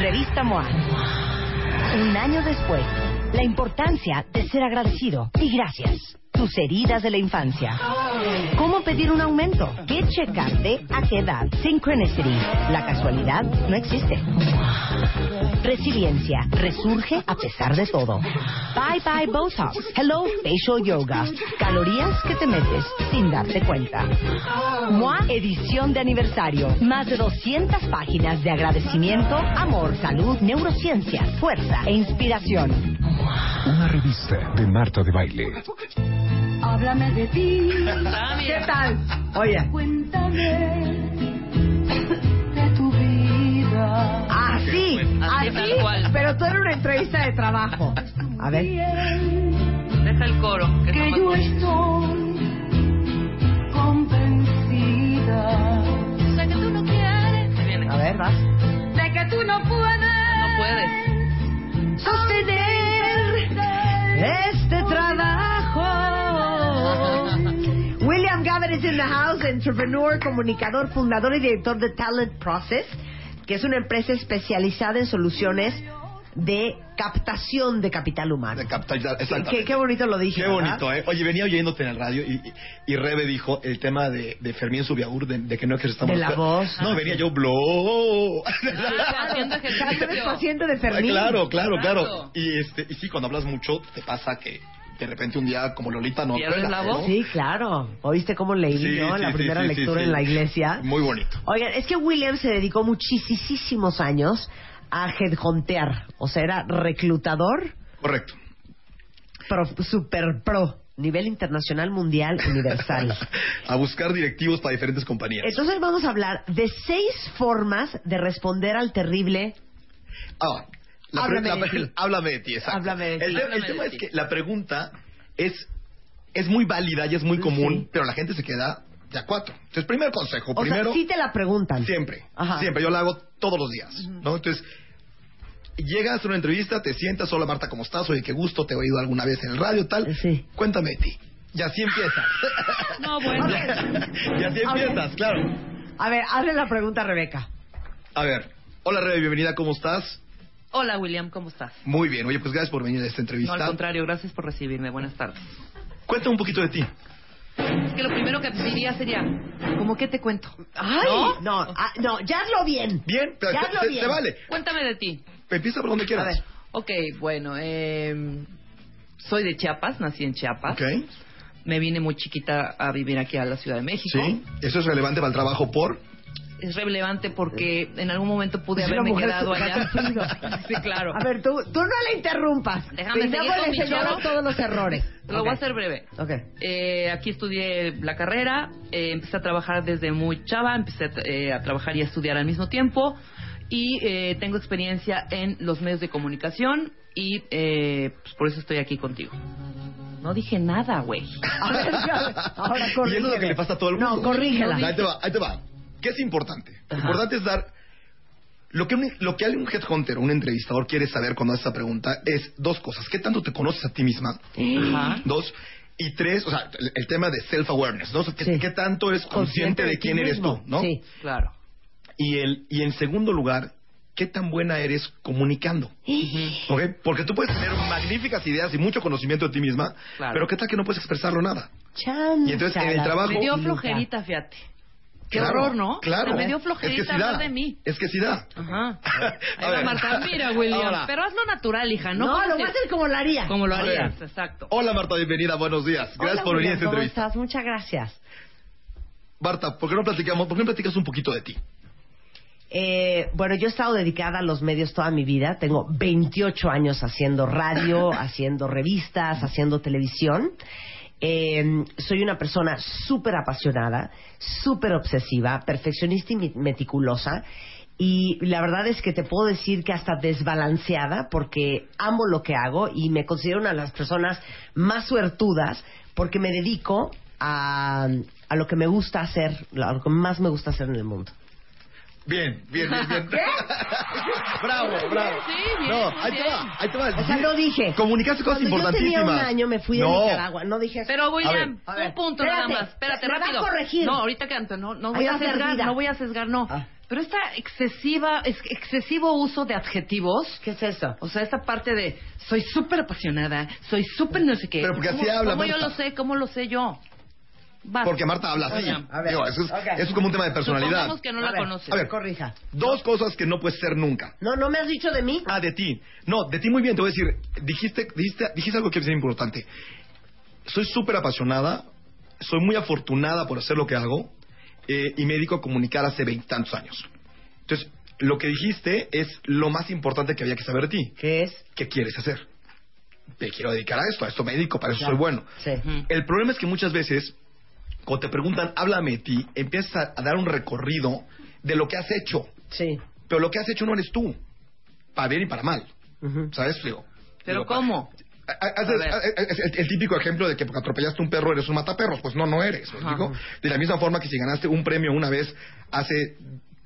Revista MOA. Un año después, la importancia de ser agradecido y gracias tus heridas de la infancia. ¿Cómo pedir un aumento? ¿Qué checarte? ¿A qué edad? Synchronicity. La casualidad no existe. Resiliencia. Resurge a pesar de todo. Bye bye Botox. Hello Facial Yoga. Calorías que te metes sin darte cuenta. MOA edición de aniversario. Más de 200 páginas de agradecimiento, amor, salud, neurociencia, fuerza e inspiración. Una revista de Marta de Baile. Háblame de ti. [LAUGHS] ¿Qué tal? Oye. Cuéntame vida. Así, así, así pero tú eres una entrevista de trabajo. A ver. Deja el coro. Que, que yo estoy convencida. Sé que tú no quieres. A ver, vas. De que tú no puedes. No puedes. Sostener este trabajo. [LAUGHS] William Gavin is in the house, entrepreneur, comunicador, fundador y director de Talent Process que es una empresa especializada en soluciones de captación de capital humano. De capital, Qué, exactamente. qué bonito lo dije. Qué ¿verdad? bonito, ¿eh? Oye, venía oyéndote en el radio y, y, y Rebe dijo el tema de, de Fermín Subiaur, de, de que no ejercitamos... De la voz. No, venía yo, blow. Haciendo Claro, eres de Ah, Fermín. claro, claro. Claro. Y, este, y sí, cuando hablas mucho, te pasa que de repente un día, como Lolita, no... ¿Pierdes juegas, la ¿no? voz? Sí, claro. ¿Oíste cómo leí Sí, yo sí, la sí, primera sí, lectura sí. en la iglesia? Muy bonito. Oigan, es que William se dedicó muchísimos años a headhuntear. O sea, era reclutador Correcto. pro, super pro, nivel internacional, mundial, [LAUGHS] universal. a buscar directivos para diferentes compañías. Entonces vamos a hablar de seis formas de responder al terrible Ah, la Háblame de ti. háblame de ti, exacto. Háblame de el, ti. el Háblame tema de es que la pregunta es, es muy válida y es muy común, Sí. pero la gente se queda de a cuatro. Entonces, primer consejo, O primero, sea, sí te la preguntan. siempre, Ajá. siempre, yo la hago todos los días, ¿no? Entonces, llegas a una entrevista, te sientas, hola Marta, ¿cómo estás? Oye, qué gusto, te he oído alguna vez en el radio, tal. Sí. Cuéntame de ti. Y así empiezas. [LAUGHS] No, bueno. [LAUGHS] y así A empiezas, claro. A ver, hazle la pregunta a Rebeca. A ver, hola Rebe, bienvenida, ¿cómo estás? Hola, William, ¿cómo estás? Muy bien, oye, pues gracias por venir a esta No, entrevista. al contrario, gracias por recibirme. Buenas tardes. Cuéntame un poquito de ti. Es que lo primero que te diría sería, ¿cómo qué te cuento? Ay, ¿No? no, ah, no, ya hazlo bien. Bien, pero Ya se, hazlo bien. se vale. Cuéntame de ti. Empieza por donde quieras. A ver. Ok, bueno, eh, soy de Chiapas, nací en Chiapas. Ok. Me vine muy chiquita a vivir aquí a la Ciudad de México. Sí. Eso es relevante para el trabajo por. Es relevante porque en algún momento pude Es haberme mujer quedado que allá. [LAUGHS] sí, claro. A ver, tú, tú no la interrumpas. Déjame seguir le señalo todos los errores. [LAUGHS] Lo voy a hacer breve. Ok. Eh, aquí estudié la carrera, eh, empecé a trabajar desde muy chava, empecé a, eh, a trabajar y a estudiar al mismo tiempo y eh, tengo experiencia en los medios de comunicación y eh, pues por eso estoy aquí contigo. No dije nada, güey. [LAUGHS] Ahora Y eso es lo que le pasa a todo el mundo. No, corrígela. Ahí te va, ahí te va. ¿Qué es importante? Lo importante es dar. Lo que, un, lo que un headhunter un entrevistador quiere saber cuando hace esa pregunta es dos cosas. ¿Qué tanto te conoces a ti misma? Ajá. Dos. Y tres, o sea, el, el tema de self-awareness, ¿no? O sea, ¿qué, Sí. qué tanto eres consciente, de, ti quién eres mismo. tú, no? Sí. Claro. Y, el, y en segundo lugar, ¿qué tan buena eres comunicando? ¿Ok? Porque tú puedes tener magníficas ideas y mucho conocimiento de ti misma, Claro. pero ¿qué tal que no puedes expresarlo nada? Chan, Y entonces, en el chala, trabajo- Me dio flojerita, fíjate. Qué Claro, horror, ¿no? Claro. Me dio Es flojerita que sí hablar de mí. Es que sí da. Ajá. [LAUGHS] Ahí va. Marta, mira, William. Ahora. Pero hazlo natural, hija. No, lo voy a hacer como lo haría. Como lo harías, exacto. Hola Marta, bienvenida, buenos días. Gracias Hola, por venir a esta William, ¿Cómo entrevista. estás? Muchas gracias. Marta, ¿por qué no platicamos? ¿Por qué no platicas un poquito de ti? Eh, bueno, yo he estado dedicada a los medios toda mi vida. Tengo 28 años haciendo radio, [LAUGHS] haciendo revistas, haciendo televisión. Eh, soy una persona súper apasionada, súper obsesiva, perfeccionista y meticulosa. Y la verdad es que te puedo decir que hasta desbalanceada porque amo lo que hago y me considero una de las personas más suertudas porque me dedico a, a lo que me gusta hacer, a lo que más me gusta hacer en el mundo. Bien, bien, bien, bien. [LAUGHS] bravo, bravo. Sí, bien, no, ahí te bien. va, ahí te va. O sea, no dije. Comunicaste cosas Cuando yo tenía importantísimas. un año me fui de No. Nicaragua. No dije eso. Pero William, A ver, un punto espérate, nada más. Espérate, me va a rápido. corregir. No, ahorita que antes, no, no voy a va a sesgar, no voy a sesgar, no. Ah. Pero esta excesiva, es- excesivo uso de adjetivos. ¿Qué es eso? O sea, esta parte de soy súper apasionada, soy súper no sé qué. Pero porque ¿Cómo- así habla, ¿Cómo yo Marta. lo sé? ¿Cómo lo sé yo? Porque Marta habla así. A ver, Digo, eso, es, ok. eso es como un tema de personalidad. Supongamos que no A la ver, conoces. A ver, Corrija. Dos cosas que no puedes ser nunca. No, no me has dicho de mí. Ah, de ti. No, de ti muy bien. Te voy a decir, dijiste, dijiste, dijiste algo que es importante. Soy súper apasionada, soy muy afortunada por hacer lo que hago eh, y me dedico a comunicar hace veintitantos años. Entonces, lo que dijiste es lo más importante que había que saber de ti. ¿Qué es? ¿Qué quieres hacer? Te quiero dedicar a esto, a esto me dedico, para eso Claro. soy bueno. Sí. El problema es que muchas veces, cuando te preguntan, háblame de ti, empiezas a, a dar un recorrido de lo que has hecho. Sí. Pero lo que has hecho no eres tú. Para bien y para mal. ¿Sabes? Digo, ¿Pero digo, cómo? haces- es el, el típico ejemplo de que porque atropellaste un perro eres un mataperros. Pues no, no eres. ¿me Ajá. explico? De la misma forma que si ganaste un premio una vez hace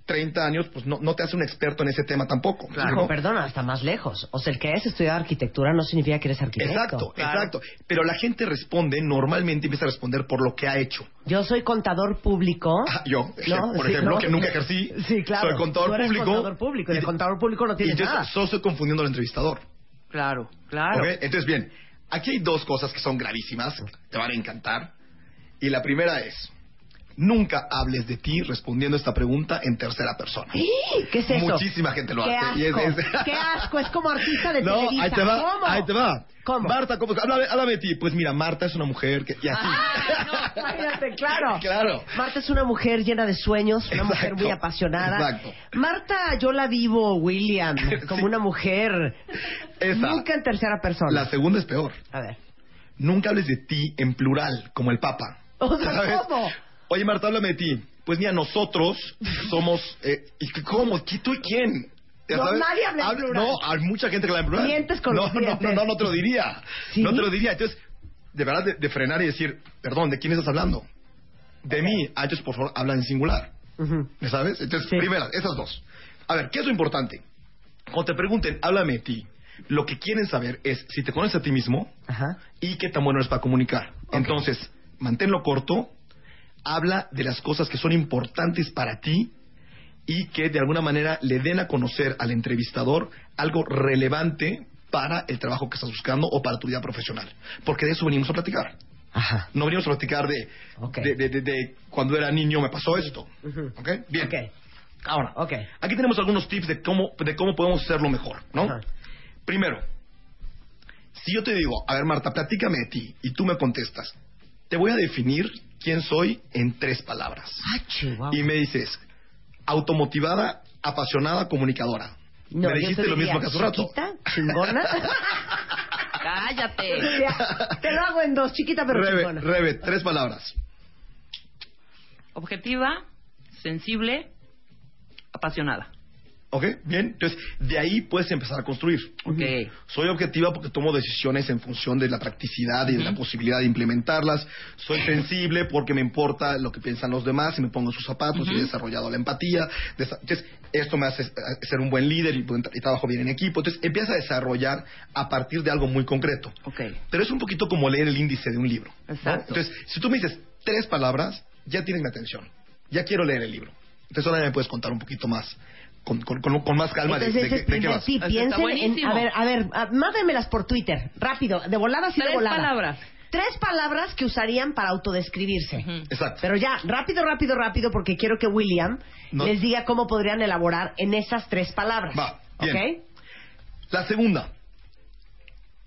30 años, pues no, no te hace un experto en ese tema tampoco. ¿me Claro, perdona, hasta más lejos. O sea, el que hayas estudiado arquitectura no significa que eres arquitecto. Exacto, exacto. Pero la gente responde, normalmente empieza a responder por lo que ha hecho. Yo soy contador público. Ah, yo, ¿no? por Sí, ejemplo, ¿no? que nunca ejercí. Sí, claro. Soy contador Tú eres público. contador público y de contador público no Y tienes yo nada. solo estoy confundiendo al entrevistador. Claro, claro. Entonces, bien, aquí hay dos cosas que son gravísimas, que te van a encantar. Y la primera es, nunca hables de ti respondiendo esta pregunta en tercera persona. ¿Qué es eso? Muchísima gente lo Qué hace. y es- asco, es- qué asco, es como artista de [LAUGHS] no, Televisa. ahí te va, ¿Cómo? ahí te va. ¿Cómo? Marta, ¿cómo? Háblame, háblame de ti. Pues mira, Marta es una mujer que... Y así. Imagínate, [LAUGHS] claro. Claro. Marta es una mujer llena de sueños, una mujer Exacto, muy apasionada. exacto. Marta, yo la vivo, William, [LAUGHS] como una mujer Esa. nunca en tercera persona. La segunda es peor. A ver. Nunca hables de ti en plural, como el Papa. O sea. ¿cómo? Oye, Marta, háblame de ti. Pues mira, nosotros somos... Eh, ¿y qué- ¿Cómo? ¿Qui- ¿Tú y quién? ¿Ya No, sabes? nadie habla en plural. No, hay mucha gente que habla en plural. Dientes con no, los no, dientes. no, no, no te lo diría. ¿Sí? No te lo diría. Entonces, de verdad, de, de frenar y decir, perdón, ¿de quién estás hablando? De mí. Ah, entonces, por favor, habla en singular. Ujú. ¿Ya sabes? Entonces, primera, esas dos. A ver, ¿qué es lo importante? Cuando te pregunten, háblame de ti, lo que quieren saber es si te conoces a ti mismo Ajá. y qué tan bueno eres para comunicar. Entonces, manténlo corto, habla de las cosas que son importantes para ti y que de alguna manera le den a conocer al entrevistador algo relevante para el trabajo que estás buscando o para tu vida profesional. Porque de eso venimos a platicar. Ajá. No venimos a platicar de, Ok. de, de- de- de cuando era niño me pasó esto. ¿Ok? Bien. Ok. Ahora, aquí tenemos algunos tips de cómo, de cómo podemos hacerlo mejor, ¿no? Primero, si yo te digo, a ver Marta, platícame de ti, y tú me contestas, te voy a definir quién soy en tres palabras. Ah. Y me dices, automotivada, apasionada, comunicadora. No, me dijiste te lo mismo que hace rato. Chiquita, chingona. [LAUGHS] Cállate. Te lo hago en dos, chiquita pero Rebe, chingona. Rebe, tres palabras. Objetiva, sensible, apasionada. ¿Ok? Bien. Entonces, de ahí puedes empezar a construir. Ok. Soy objetiva porque tomo decisiones en función de la practicidad y de la posibilidad de implementarlas. Soy sensible porque me importa lo que piensan los demás y me pongo en sus zapatos y he desarrollado la empatía. Entonces, esto me hace eh, ser un buen líder y, y trabajo bien en equipo. Entonces, empieza a desarrollar a partir de algo muy concreto. Ok. Pero es un poquito como leer el índice de un libro. ¿no? Exacto. Entonces, si tú me dices tres palabras, ya tienes mi atención. Ya quiero leer el libro. Entonces, ahora me puedes contar un poquito más, con, con- con- más calma de- Entonces, de, ese qué- es de qué vas. está Piensen en... A ver, a ver, a- mándenmelas por Twitter. Rápido, de volada, sí de Tres volada. palabras. Tres palabras que usarían para autodescribirse. Exacto. Pero ya, rápido, rápido, rápido, porque quiero que William No. les diga cómo podrían elaborar en esas tres palabras. Va, bien. ¿Ok? La segunda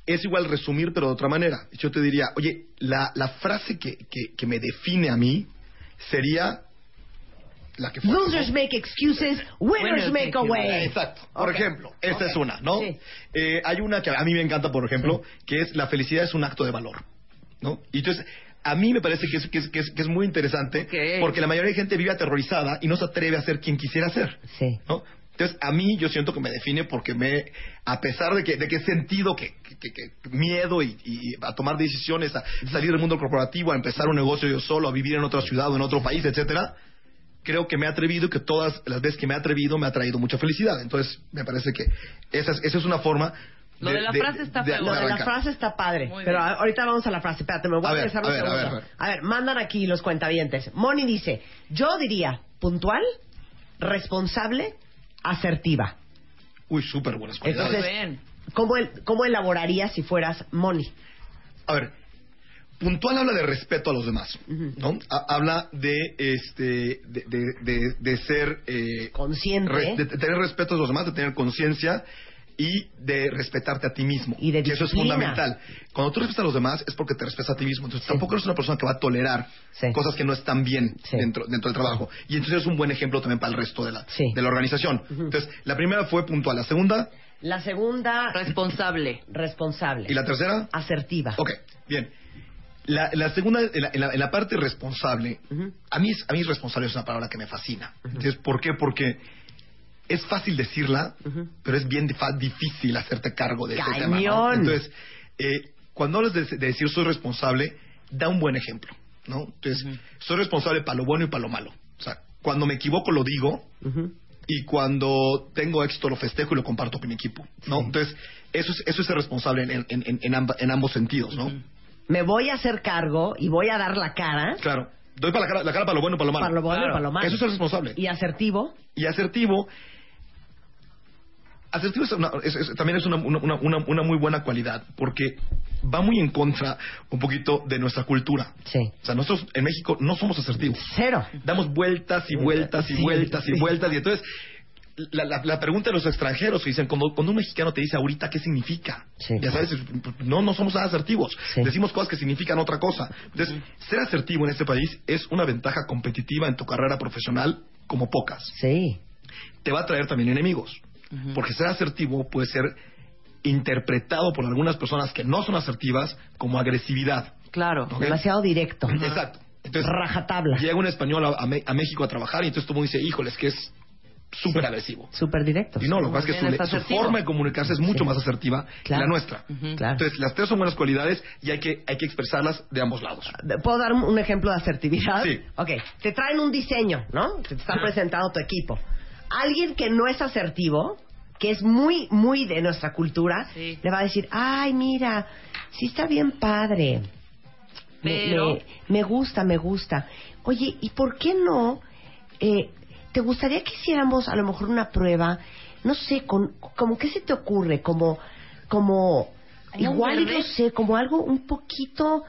es igual resumir, pero de otra manera. Yo te diría, oye, la, la frase que, que, que me define a mí sería la que fue. Losers make excuses, winners Winners make make a way. Exacto. Por ejemplo, esta es una, ¿no? Sí. Eh, hay una que a mí me encanta, por ejemplo, que es la felicidad es un acto de valor, ¿no? Y entonces, a mí me parece que es, que es, que es, que es muy interesante porque la mayoría de gente vive aterrorizada y no se atreve a ser quien quisiera ser. Sí. ¿no? Entonces, a mí yo siento que me define porque me, a pesar de que, de que he sentido que, que- que- que miedo y, y a tomar decisiones, a salir del mundo corporativo, a empezar un negocio yo solo, a vivir en otra ciudad o en otro país, etcétera, creo que me he atrevido y que todas las veces que me he atrevido me ha traído mucha felicidad. Entonces, me parece que esa es, esa es una forma Lo de la frase está. Lo de la frase está padre. Pero ahorita vamos a la frase. Espérate, me voy a, A ver, a un ver, a segundo. ver, A ver, mandan aquí los cuentavientes. Moni dice, yo diría puntual, responsable, asertiva. Uy, súper buenas cualidades. Entonces. ¿cómo, el- ¿cómo elaborarías si fueras Moni? A ver, puntual habla de respeto a los demás, ¿no? Ha- habla de este de, de- de- de ser eh, Consciente. re- de tener respeto a los demás, de tener conciencia y de respetarte a ti mismo. Y de Que eso es fundamental. Cuando tú respetas a los demás es porque te respetas a ti mismo. Entonces tampoco eres una persona que va a tolerar Sí. cosas que no están bien Sí. dentro, dentro del trabajo. Y entonces es un buen ejemplo también para el resto de la, Sí. de la organización. Entonces, la primera fue puntual. La segunda La segunda, Responsable. responsable. y la tercera. Asertiva. Ok, bien. La, la segunda, en la, en la- en la parte responsable, Ujú. a mí, a mí responsable es una palabra que me fascina. Entonces, ¿por qué? Porque es fácil decirla, pero es bien dif- difícil hacerte cargo de ese tema. ¿no? Entonces, eh, cuando hablas de, de decir soy responsable, da un buen ejemplo, ¿no? Entonces, soy responsable para lo bueno y para lo malo. O sea, cuando me equivoco lo digo y cuando tengo éxito lo festejo y lo comparto con mi equipo, ¿no? Entonces, eso es, eso es ser responsable en, en, en, en amba- en ambos sentidos, ¿no? Me voy a hacer cargo y voy a dar la cara. Claro. Doy para la cara, la cara para lo bueno y para lo malo. Para lo bueno y para lo malo. Eso es ser responsable. Y asertivo. Y asertivo. Asertivo es una- es- es- también es una, una, una- una- una muy buena cualidad porque va muy en contra un poquito de nuestra cultura. Sí. O sea, nosotros en México no somos asertivos. Cero. Damos vueltas y vueltas y Sí, vueltas y sí. vueltas. Y entonces, la, la- la pregunta de los extranjeros que dicen, cuando, cuando un mexicano te dice ahorita, ¿qué significa? Ya sabes, no, no somos nada asertivos. Decimos cosas que significan otra cosa. Entonces, ser asertivo en este país es una ventaja competitiva en tu carrera profesional como pocas. Sí. Te va a traer también enemigos. Porque ser asertivo puede ser interpretado por algunas personas que no son asertivas como agresividad. Claro. Demasiado directo. Exacto. Entonces, Rajatabla. Llega un español a, a México a trabajar y entonces todo el mundo dice, híjole, es que es súper agresivo. Súper directo. Y no, lo que pasa es que su, forma de comunicarse es mucho Sí. más asertiva que la nuestra. Claro. Entonces, las tres son buenas cualidades y hay que, hay que expresarlas de ambos lados. ¿Puedo dar un- ejemplo de asertividad? Sí. Ok, te traen un diseño, ¿no? Te están presentando tu equipo. Alguien que no es asertivo, que es muy, muy de nuestra cultura, le va a decir, ay, mira, sí está bien padre. Me- Pero- Me, me gusta, me gusta. Oye, ¿y por qué no? eh, ¿Te gustaría que hiciéramos a lo mejor una prueba? No sé, con, como qué se te ocurre, como, como, ¿Como un igual, no sé, como algo un poquito...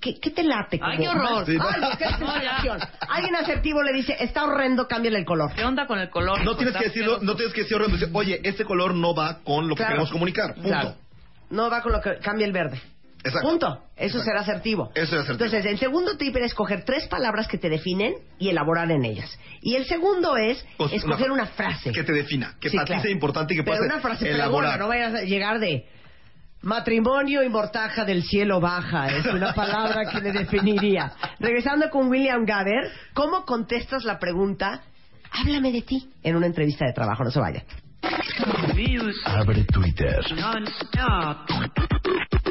¿Qué, qué te late? Ay, Como- qué horror. Ay, Sí. qué [LAUGHS] desesperación. Alguien asertivo le dice, está horrendo, cámbiale el color. ¿Qué onda con el color? No tienes que decirlo, no tienes que decirlo, decir, oye, este color no va con lo que queremos comunicar. Punto. Claro. No va con lo que cambia el verde. Exacto. Punto. Eso será asertivo. Eso es asertivo. Entonces, el segundo tip es escoger tres palabras que te definen y elaborar en ellas. Y el segundo es Pues, escoger una- una, frase. Que te defina, que Sí, para ti claro. sea importante y que Pero puedas una frase elaborar. no vayas a llegar de matrimonio y mortaja del cielo baja. Es una [LAUGHS] palabra que le definiría. Regresando con William Gaber, ¿cómo contestas la pregunta háblame de ti en una entrevista de trabajo? No se vaya. Abre Twitter.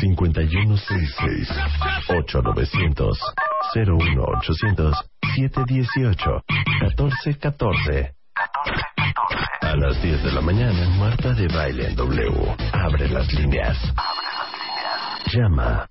5166 8900 01800 718 1414 A las 10 de la mañana, Marta de Baile en W. Abre las líneas. Llama.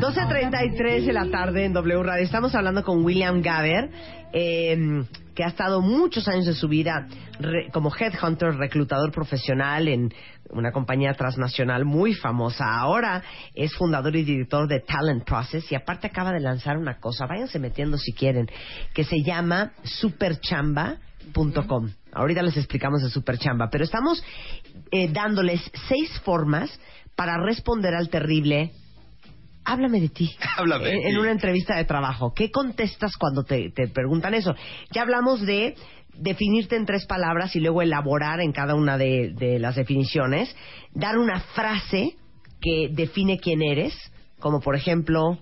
12.33 de la tarde en W Radio. Estamos hablando con William Gaber, eh, que ha estado muchos años de su vida re- como headhunter, reclutador profesional en una compañía transnacional muy famosa. Ahora es fundador y director de Talent Process y aparte acaba de lanzar una cosa, váyanse metiendo si quieren, que se llama superchamba.com. Ahorita les explicamos de Superchamba, pero estamos eh, dándoles seis formas para responder al terrible Háblame de ti. [LAUGHS] Háblame de en, una entrevista de trabajo. ¿Qué contestas cuando te, te preguntan eso? Ya hablamos de definirte en tres palabras y luego elaborar en cada una de, de las definiciones. Dar una frase que define quién eres, como por ejemplo...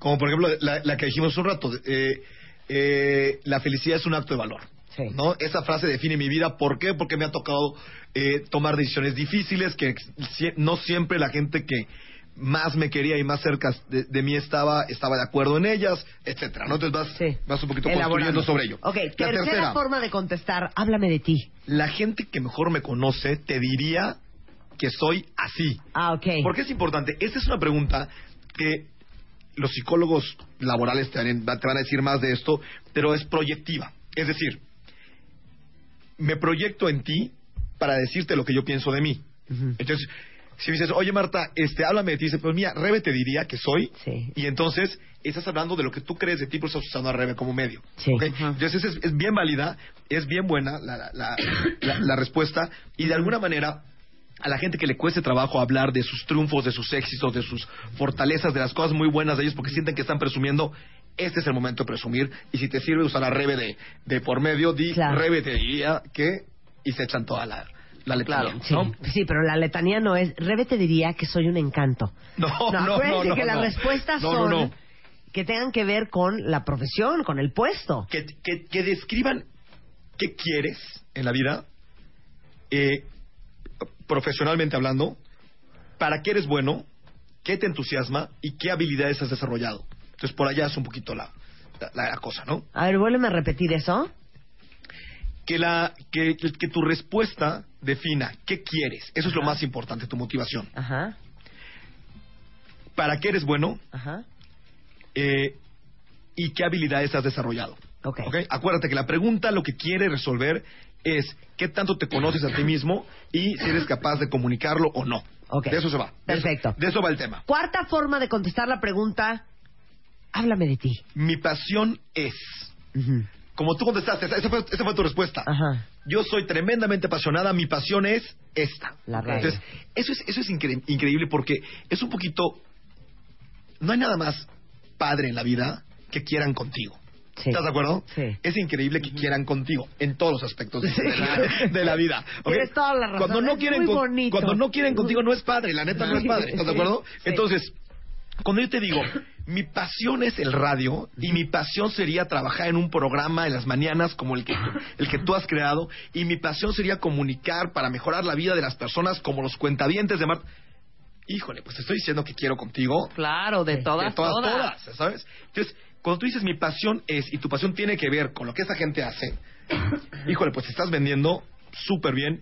Como por ejemplo la, la que dijimos un rato, eh, eh, la felicidad es un acto de valor. ¿no? Esa frase define mi vida. ¿Por qué? Porque me ha tocado eh, tomar decisiones difíciles, que no siempre la gente que más me quería y más cerca de, de mí estaba estaba de acuerdo en ellas, etcétera, ¿no? Entonces vas, vas un poquito elaborando. construyendo sobre ello. Ok, La tercera, tercera, forma de contestar. Háblame de ti. la gente que mejor me conoce te diría que soy así. Ah, ok. ¿Por qué es importante? Esta es una pregunta que los psicólogos laborales te van, a- te van a decir más de esto, pero es proyectiva. Es decir, me proyecto en ti para decirte lo que yo pienso de mí. Entonces, si me dices, oye Marta, este, háblame de ti, dice, pues mira, Rebe te diría que soy, y entonces estás hablando de lo que tú crees de ti, por eso estás usando a Rebe como medio. ¿ok? Entonces es, es bien válida, es bien buena la, la- la- respuesta, y de alguna manera a la gente que le cueste trabajo hablar de sus triunfos, de sus éxitos, de sus fortalezas, de las cosas muy buenas de ellos, porque sienten que están presumiendo, este es el momento de presumir. Y si te sirve usar a Rebe de, de por medio, di Rebe te diría que... Y se echan toda la, la letanía, Sí, ¿no? sí, pero la letanía no es. Rebe te diría que soy un encanto. No, no, acuérdense no, no, que las no. respuestas No, no, son no. que tengan que ver con la profesión, con el puesto. que, que, que describan qué quieres en la vida, eh, profesionalmente hablando, para qué eres bueno, qué te entusiasma y qué habilidades has desarrollado. Entonces, por allá es un poquito la, la, la cosa, ¿no? A ver, vuélveme a repetir eso. Que, la, que, que tu respuesta defina qué quieres. Eso es lo más importante, tu motivación. Ajá, ¿Para qué eres bueno? ajá. eh, y qué habilidades has desarrollado. Ok. ¿Ok? Acuérdate que la pregunta lo que quiere resolver es qué tanto te conoces a ti mismo y si eres capaz de comunicarlo o no. Ok. De eso se va. De eso- Perfecto. de eso va el tema. Cuarta forma de contestar la pregunta, háblame de ti. Mi pasión es. Ujú. Como tú contestaste, esa fue, esa fue tu respuesta. Ajá. Yo soy tremendamente apasionada, mi pasión es esta. La radio. Entonces, eso es, eso es incre- increíble porque es un poquito... No hay nada más padre en la vida que quieran contigo. Sí. ¿Estás de acuerdo? Sí. Es increíble que quieran contigo en todos los aspectos de, la, de la vida. ¿ok? Tienes toda la razón, Cuando no es quieren muy con- bonito. cuando no quieren contigo no es padre, la neta no es padre. ¿Estás de acuerdo? Sí. Entonces, cuando yo te digo, mi pasión es el radio y mi pasión sería trabajar en un programa en las mañanas como el que, el que tú has creado y mi pasión sería comunicar para mejorar la vida de las personas como los cuentavientes de Marta. Híjole, pues te estoy diciendo que quiero contigo. Claro, de todas, de todas, todas. todas, ¿sabes? Entonces, cuando tú dices mi pasión es y tu pasión tiene que ver con lo que esa gente hace, [COUGHS] híjole, pues te estás vendiendo súper bien,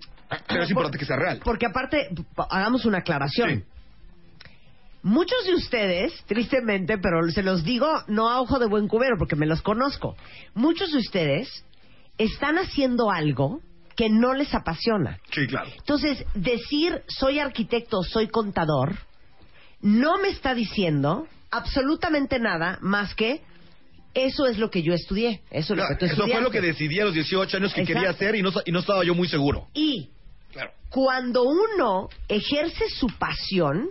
pero es importante que sea real. Porque aparte, hagamos una aclaración. Sí. Muchos de ustedes, tristemente, pero se los digo no a ojo de buen cubero porque me los conozco, muchos de ustedes están haciendo algo que no les apasiona. Sí, claro. Entonces, decir soy arquitecto, soy contador, no me está diciendo absolutamente nada más que eso es lo que yo estudié. Eso es lo que tú Eso fue lo que decidí a los 18 años que quería hacer y no, y no estaba yo muy seguro. Y Claro. cuando uno ejerce su pasión,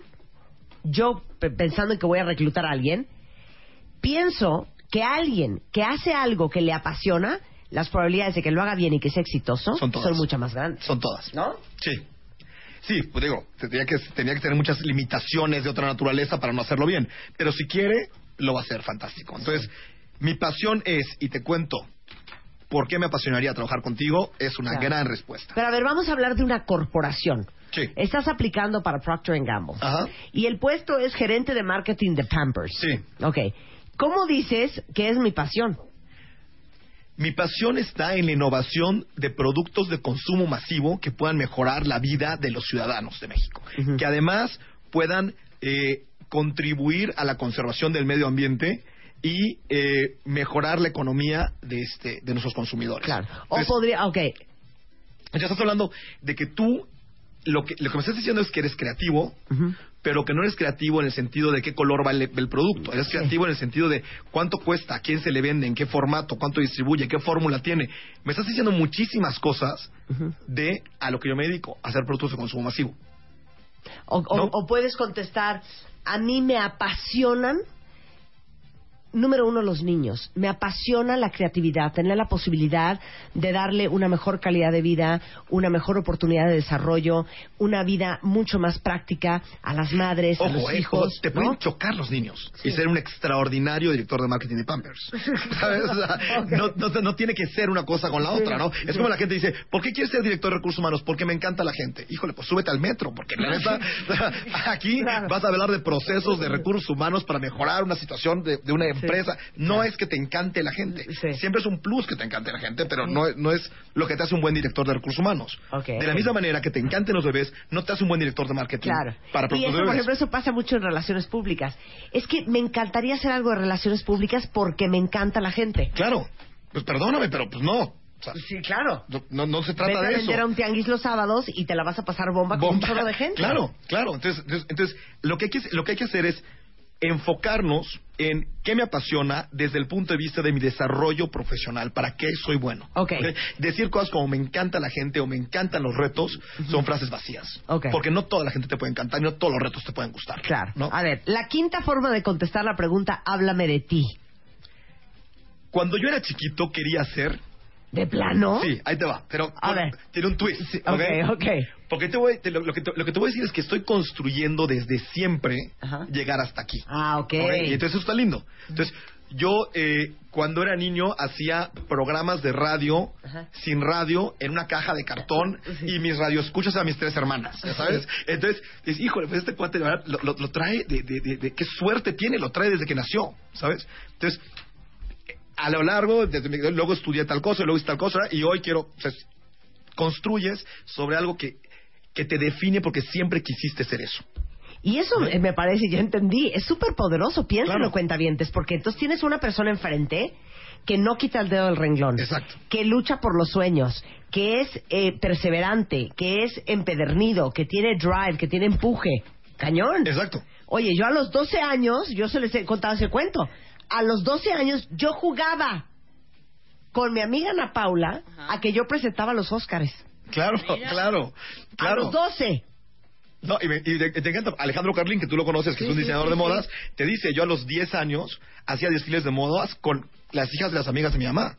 yo pe- pensando en que voy a reclutar a alguien, pienso que alguien que hace algo que le apasiona, las probabilidades de que lo haga bien y que sea exitoso Son todas. mucho más grandes. Son todas. ¿No? Sí. Sí, pues digo, tenía que, tenía que tener muchas limitaciones de otra naturaleza para no hacerlo bien. Pero si quiere, lo va a hacer fantástico. Entonces, mi pasión es, y te cuento, ¿por qué me apasionaría trabajar contigo? Es una Claro. gran respuesta. Pero a ver, vamos a hablar de una corporación. Sí. Estás aplicando para Procter Gamble. Ajá. Y el puesto es gerente de marketing de Pampers. Sí. Ok. ¿Cómo dices que es mi pasión? Mi pasión está en la innovación de productos de consumo masivo que puedan mejorar la vida de los ciudadanos de México. Que además puedan eh, contribuir a la conservación del medio ambiente y eh, mejorar la economía de, este, de nuestros consumidores. Claro. O podría, ok, ya estás hablando de que tú, lo que, lo que me estás diciendo es que eres creativo, pero que no eres creativo en el sentido de qué color va el, el producto. Eres creativo en el sentido de cuánto cuesta, a quién se le vende, en qué formato, cuánto distribuye, qué fórmula tiene. Me estás diciendo muchísimas cosas de a lo que yo me dedico, a hacer productos de consumo masivo. O, o- ¿No? o puedes contestar, a mí me apasionan, número uno, los niños. Me apasiona la creatividad, tener la posibilidad de darle una mejor calidad de vida, una mejor oportunidad de desarrollo, una vida mucho más práctica a las madres, a Ojo, los eh, hijos. te ¿no? pueden chocar los niños y ser un extraordinario director de marketing de Pampers. [LAUGHS] ¿Sabes? O sea, no, no- no tiene que ser una cosa con la otra, ¿no? Es como la gente dice, ¿por qué quieres ser director de recursos humanos? Porque me encanta la gente. Híjole, pues súbete al metro, porque la neta, [LAUGHS] [LAUGHS] aquí vas a hablar de procesos de recursos humanos para mejorar una situación de, de una empresa. No es que te encante la gente. Siempre es un plus que te encante la gente, pero no, no es lo que te hace un buen director de recursos humanos. De la misma manera que te encanten los bebés, no te hace un buen director de marketing Claro. para y eso, de por ejemplo, eso pasa mucho en relaciones públicas. Es que me encantaría hacer algo de relaciones públicas porque me encanta la gente. Claro. Pues perdóname, pero pues no. O sea, Sí, claro. no, no, se trata Vete a de vender eso. a un tianguis los sábados y te la vas a pasar bomba, con un chorro de gente. [LAUGHS] Claro, claro. Entonces, entonces, entonces, lo, que hay que, lo que hay que hacer es enfocarnos en qué me apasiona desde el punto de vista de mi desarrollo profesional, para qué soy bueno. Ok. Decir cosas como me encanta la gente o me encantan los retos son frases vacías. Ok. Porque no toda la gente te puede encantar no todos los retos te pueden gustar. Claro. ¿no? A ver, la quinta forma de contestar la pregunta, háblame de ti. Cuando yo era chiquito quería ser... ¿De plano? Sí, ahí te va. Pero A con- ver. tiene un twist. ok, ok. Porque te voy, te- lo, lo que te, lo que te voy a decir es que estoy construyendo desde siempre llegar hasta aquí. Ah, ok. Y entonces eso está lindo. Entonces, yo eh, cuando era niño hacía programas de radio sin radio en una caja de cartón [LAUGHS] y mis radioescuchas a mis tres hermanas, ¿ya sabes? Entonces, dices, híjole, pues este cuate lo, lo- lo trae de, de, de- de- qué suerte tiene, lo trae desde que nació, ¿sabes? Entonces, a lo largo, desde mi- luego estudié tal cosa, luego hice tal cosa, y hoy quiero, o sea, construyes sobre algo que, que te define porque siempre quisiste ser eso. Y eso me parece, ya entendí, es súper poderoso, piénsalo, Claro. cuentavientes, porque entonces tienes una persona enfrente que no quita el dedo del renglón, Exacto. que lucha por los sueños, que es eh, perseverante, que es empedernido, que tiene drive, que tiene empuje. Cañón. Exacto. Oye, yo a los 12 años, yo se les he contado ese cuento, a los 12 años yo jugaba con mi amiga Ana Paula a que yo presentaba los Óscares. Claro, claro, A claro. los 12. No, y, me- y te, te encanta Alejandro Carlín, que tú lo conoces, que Sí, es un diseñador sí, de sí. modas, te dice, yo a los 10 años hacía desfiles de modas con las hijas de las amigas de mi mamá.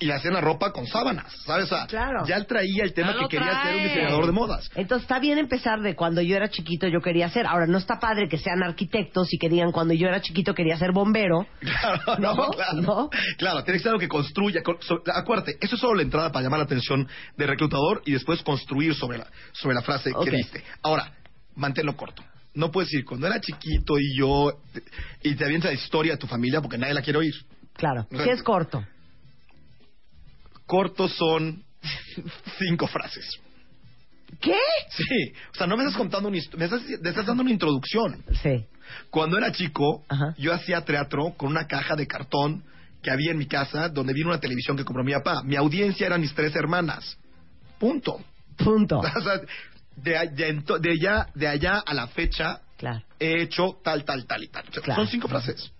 Y le hacían la ropa con sábanas, ¿sabes? Claro. ya él traía el tema Ya que quería ser un diseñador de modas. Entonces está bien empezar de cuando yo era chiquito yo quería ser. Ahora no está padre que sean arquitectos y que digan cuando yo era chiquito quería ser bombero. [LAUGHS] Claro, no, ¿No? claro. ¿No? Claro, tiene que ser algo que construya. con- so- acuérdate, eso es solo la entrada para llamar la atención del reclutador y después construir sobre la, sobre la frase que diste. Ahora, manténlo corto. No puedes decir, cuando era chiquito y yo... Y te avientas la historia de tu familia porque nadie la quiere oír. Claro. Si es corto. Cortos son [LAUGHS] cinco frases. ¿Qué? Sí. O sea, no me estás contando una me estás, me estás dando una introducción. Sí. Cuando era chico, yo hacía teatro con una caja de cartón que había en mi casa donde vino una televisión que compró mi papá. Mi audiencia eran mis tres hermanas. Punto. Punto. [LAUGHS] O sea, de, de de allá, de allá a la fecha Claro. he hecho tal, tal, tal y tal. Claro. Son cinco frases.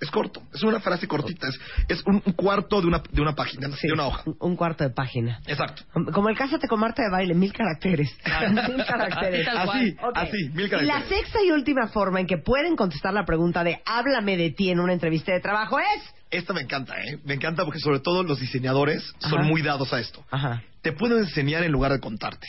Es corto. Es una frase cortita. Es, es un, un cuarto de una, de una página, de una hoja. Un- cuarto de página. Exacto. Como el Cásate con Marta de Baile, mil caracteres. [LAUGHS] mil caracteres. Así, así, mil Y la caracteres. sexta y última forma en que pueden contestar la pregunta de háblame de ti en una entrevista de trabajo es... Esta me encanta, ¿eh? Me encanta porque sobre todo los diseñadores son muy dados a esto. Ajá. Te puedo enseñar en lugar de contarte.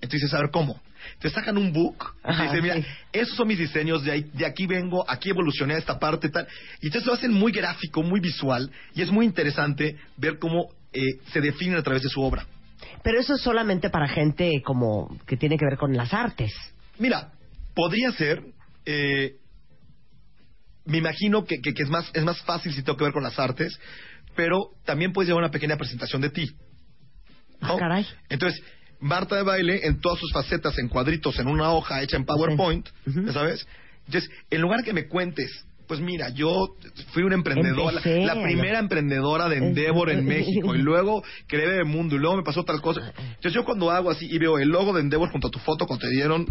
Entonces, a ver, ¿cómo? Te sacan un book y te Ajá, dicen, mira, sí. esos son mis diseños, de, ahí- de aquí vengo, aquí evolucioné a esta parte, tal. Y entonces lo hacen muy gráfico, muy visual, y es muy interesante ver cómo eh, se definen a través de su obra. Pero eso es solamente para gente como que tiene que ver con las artes. Mira, podría ser, eh, me imagino que, que- que es, más, es más fácil si tengo que ver con las artes, pero también puedes llevar una pequeña presentación de ti. Ah, caray. Entonces, Marta de baile en todas sus facetas, en cuadritos, en una hoja hecha en PowerPoint, ¿ya ¿sabes? Entonces, en lugar que me cuentes, pues mira, yo fui una emprendedora, la, Empecé, la primera emprendedora de Endeavor en México, y luego creé Bebemundo, y luego me pasó tal cosa. Entonces, yo cuando hago así y veo el logo de Endeavor junto a tu foto, cuando te dieron,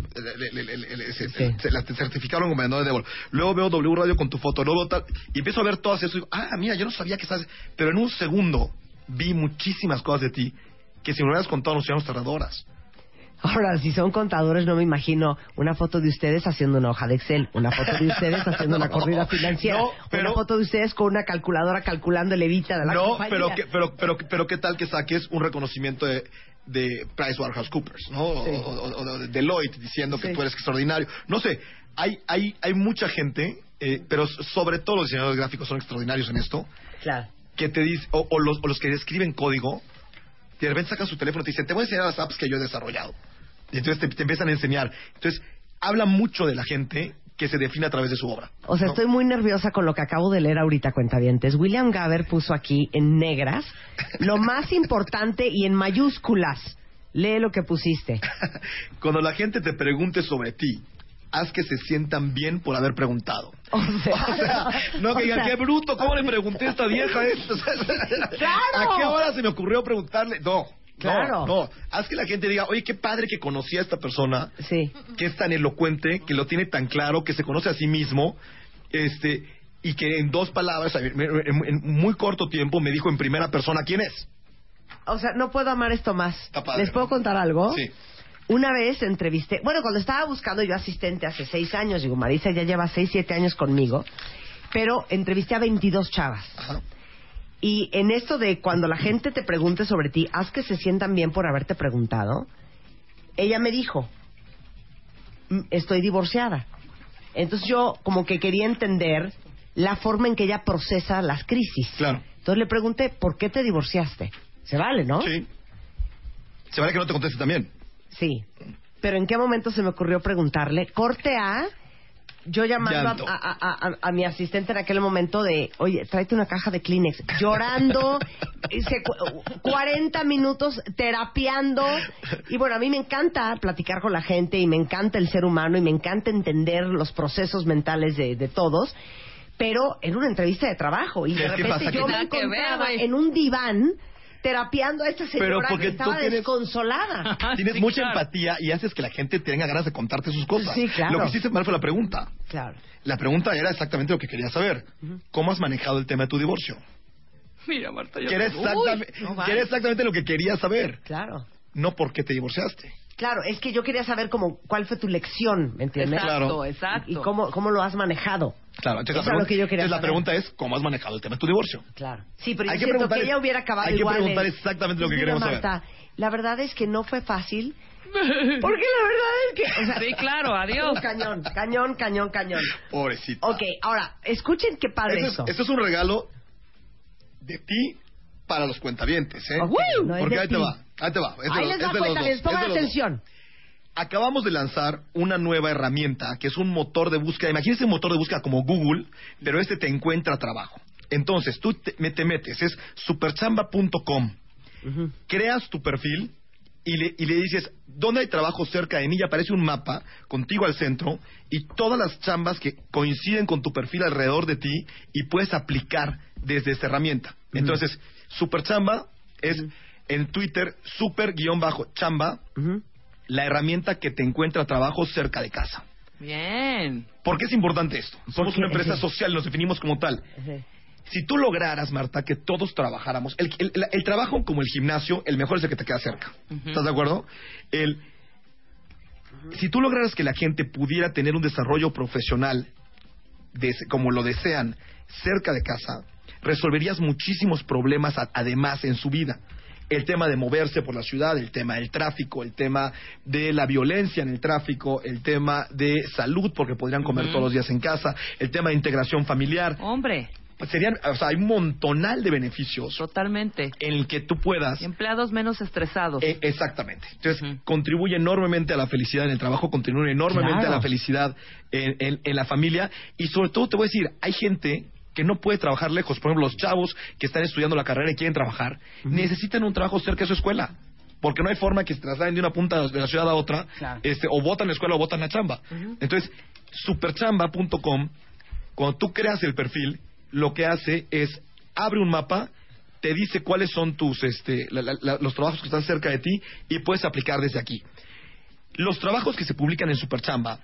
se- la- te certificaron como vendedor de Endeavor. Luego veo W Radio con tu foto, luego tal, y empiezo a ver todas eso, y digo, ah, mira, yo no sabía que estás, pero en un segundo vi muchísimas cosas de ti que si me hubieras contado nos hubiéramos tardado horas. Ahora, si son contadores, no me imagino una foto de ustedes haciendo una hoja de Excel, una foto de ustedes haciendo una [LAUGHS] corrida financiera, no, pero- una foto de ustedes con una calculadora calculando el evita de la No, compañía. pero, que, pero, pero, pero qué tal que saques un reconocimiento de, de PricewaterhouseCoopers, ¿no? O- Sí. O, o- o de Deloitte diciendo que tú eres extraordinario. No sé, hay, hay, hay mucha gente, eh, pero sobre todo los diseñadores gráficos son extraordinarios en esto, Claro. que te dicen, o, o los, o los que escriben código, que de repente sacan su teléfono y te dicen, te voy a enseñar las apps que yo he desarrollado. Y entonces te, te empiezan a enseñar. Entonces, habla mucho de la gente que se define a través de su obra. O sea, ¿no? estoy muy nerviosa con lo que acabo de leer ahorita, cuentavientes. William Gaber puso aquí en negras lo más importante y en mayúsculas. Lee lo que pusiste. [LAUGHS] Cuando la gente te pregunte sobre ti, haz que se sientan bien por haber preguntado. [LAUGHS] O sea, O sea, no que digan, qué bruto, ¿cómo le pregunté a esta vieja esto? O [LAUGHS] sea, ¡Claro! ¿A qué hora se me ocurrió preguntarle? No. Claro. No, no. Haz que la gente diga, oye, qué padre que conocí a esta persona, Sí. que es tan elocuente, que lo tiene tan claro, que se conoce a sí mismo, este, y que en dos palabras, en, muy corto tiempo, me dijo en primera persona quién es. O sea, no puedo amar esto más. padre, ¿Les puedo contar algo? Sí. Una vez entrevisté, bueno, cuando estaba buscando yo asistente hace seis años, digo, Marisa ya lleva seis, siete años conmigo, pero entrevisté a 22 chavas. Y en esto de cuando la gente te pregunte sobre ti, haz que se sientan bien por haberte preguntado. Ella me dijo, "Mm, estoy divorciada. Entonces yo como que quería entender la forma en que ella procesa las crisis. Claro. Entonces le pregunté, ¿por qué te divorciaste? Se vale, ¿no? Sí. Se vale que no te conteste también. Sí. Pero ¿en qué momento se me ocurrió preguntarle? Corte A, yo llamando a, a- a- a- mi asistente en aquel momento de, oye, tráete una caja de Kleenex, llorando, [LAUGHS] y se- cu- 40 minutos terapiando. Y bueno, a mí me encanta platicar con la gente y me encanta el ser humano y me encanta entender los procesos mentales de, de todos. Pero en una entrevista de trabajo y de repente yo me encontraba en un diván terapiando a esta Pero señora porque que tú estaba tienes- desconsolada. [LAUGHS] Tienes Sí, mucha claro. empatía y haces que la gente tenga ganas de contarte sus cosas. Sí, claro. Lo que hiciste mal fue la pregunta. Claro. La pregunta era exactamente lo que quería saber. ¿Cómo has manejado el tema de tu divorcio? Mira, Marta, ya Que era, te- exactamente, no que era exactamente lo que quería saber. Claro. No por qué te divorciaste. Claro, es que yo quería saber cómo, cuál fue tu lección, ¿me entiendes? Exacto, Claro. exacto. Y cómo, cómo lo has manejado. Claro, entonces, Eso la, es lo que yo quería entonces la saber. pregunta es ¿cómo has manejado el tema de tu divorcio? Claro. Sí, pero Hay yo que siento que ella hubiera acabado hay que igual. preguntar en- exactamente lo que Mira, queremos saber. Marta, la verdad es que no fue fácil. [LAUGHS] Porque la verdad es que... o sea, Sí, claro, adiós. Cañón, cañón, cañón, cañón. Pobrecito. Ok, ahora, escuchen qué padre Esto eso. es, esto es un regalo de ti para los cuentavientes, ¿eh? Ok, no es Porque de ahí te ti. va, ahí te va. Es de Ahí les es da de los cuenta, dos, les pongan atención. Acabamos de lanzar una nueva herramienta que es un motor de búsqueda. Imagínense un motor de búsqueda como Google, pero este te encuentra trabajo. Entonces, tú te, te metes, es superchamba.com, creas tu perfil y le, y le dices, ¿dónde hay trabajo cerca de mí? Y aparece un mapa contigo al centro y todas las chambas que coinciden con tu perfil alrededor de ti y puedes aplicar desde esta herramienta. Entonces, Superchamba es en Twitter super-chamba, la herramienta que te encuentra trabajo cerca de casa. Bien. ¿Por qué es importante esto? Somos una empresa social, nos definimos como tal. Si tú lograras, Marta, que todos trabajáramos, el, el- el- el trabajo como el gimnasio, el mejor es el que te queda cerca. ¿Estás de acuerdo? El, si tú lograras que la gente pudiera tener un desarrollo profesional des- como lo desean cerca de casa, resolverías muchísimos problemas a- además en su vida. El tema de moverse por la ciudad, el tema del tráfico, el tema de la violencia en el tráfico, el tema de salud, porque podrían comer todos los días en casa, el tema de integración familiar. Hombre, Pues serían, o sea, hay un montonal de beneficios totalmente. en el que tú puedas empleados menos estresados. eh, exactamente. Entonces, contribuye enormemente a la felicidad en el trabajo, contribuye enormemente Claro. a la felicidad en, en- en la familia. Y sobre todo, te voy a decir, hay gente que no puede trabajar lejos. Por ejemplo, los chavos que están estudiando la carrera y quieren trabajar, necesitan un trabajo cerca de su escuela. Porque no hay forma que se trasladen de una punta de la ciudad a otra, Claro. este, o votan la escuela o votan la chamba. Entonces, superchamba.com, cuando tú creas el perfil, lo que hace es abre un mapa, te dice cuáles son tus este, la- la- la- los trabajos que están cerca de ti y puedes aplicar desde aquí. Los trabajos que se publican en Superchamba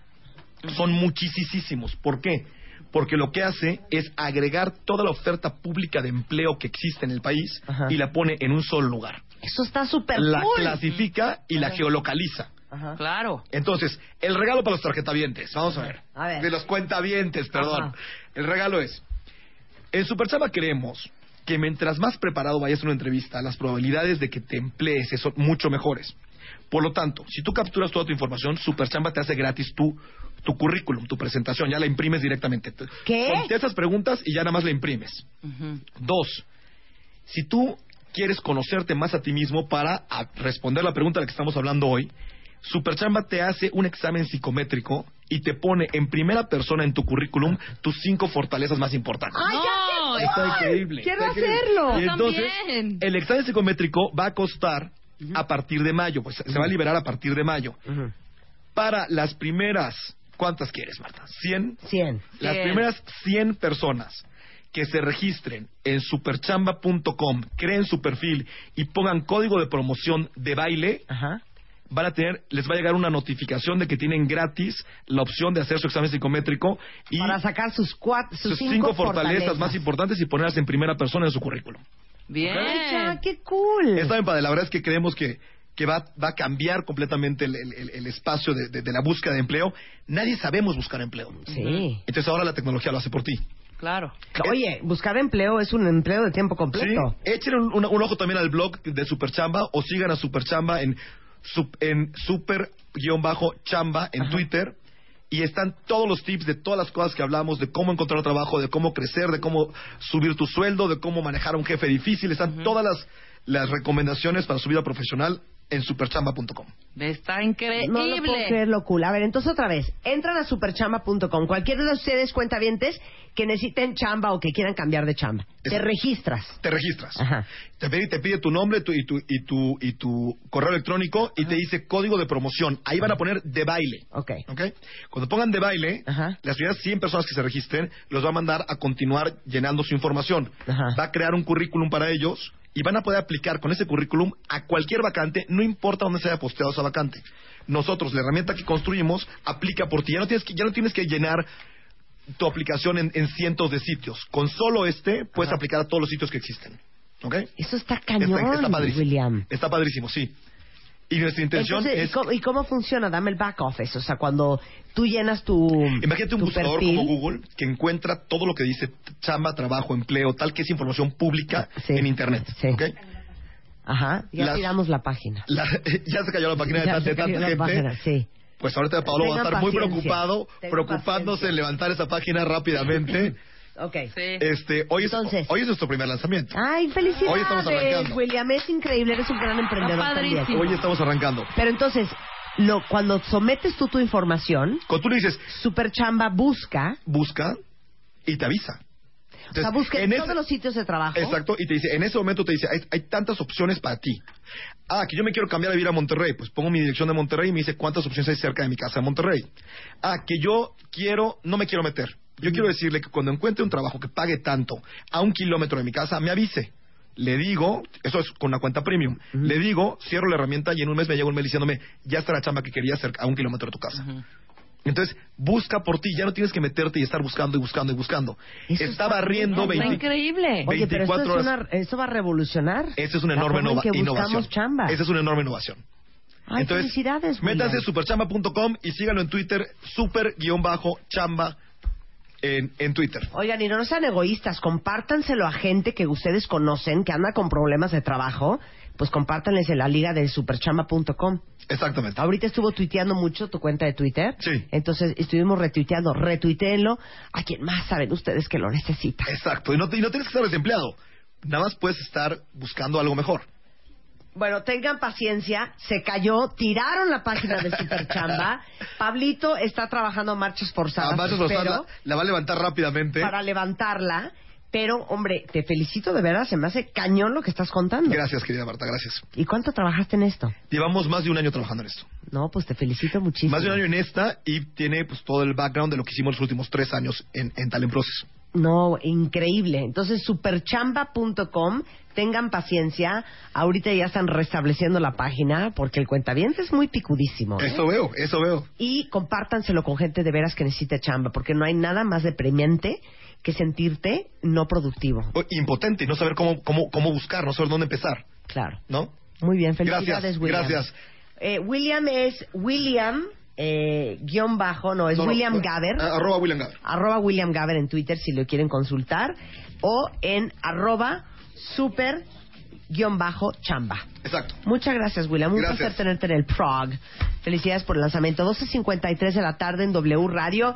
son muchísimos. ¿Por qué? Porque lo que hace es agregar toda la oferta pública de empleo que existe en el país Ajá. y la pone en un solo lugar. Eso está súper La cool. clasifica y la geolocaliza. Ajá. Claro. Entonces, el regalo para los tarjetavientes, vamos a ver. A ver. De los cuentavientes, perdón. Ajá. El regalo es, en Superchamba creemos que mientras más preparado vayas a una entrevista, las probabilidades de que te emplees son mucho mejores. Por lo tanto, si tú capturas toda tu información, Superchamba te hace gratis tu, tu currículum, tu presentación, ya la imprimes directamente. Te- ¿Qué? Contestas preguntas y ya nada más la imprimes. Dos, si tú quieres conocerte más a ti mismo para a- responder la pregunta de la que estamos hablando hoy, Superchamba te hace un examen psicométrico y te pone en primera persona en tu currículum tus cinco fortalezas más importantes. ¡Ay, No, ya Está increíble. ¡Quiero está increíble. hacerlo! Y entonces, también. el examen psicométrico va a costar a partir de mayo, pues se va a liberar a partir de mayo. Para las primeras, ¿cuántas quieres, Marta? ¿100? 100. Las Cien. primeras 100 personas que se registren en superchamba.com, creen su perfil y pongan código de promoción de baile, Ajá. van a tener, les va a llegar una notificación de que tienen gratis la opción de hacer su examen psicométrico y Para sacar sus, cuatro, sus, sus cinco, fortalezas, fortalezas más importantes y ponerlas en primera persona en su currículum. Bien. Ay, ya, qué cool. Está bien, padre. La verdad es que creemos que, que va, va a cambiar completamente el, el- espacio de, de- de la búsqueda de empleo. Nadie sabemos buscar empleo. Sí. Entonces ahora la tecnología lo hace por ti. Claro. Oye, buscar empleo es un empleo de tiempo completo. Sí, echen un, un- un ojo también al blog de Superchamba o sigan a Superchamba en, sup- en super-chamba en Twitter. Y están todos los tips de todas las cosas que hablamos, de cómo encontrar trabajo, de cómo crecer, de cómo subir tu sueldo, de cómo manejar a un jefe difícil. Están todas las, las recomendaciones para su vida profesional en superchamba.com. Está increíble. No lo puedo creerlo cool. A ver, entonces otra vez, entran a superchamba.com. Cualquiera de ustedes cuentavientes que necesiten chamba o que quieran cambiar de chamba. Te registras. Te registras. Te, pide, te pide tu nombre tu- y, tu, y, tu, y tu correo electrónico y te dice código de promoción. Ahí van a poner de baile. Ok. ¿ok? Cuando pongan de baile, las primeras 100 personas que se registren los va a mandar a continuar llenando su información. Va a crear un currículum para ellos y van a poder aplicar con ese currículum a cualquier vacante, no importa dónde se haya posteado esa vacante. Nosotros, la herramienta que construimos, aplica por ti. Ya no tienes que, ya no tienes que llenar tu aplicación en, en cientos de sitios. Con solo este puedes aplicar a todos los sitios que existen. ¿Ok? Eso está cañón, Está, está padrísimo. William. Está padrísimo, sí. Y nuestra intención Entonces, ¿y es... cómo, y cómo funciona? Dame el back office. O sea, cuando tú llenas tu. Imagínate un tu buscador perfil. como Google que encuentra todo lo que dice chamba, trabajo, empleo, tal que es información pública en Internet. ¿ok? Ajá. Ya Las- tiramos la página. [LAUGHS] La- ya se cayó la página de, Ya tan- se de cayó tanta la gente. página, sí. Pues ahorita Pablo va a estar muy preocupado, preocupándose en levantar esa página rápidamente. [LAUGHS] Ok. Este, hoy, es, hoy es nuestro primer lanzamiento. Ay, felicidades, Hoy estamos arrancando. William. Es increíble. Eres un gran emprendedor también. Hoy estamos arrancando. Pero entonces, lo, cuando sometes tú tu información, Cuando tú le dices, Superchamba busca, busca y te avisa. o sea, busca en todos los sitios de trabajo. Exacto, y te dice, en ese momento te dice, hay, hay tantas opciones para ti. Ah, que yo me quiero cambiar de vivir a Monterrey, pues pongo mi dirección de Monterrey y me dice cuántas opciones hay cerca de mi casa de Monterrey. Ah, que yo quiero, no me quiero meter. Yo quiero decirle que cuando encuentre un trabajo que pague tanto a un kilómetro de mi casa, me avise. Le digo, eso es con una cuenta premium, le digo, cierro la herramienta y en un mes me llega un mail diciéndome, ya está la chamba que quería cerca, a un kilómetro de tu casa. Entonces, busca por ti, ya no tienes que meterte y estar buscando y buscando y buscando. está barriendo 20 increíble. Oye, pero esto, 24 es horas. una, esto va a revolucionar. Esa es una la enorme innova- innovación. chamba. Esa es una enorme innovación. Ay, Entonces, felicidades. Métanse a superchamba.com y síganlo en Twitter, super-chamba en, en Twitter. Oigan, y no sean egoístas, compártanselo a gente que ustedes conocen, que anda con problemas de trabajo, pues compártanles en la liga de superchamba.com. Exactamente. Ahorita estuvo tuiteando mucho tu cuenta de Twitter. Sí. Entonces estuvimos retuiteando, retuiteenlo a quien más saben ustedes que lo necesita. Exacto. Y no, y no tienes que estar desempleado. Nada más puedes estar buscando algo mejor. Bueno, tengan paciencia, se cayó, tiraron la página de Superchamba. [LAUGHS] Pablito está trabajando a marchas forzadas, eso espero, la, la va a levantar rápidamente. para levantarla. Pero, hombre, te felicito de verdad, se me hace cañón lo que estás contando. Gracias, querida Marta, gracias. ¿Y cuánto trabajaste en esto? Llevamos más de un año trabajando en esto. No, pues te felicito muchísimo. Más de un año en esta y tiene pues todo el background de lo que hicimos los últimos tres años en, en Talent Process. No, increíble. Entonces, superchamba.com, tengan paciencia. Ahorita ya están restableciendo la página porque el cuentaviente es muy picudísimo. ¿eh? Eso veo, eso veo. Y compártanselo con gente de veras que necesita chamba, porque no hay nada más deprimente que sentirte no productivo. O- Impotente, no saber cómo, cómo, cómo buscar, no saber dónde empezar. Claro. ¿No? Muy bien, felicidades, Gracias, William. gracias. Eh, William es William, eh, guion bajo, no, es No, William no, Gaber. Arroba William Gaber. arroba William Gaber en Twitter si lo quieren consultar o en arroba super guion bajo chamba. Exacto. Muchas gracias, William. Un Gracias. placer tenerte en el PROG. Felicidades por el lanzamiento. 12.53 de la tarde en W Radio.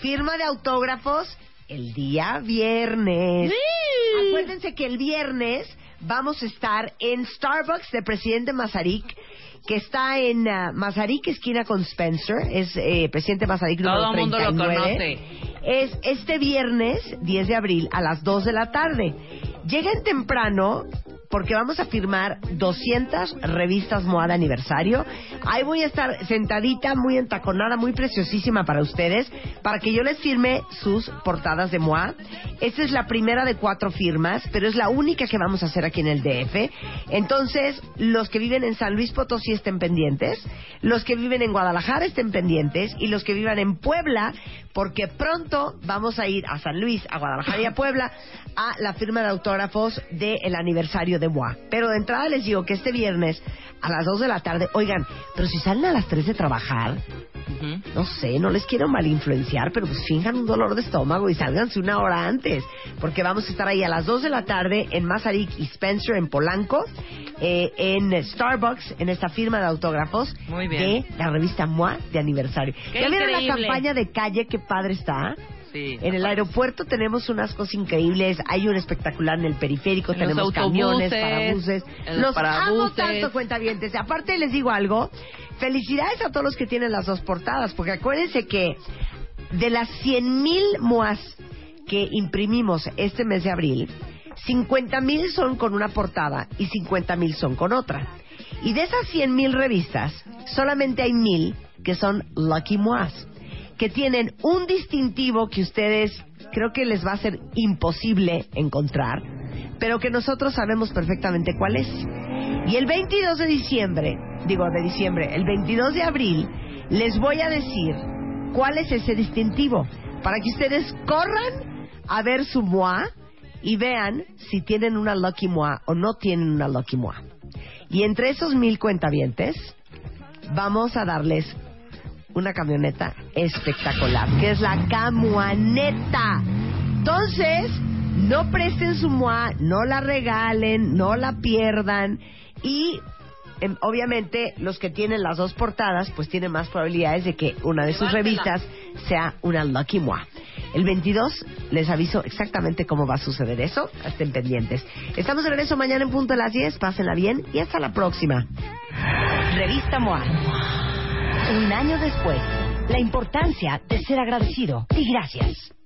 Firma de autógrafos el día viernes. Acuérdense que el viernes vamos a estar en Starbucks de Presidente Mazarik que está en ah, Mazarik, esquina con Spencer. Es eh, Presidente Mazarik número Todo el mundo lo 39. Es este viernes, 10 de abril, a las 2 de la tarde. Lleguen temprano porque vamos a firmar 200 revistas MOA de aniversario. Ahí voy a estar sentadita, muy entaconada, muy preciosísima para ustedes, para que yo les firme sus portadas de MOA. Esta es la primera de cuatro firmas, pero es la única que vamos a hacer aquí en el DF. Entonces, los que viven en San Luis Potosí estén pendientes, los que viven en Guadalajara estén pendientes y los que vivan en Puebla, porque pronto vamos a ir a San Luis, a Guadalajara y a Puebla a la firma de autógrafos del aniversario de MOA. Pero de entrada les digo que este viernes a las 2 de la tarde, oigan, pero si salen a las 3 de trabajar, no sé, no les quiero mal influenciar, pero pues finjan un dolor de estómago y sálganse una hora antes, porque vamos a estar ahí a las 2 de la tarde en Mazarik y Spencer en Polanco, eh, en Starbucks, en esta firma de autógrafos Muy bien. de la revista MOA de aniversario. ¡Qué ¿Ya vieron la campaña de calle? Qué padre está. Sí. En el aeropuerto tenemos unas cosas increíbles. Hay un espectacular en el periférico. En tenemos camiones, parabuses. en los Los amo tanto, cuentavientes. Aparte, les digo algo. Felicidades a todos los que tienen las dos portadas. Porque acuérdense que de las 100 mil MOAS que imprimimos este mes de abril, 50 mil son con una portada y 50 mil son con otra. Y de esas 100 mil revistas, solamente hay mil que son Lucky MOAS que tienen un distintivo que ustedes creo que les va a ser imposible encontrar, pero que nosotros sabemos perfectamente cuál es. Y el 22 de diciembre, digo de diciembre, el 22 de abril, les voy a decir cuál es ese distintivo, para que ustedes corran a ver su MOA y vean si tienen una Lucky MOA o no tienen una Lucky MOA. Y entre esos mil cuentavientes, vamos a darles una camioneta espectacular, que es la Camuaneta. Entonces, no presten su MOA, no la regalen, no la pierdan y em, obviamente los que tienen las dos portadas pues tienen más probabilidades de que una de sus revistas sea una Lucky MOA. El 22 les aviso exactamente cómo va a suceder eso. Estén pendientes. Estamos de regreso mañana en punto de las 10. Pásenla bien y hasta la próxima. Revista MOA. Un año después, la importancia de ser agradecido y gracias.